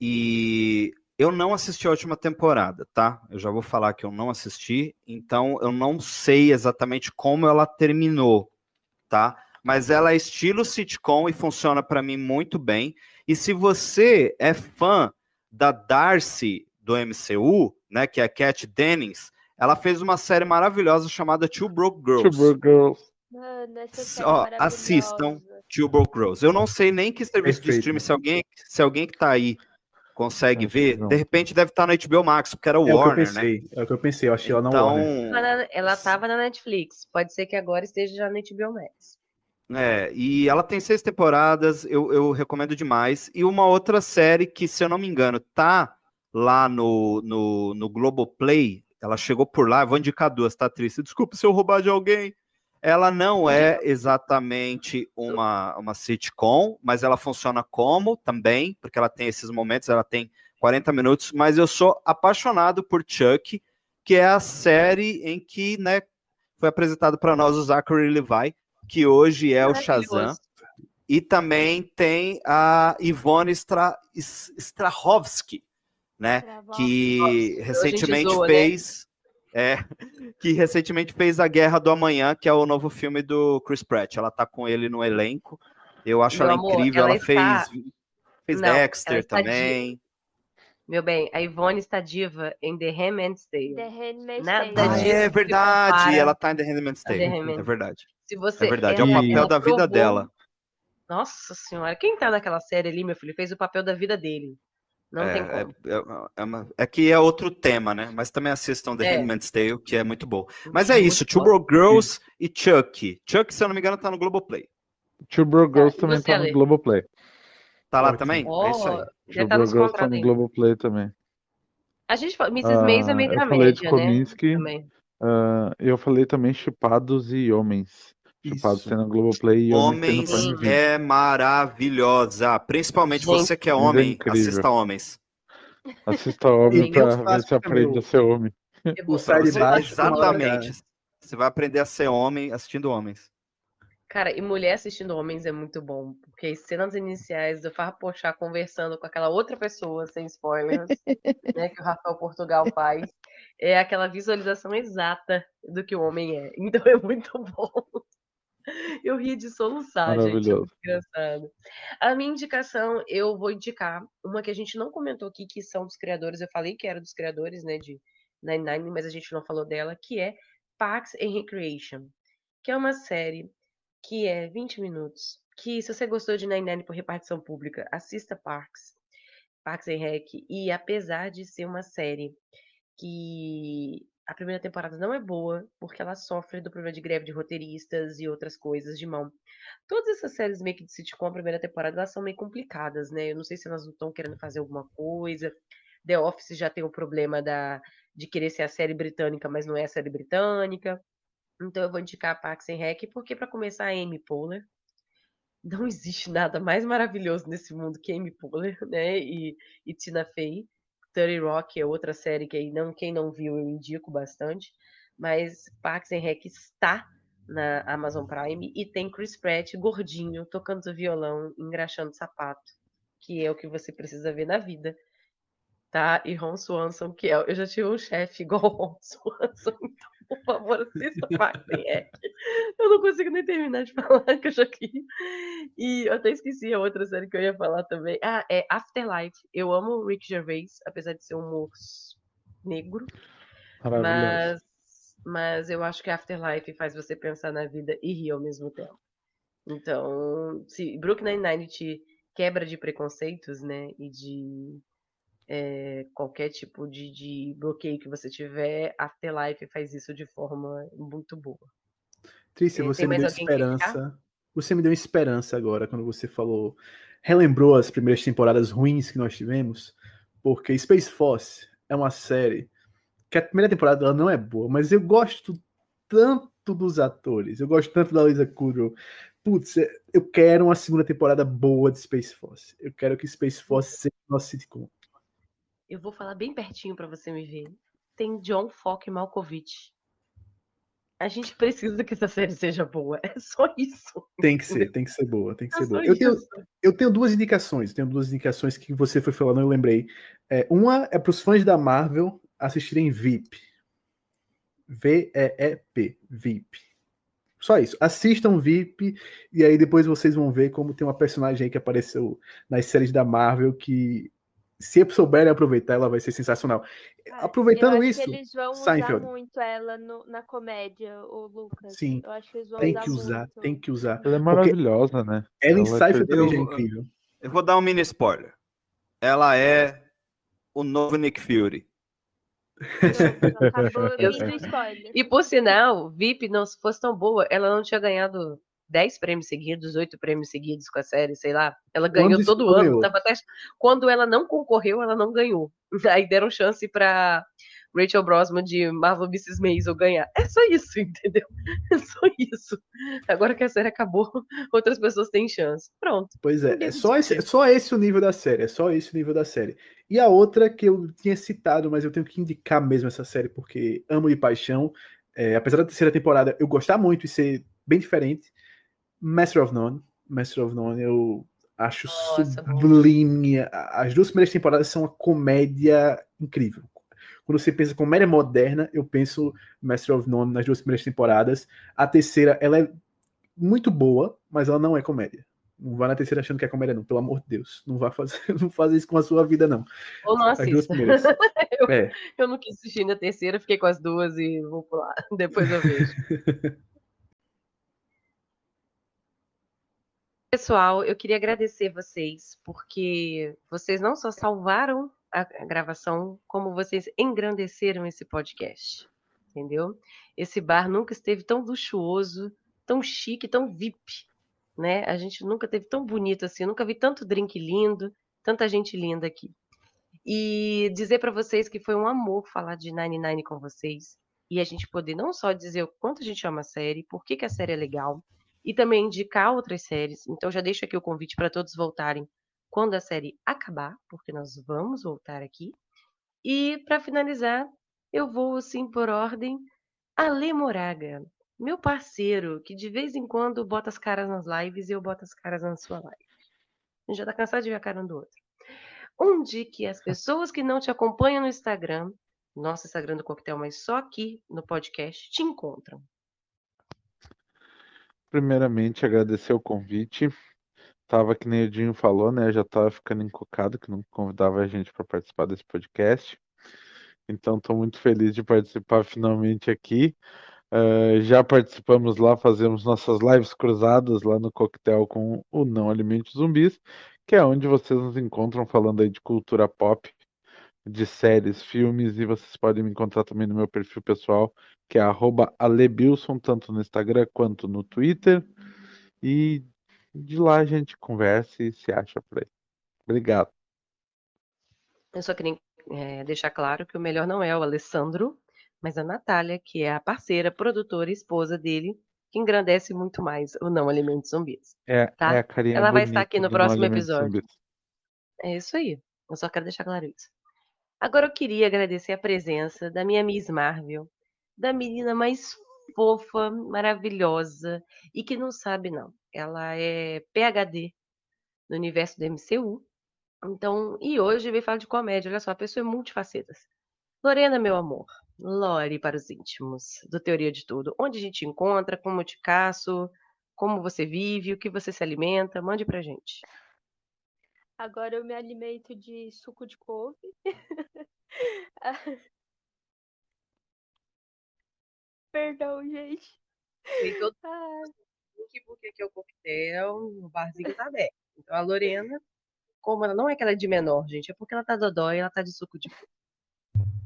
e eu não assisti a última temporada, tá? Eu já vou falar que eu não assisti, então eu não sei exatamente como ela terminou, tá? Mas ela é estilo sitcom e funciona para mim muito bem. E se você é fã da Darcy do MCU, né, que é a Kat Dennings, ela fez uma série maravilhosa chamada Two Broke Girls. Two Broke Girls. Mano, essa série ó, é assistam. Two Broke Girls. Eu não sei nem que serviço de Perfeito. streaming, se alguém, se alguém que tá aí consegue que ver, não. de repente deve estar no HBO Max, porque era o É o que eu Warner, né? É o que eu pensei, eu achei ela na Então, Warner. Ela, Tá ela tava na Netflix. Pode ser que agora esteja já no HBO Max. é, e ela tem seis temporadas, eu, eu recomendo demais. E uma outra série que, se eu não me engano, tá lá no, no, no Globoplay, ela chegou por lá, eu vou indicar duas, tá triste. Desculpa se eu roubar de alguém. Ela não é exatamente uma, uma sitcom, mas ela funciona como também, porque ela tem esses momentos, ela tem 40 minutos, mas eu sou apaixonado por Chuck, que é a série em que né, foi apresentado para nós o Zachary Levi, que hoje é o Shazam. E também tem a Ivone Stra Strahovski, né? Que recentemente zoa, né? fez. Né? É, que recentemente fez A Guerra do Amanhã, que é o novo filme do Chris Pratt. Ela tá com ele no elenco. Eu acho Meu ela amor, incrível. Ela, ela está... fez, fez Não, Dexter também. Meu bem, a Ivone está diva em The Handmaid's Tale. The Handmaid's Tale. Ah, é verdade. Ela tá em The Handmaid's Tale. É verdade. Se você, é verdade. É o papel da vida dela. Nossa senhora, quem tá naquela série ali, meu filho, fez o papel da vida dele. Não é, tem é, como. É, é, uma, é, que é outro tema, né? Mas também assistam The é. Handmaid's Tale, que é muito bom. Mas é isso, Two Bro Girls e Chuck. Chuck, se eu não me engano, tá no Globoplay. Two Bro Girls ah, também tá no Globoplay. Tá lá também? Oh, é isso aí. Já tá nos Girls tá no Globoplay também. A gente fala, Mrs. Ah, Maisel é meio da média, né? Uh, eu falei também Chipados e Homens. Chupado na Globoplay e Homens é maravilhosa. Principalmente Gente, você que é, é homem, é assista Homens. Assista Homem pra ver se aprende a ser homem. O de baixo. Exatamente. Você vai aprender a ser homem assistindo Homens. Cara, e mulher assistindo homens é muito bom, porque as cenas iniciais do Farra Pochá conversando com aquela outra pessoa, sem spoilers, [LAUGHS] né, que o Rafael Portugal faz, é aquela visualização exata do que o homem é. Então é muito bom. [LAUGHS] Eu ri de soluçar, gente. É muito engraçado. A minha indicação, eu vou indicar uma que a gente não comentou aqui, que são dos criadores. Eu falei que era dos criadores, né, de Nine Nine, mas a gente não falou dela, que é Parks and Recreation, que é uma série que é 20 minutos. Que se você gostou de Nine Nine por repartição pública, assista Parks, Parks and Rec. E apesar de ser uma série que a primeira temporada não é boa, porque ela sofre do problema de greve de roteiristas e outras coisas de mão. Todas essas séries meio que de sitcom, a primeira temporada, elas são meio complicadas, né? Eu não sei se elas não estão querendo fazer alguma coisa. The Office já tem o problema da, de querer ser a série britânica, mas não é a série britânica. Então eu vou indicar Parks and Rec, porque para começar a Amy Poehler. Não [LAUGHS] existe nada mais maravilhoso nesse mundo que Amy Poehler, né? E, e Tina Fey. 30 Rock é outra série que aí não, quem não viu eu indico bastante, mas Parks and Rec está na Amazon Prime e tem Chris Pratt gordinho tocando violão, engraxando sapato, que é o que você precisa ver na vida. Tá? E Ron Swanson, que é. Eu já tive um chefe igual Ron [LAUGHS] Swanson, então, por favor, assista and Rec. Eu não consigo nem terminar de [LAUGHS] falar que eu já quis. E eu até esqueci a outra série que eu ia falar também. Ah, é Afterlife. Eu amo o Rick Gervais, apesar de ser um humor negro. Mas, mas eu acho que Afterlife faz você pensar na vida e rir ao mesmo tempo. Então, se Brooklyn Nine-Nine te quebra de preconceitos, né, e de é, qualquer tipo de, de bloqueio que você tiver, Afterlife faz isso de forma muito boa. Trícia, você me deu esperança. Você me deu esperança agora quando você falou, relembrou as primeiras temporadas ruins que nós tivemos, porque Space Force é uma série que a primeira temporada ela não é boa, mas eu gosto tanto dos atores, eu gosto tanto da Lisa Kudrow. Putz, eu quero uma segunda temporada boa de Space Force. Eu quero que Space Force seja nosso sitcom. Eu vou falar bem pertinho para você me ver. Tem John Fock Malkovich. A gente precisa que essa série seja boa. É só isso. Tem que ser, tem que ser boa, tem que é ser boa. Eu tenho, eu tenho, duas indicações, tenho duas indicações que você foi falando, eu lembrei. É, uma é para os fãs da Marvel assistirem VIP. V-E-E-P, VIP. Só isso. Assistam VIP e aí depois vocês vão ver como tem uma personagem aí que apareceu nas séries da Marvel que se souberem aproveitar, ela vai ser sensacional. Ah, Aproveitando eu acho isso, que eles vão Seinfeld. usar muito ela no, na comédia, o Lucas. Sim. Eu acho que eles vão tem usar que usar, muito. tem que usar. Ela é maravilhosa, né? Ela em Seinfeld também é incrível. Eu vou dar um mini spoiler. Ela é o novo Nick Fury. [LAUGHS] e por sinal, VIP não se fosse tão boa, ela não tinha ganhado 10 prêmios seguidos, 8 prêmios seguidos com a série, sei lá. Ela ganhou Quando todo ano. Tava até... Quando ela não concorreu, ela não ganhou. [LAUGHS] Aí deram chance para Rachel Brosman de Marvel Mrs. Maisel ganhar. É só isso, [LAUGHS] entendeu? É só isso. Agora que a série acabou, [LAUGHS] outras pessoas têm chance. Pronto. Pois é, é só esse, é só esse o nível da série, é só esse o nível da série. E a outra que eu tinha citado, mas eu tenho que indicar mesmo essa série, porque amo de paixão. É, apesar da terceira temporada eu gostar muito e ser bem diferente, Master of None. Master of None eu acho Nossa, sublime. As duas primeiras temporadas são uma comédia incrível. Quando você pensa comédia moderna, eu penso Master of None nas duas primeiras temporadas. A terceira, ela é muito boa, mas ela não é comédia. Não vá na terceira achando que é comédia, não. Pelo amor de Deus. Não vá fazer, [LAUGHS] não fazer isso com a sua vida, não. Ou não assista. [LAUGHS] eu, é. eu não quis assistir na terceira, fiquei com as duas e vou pular. [LAUGHS] Depois eu vejo. Pessoal, eu queria agradecer vocês, porque vocês não só salvaram a gravação, como vocês engrandeceram esse podcast. Entendeu? Esse bar nunca esteve tão luxuoso, tão chique, tão VIP. Né? A gente nunca teve tão bonito assim, nunca vi tanto drink lindo, tanta gente linda aqui. E dizer para vocês que foi um amor falar de 99 com vocês e a gente poder não só dizer o quanto a gente ama a série, por que, que a série é legal, e também indicar outras séries. Então já deixo aqui o convite para todos voltarem quando a série acabar, porque nós vamos voltar aqui. E para finalizar, eu vou assim por ordem Ale Moraga, meu parceiro, que de vez em quando bota as caras nas lives e eu boto as caras na sua live. A gente já tá cansado de ver a cara um do outro. Onde que as pessoas que não te acompanham no Instagram, nosso Instagram do Coquetel, mas só aqui no podcast, te encontram? Primeiramente, agradecer o convite. Tava, que nem o Dinho falou, né? Já tava ficando encocado que não convidava a gente para participar desse podcast. Então, estou muito feliz de participar finalmente aqui. Uh, já participamos lá, fazemos nossas lives cruzadas lá no Coquetel com o Não Alimente Zumbis, que é onde vocês nos encontram falando aí de cultura pop, de séries, filmes, e vocês podem me encontrar também no meu perfil pessoal, que é alebilson, tanto no Instagram quanto no Twitter. E de lá a gente conversa e se acha por aí. Obrigado. Eu só queria é, deixar claro que o melhor não é o Alessandro, mas a Natália, que é a parceira, produtora e esposa dele, que engrandece muito mais o Não Alimentos Zumbis. É, tá? é a carinha Ela vai estar aqui no próximo episódio. É isso aí. Eu só quero deixar claro isso. Agora eu queria agradecer a presença da minha Miss Marvel, da menina mais fofa, maravilhosa e que não sabe não. Ela é PhD no universo do MCU. Então, e hoje veio falar de comédia. Olha só, a pessoa é multifacetas. Lorena, meu amor, Lore para os íntimos do Teoria de Tudo. Onde a gente encontra, como eu te caço, como você vive, o que você se alimenta, mande pra gente. Agora eu me alimento de suco de couve. [LAUGHS] Perdão, gente. Tem todo porque aqui é o coquetel, o barzinho tá aberto. Então a Lorena, como ela não é que ela é de menor, gente, é porque ela tá dodói e ela tá de suco de couve.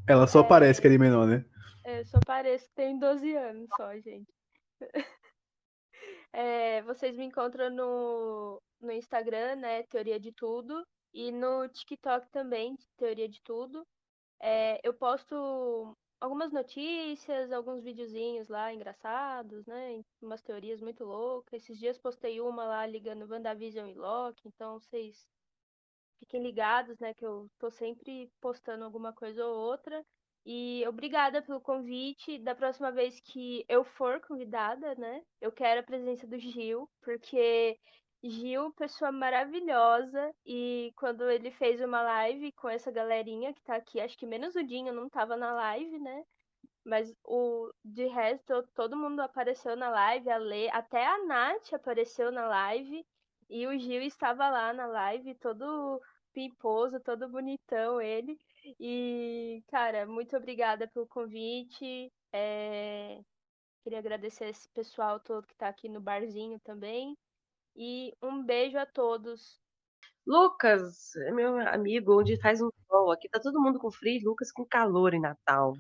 Ela só é... parece que é de menor, né? É, só parece que tem 12 anos só, gente. [LAUGHS] É, vocês me encontram no, no Instagram, né? Teoria de Tudo. E no TikTok também, Teoria de Tudo. É, eu posto algumas notícias, alguns videozinhos lá engraçados, né? Umas teorias muito loucas. Esses dias postei uma lá ligando WandaVision e Loki, então vocês fiquem ligados, né? Que eu tô sempre postando alguma coisa ou outra. E obrigada pelo convite. Da próxima vez que eu for convidada, né? Eu quero a presença do Gil, porque Gil, pessoa maravilhosa. E quando ele fez uma live com essa galerinha que tá aqui, acho que menos o Dinho não tava na live, né? Mas o de resto, todo mundo apareceu na live, a Lê, até a Nath apareceu na live. E o Gil estava lá na live, todo pimposo, todo bonitão ele. E, cara, muito obrigada pelo convite. É... Queria agradecer esse pessoal todo que está aqui no barzinho também. E um beijo a todos. Lucas, é meu amigo, onde faz um sol. Aqui tá todo mundo com frio, Lucas com calor em Natal.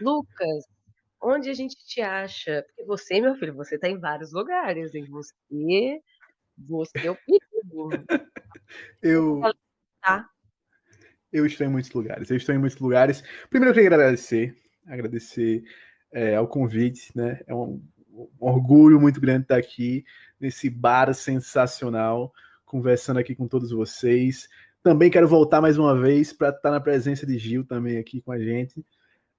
Lucas, onde a gente te acha? Porque você, meu filho, você tá em vários lugares, hein? Você, você é o perigo. [LAUGHS] Eu, tá? Eu estou em muitos lugares. Eu estou em muitos lugares. Primeiro eu queria agradecer, agradecer é, ao convite, né? É um, um, orgulho muito grande estar aqui nesse bar sensacional, conversando aqui com todos vocês. Também quero voltar mais uma vez para estar na presença de Gil também aqui com a gente.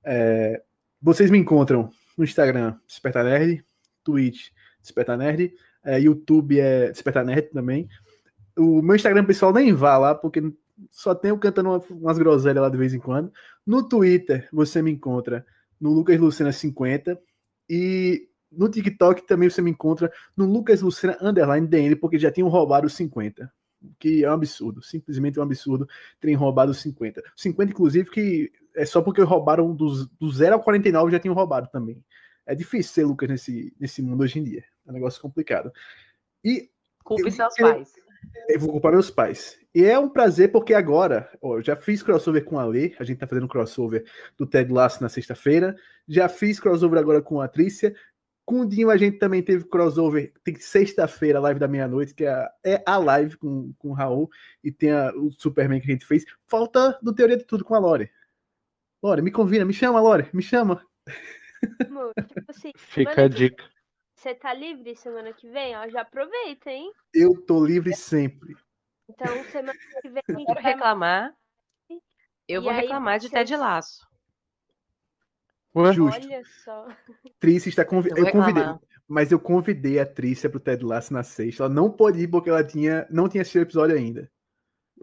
É, vocês me encontram no Instagram, Despertar Nerd, Twitch, Despertar Nerd, é, YouTube é Despertar Nerd também. O meu Instagram pessoal nem vá lá, porque só tenho cantando umas groselhas lá de vez em quando. No Twitter, você me encontra no Lucas Lucena 50 e no TikTok também você me encontra no Lucas Lucena underline DN, porque já tinham roubado os 50. Que é um absurdo, simplesmente um absurdo terem roubado os 50. 50, inclusive, que é só porque roubaram dos, do 0 ao 49 já tinham roubado também. É difícil ser Lucas nesse, nesse mundo hoje em dia. É um negócio complicado. E. Culpe eu, seus eu, pais. Eu vou culpar meus pais. E é um prazer porque agora, ó, eu já fiz crossover com a Lê, a gente tá fazendo crossover do Ted Lasso na sexta-feira. Já fiz crossover agora com a Trícia. Com o Dinho a gente também teve crossover, tem sexta-feira, live da meia-noite, que é, é a live com, com o Raul, e tem a, o Superman que a gente fez. Falta do Teoria de Tudo com a Lore. Lore, me convida, me chama, Lore, me chama. Amor, tipo assim, Fica a dica. Você tá livre semana que vem? Ó, já aproveita, hein? Eu tô livre sempre. Então, semana que vem. Eu vou reclamar. Eu vou reclamar de Ted Laço. Justo. Olha só. Trícia está convidada. Eu, eu convidei, mas eu convidei a Trícia pro Ted Lasso na sexta. Ela não pôde ir porque ela tinha, não tinha assistido o episódio ainda.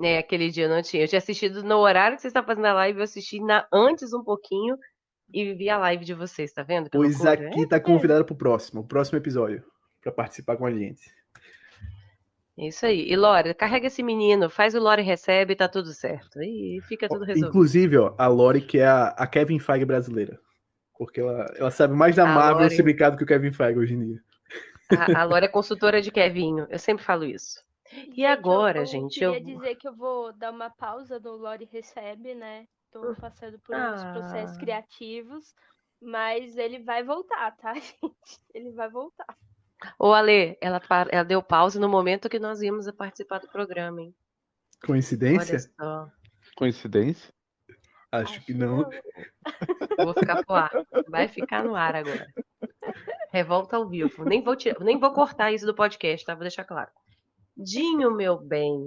É, aquele dia eu não tinha. Eu tinha assistido no horário que você está fazendo a live, eu assisti na, antes um pouquinho e vi a live de vocês, tá vendo? Pois loucura. aqui tá convidada pro próximo, o próximo episódio, para participar com a gente. Isso aí. E Lore, carrega esse menino, faz o Lore recebe, tá tudo certo. E fica tudo resolvido. Inclusive, ó, a Lore que é a, a Kevin Feige brasileira. Porque ela, ela sabe mais da a Marvel Lore... se do que o Kevin Feige hoje em dia. A, a Lore é consultora de Kevinho, eu sempre falo isso. E gente, agora, eu, gente? Eu queria dizer que eu vou dar uma pausa do Lore Recebe, né? Tô passando por ah. uns processos criativos, mas ele vai voltar, tá, [LAUGHS] gente? Ele vai voltar. Ô, Ale, ela, ela deu pausa no momento que nós íamos participar do programa, hein? Coincidência? Coincidência? Acho, Acho que não. não. Vou ficar pro ar. Vai ficar no ar agora. Revolta ao vivo. Nem vou, tirar, nem vou cortar isso do podcast, tá? Vou deixar claro. Dinho, meu bem,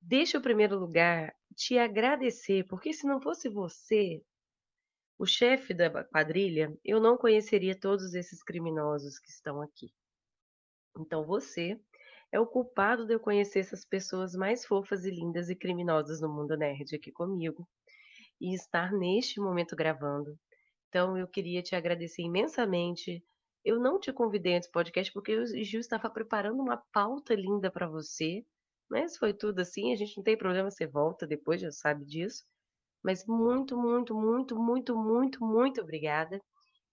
deixa o primeiro lugar te agradecer, porque se não fosse você, o chefe da quadrilha, eu não conheceria todos esses criminosos que estão aqui. Então você é o culpado de eu conhecer essas pessoas mais fofas e lindas e criminosas no mundo nerd aqui comigo e estar neste momento gravando. Então eu queria te agradecer imensamente. Eu não te convidei antes podcast porque o Gil estava preparando uma pauta linda para você mas foi tudo assim, a gente não tem problema, você volta depois, já sabe disso. Mas muito, muito, muito, muito, muito, muito obrigada.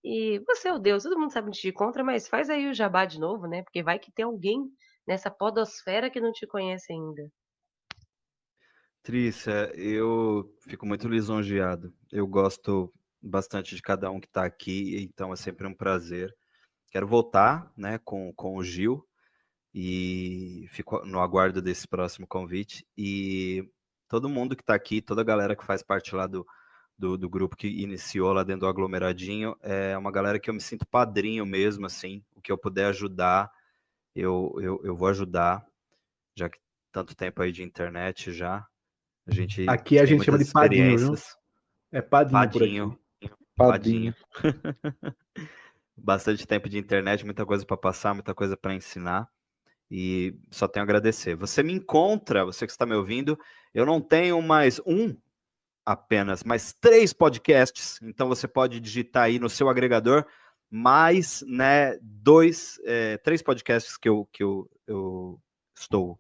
E você é o Deus, todo mundo sabe onde te encontra, mas faz aí o jabá de novo, né? Porque vai que tem alguém nessa podosfera que não te conhece ainda. Trícia, eu fico muito lisonjeado. Eu gosto bastante de cada um que está aqui, então é sempre um prazer. Quero voltar né, com, com o Gil, e fico no aguardo desse próximo convite. E todo mundo que está aqui, toda a galera que faz parte lá do, do, do, grupo que iniciou lá dentro do aglomeradinho, é uma galera que eu me sinto padrinho mesmo, assim, o que eu puder ajudar, eu, eu, eu vou ajudar, já que tanto tempo aí de internet já. A gente aqui a gente chama de padrinho, viu? É padrinho. Padrinho. Padrinho. [LAUGHS] Bastante tempo de internet, muita coisa para passar, muita coisa para ensinar e só tenho a agradecer. Você me encontra, você que está me ouvindo, eu não tenho mais um apenas, mas três podcasts, então você pode digitar aí no seu agregador mais, né, dois, é, três podcasts que eu, que eu, eu estou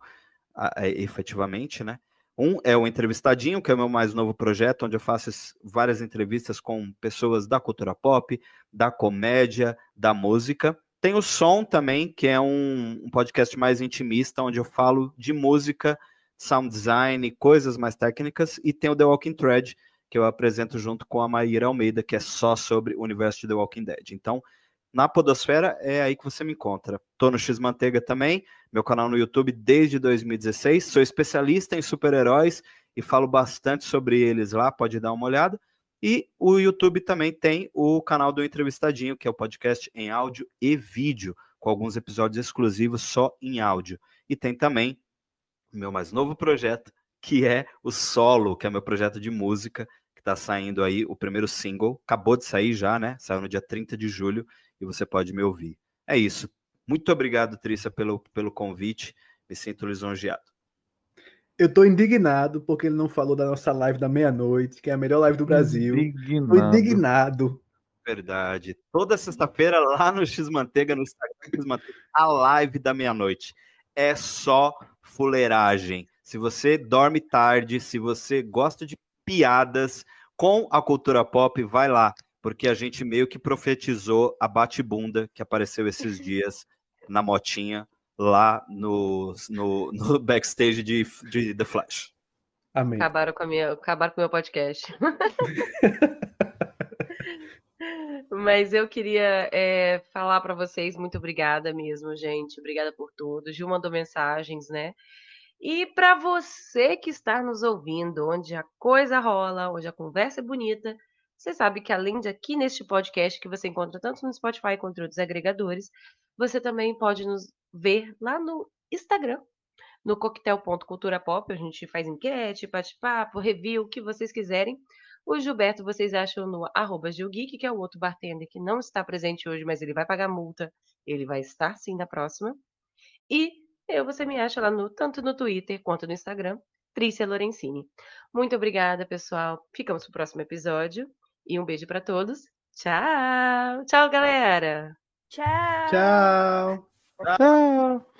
é, efetivamente, né, um é o Entrevistadinho, que é o meu mais novo projeto, onde eu faço várias entrevistas com pessoas da cultura pop, da comédia, da música. Tem o Som também, que é um, um podcast mais intimista, onde eu falo de música, sound design, coisas mais técnicas. E tem o The Walking Thread, que eu apresento junto com a Maíra Almeida, que é só sobre o universo de The Walking Dead. Então, na Podosfera é aí que você me encontra. Tô no X Manteiga também, meu canal no YouTube desde 2016. Sou especialista em super-heróis e falo bastante sobre eles lá, pode dar uma olhada. E o YouTube também tem o canal do Entrevistadinho, que é o podcast em áudio e vídeo, com alguns episódios exclusivos só em áudio. E tem também o meu mais novo projeto, que é o Solo, que é meu projeto de música, que está saindo aí, o primeiro single, acabou de sair já, né? Saiu no dia 30 de julho e você pode me ouvir. É isso. Muito obrigado, Trícia, pelo, pelo convite. Me sinto lisonjeado. Eu tô indignado porque ele não falou da nossa live da meia-noite, que é a melhor live do Brasil. Indignado. Tô indignado. Verdade. Toda sexta-feira lá no X Manteiga, no Instagram a live da meia-noite. É só fuleiragem. Se você dorme tarde, se você gosta de piadas com a cultura pop, vai lá, porque a gente meio que profetizou a bate-bunda que apareceu esses [LAUGHS] dias na motinha lá no, no, [LAUGHS] no backstage de, de The Flash. Amém. Acabaram com, a minha, acabaram com o meu podcast. [LAUGHS] Mas eu queria é, falar para vocês, muito obrigada mesmo, gente. Obrigada por tudo. Gil mandou mensagens, né? E para você que está nos ouvindo, onde a coisa rola, onde a conversa é bonita, você sabe que além de aqui neste podcast, que você encontra tanto no Spotify quanto nos agregadores, você também pode nos ver lá no Instagram, no coquetel.culturapop. A gente faz enquete, bate-papo, review, o que vocês quiserem. O Gilberto vocês acham no arroba Gilgeek, que é o outro bartender que não está presente hoje, mas ele vai pagar multa. Ele vai estar sim na próxima. E eu você me acha lá no tanto no Twitter quanto no Instagram, Trícia Lorenzini. Muito obrigada, pessoal. Ficamos pro próximo episódio. E um beijo para todos. Tchau! Tchau, galera! Tchau! Tchau! Tchau!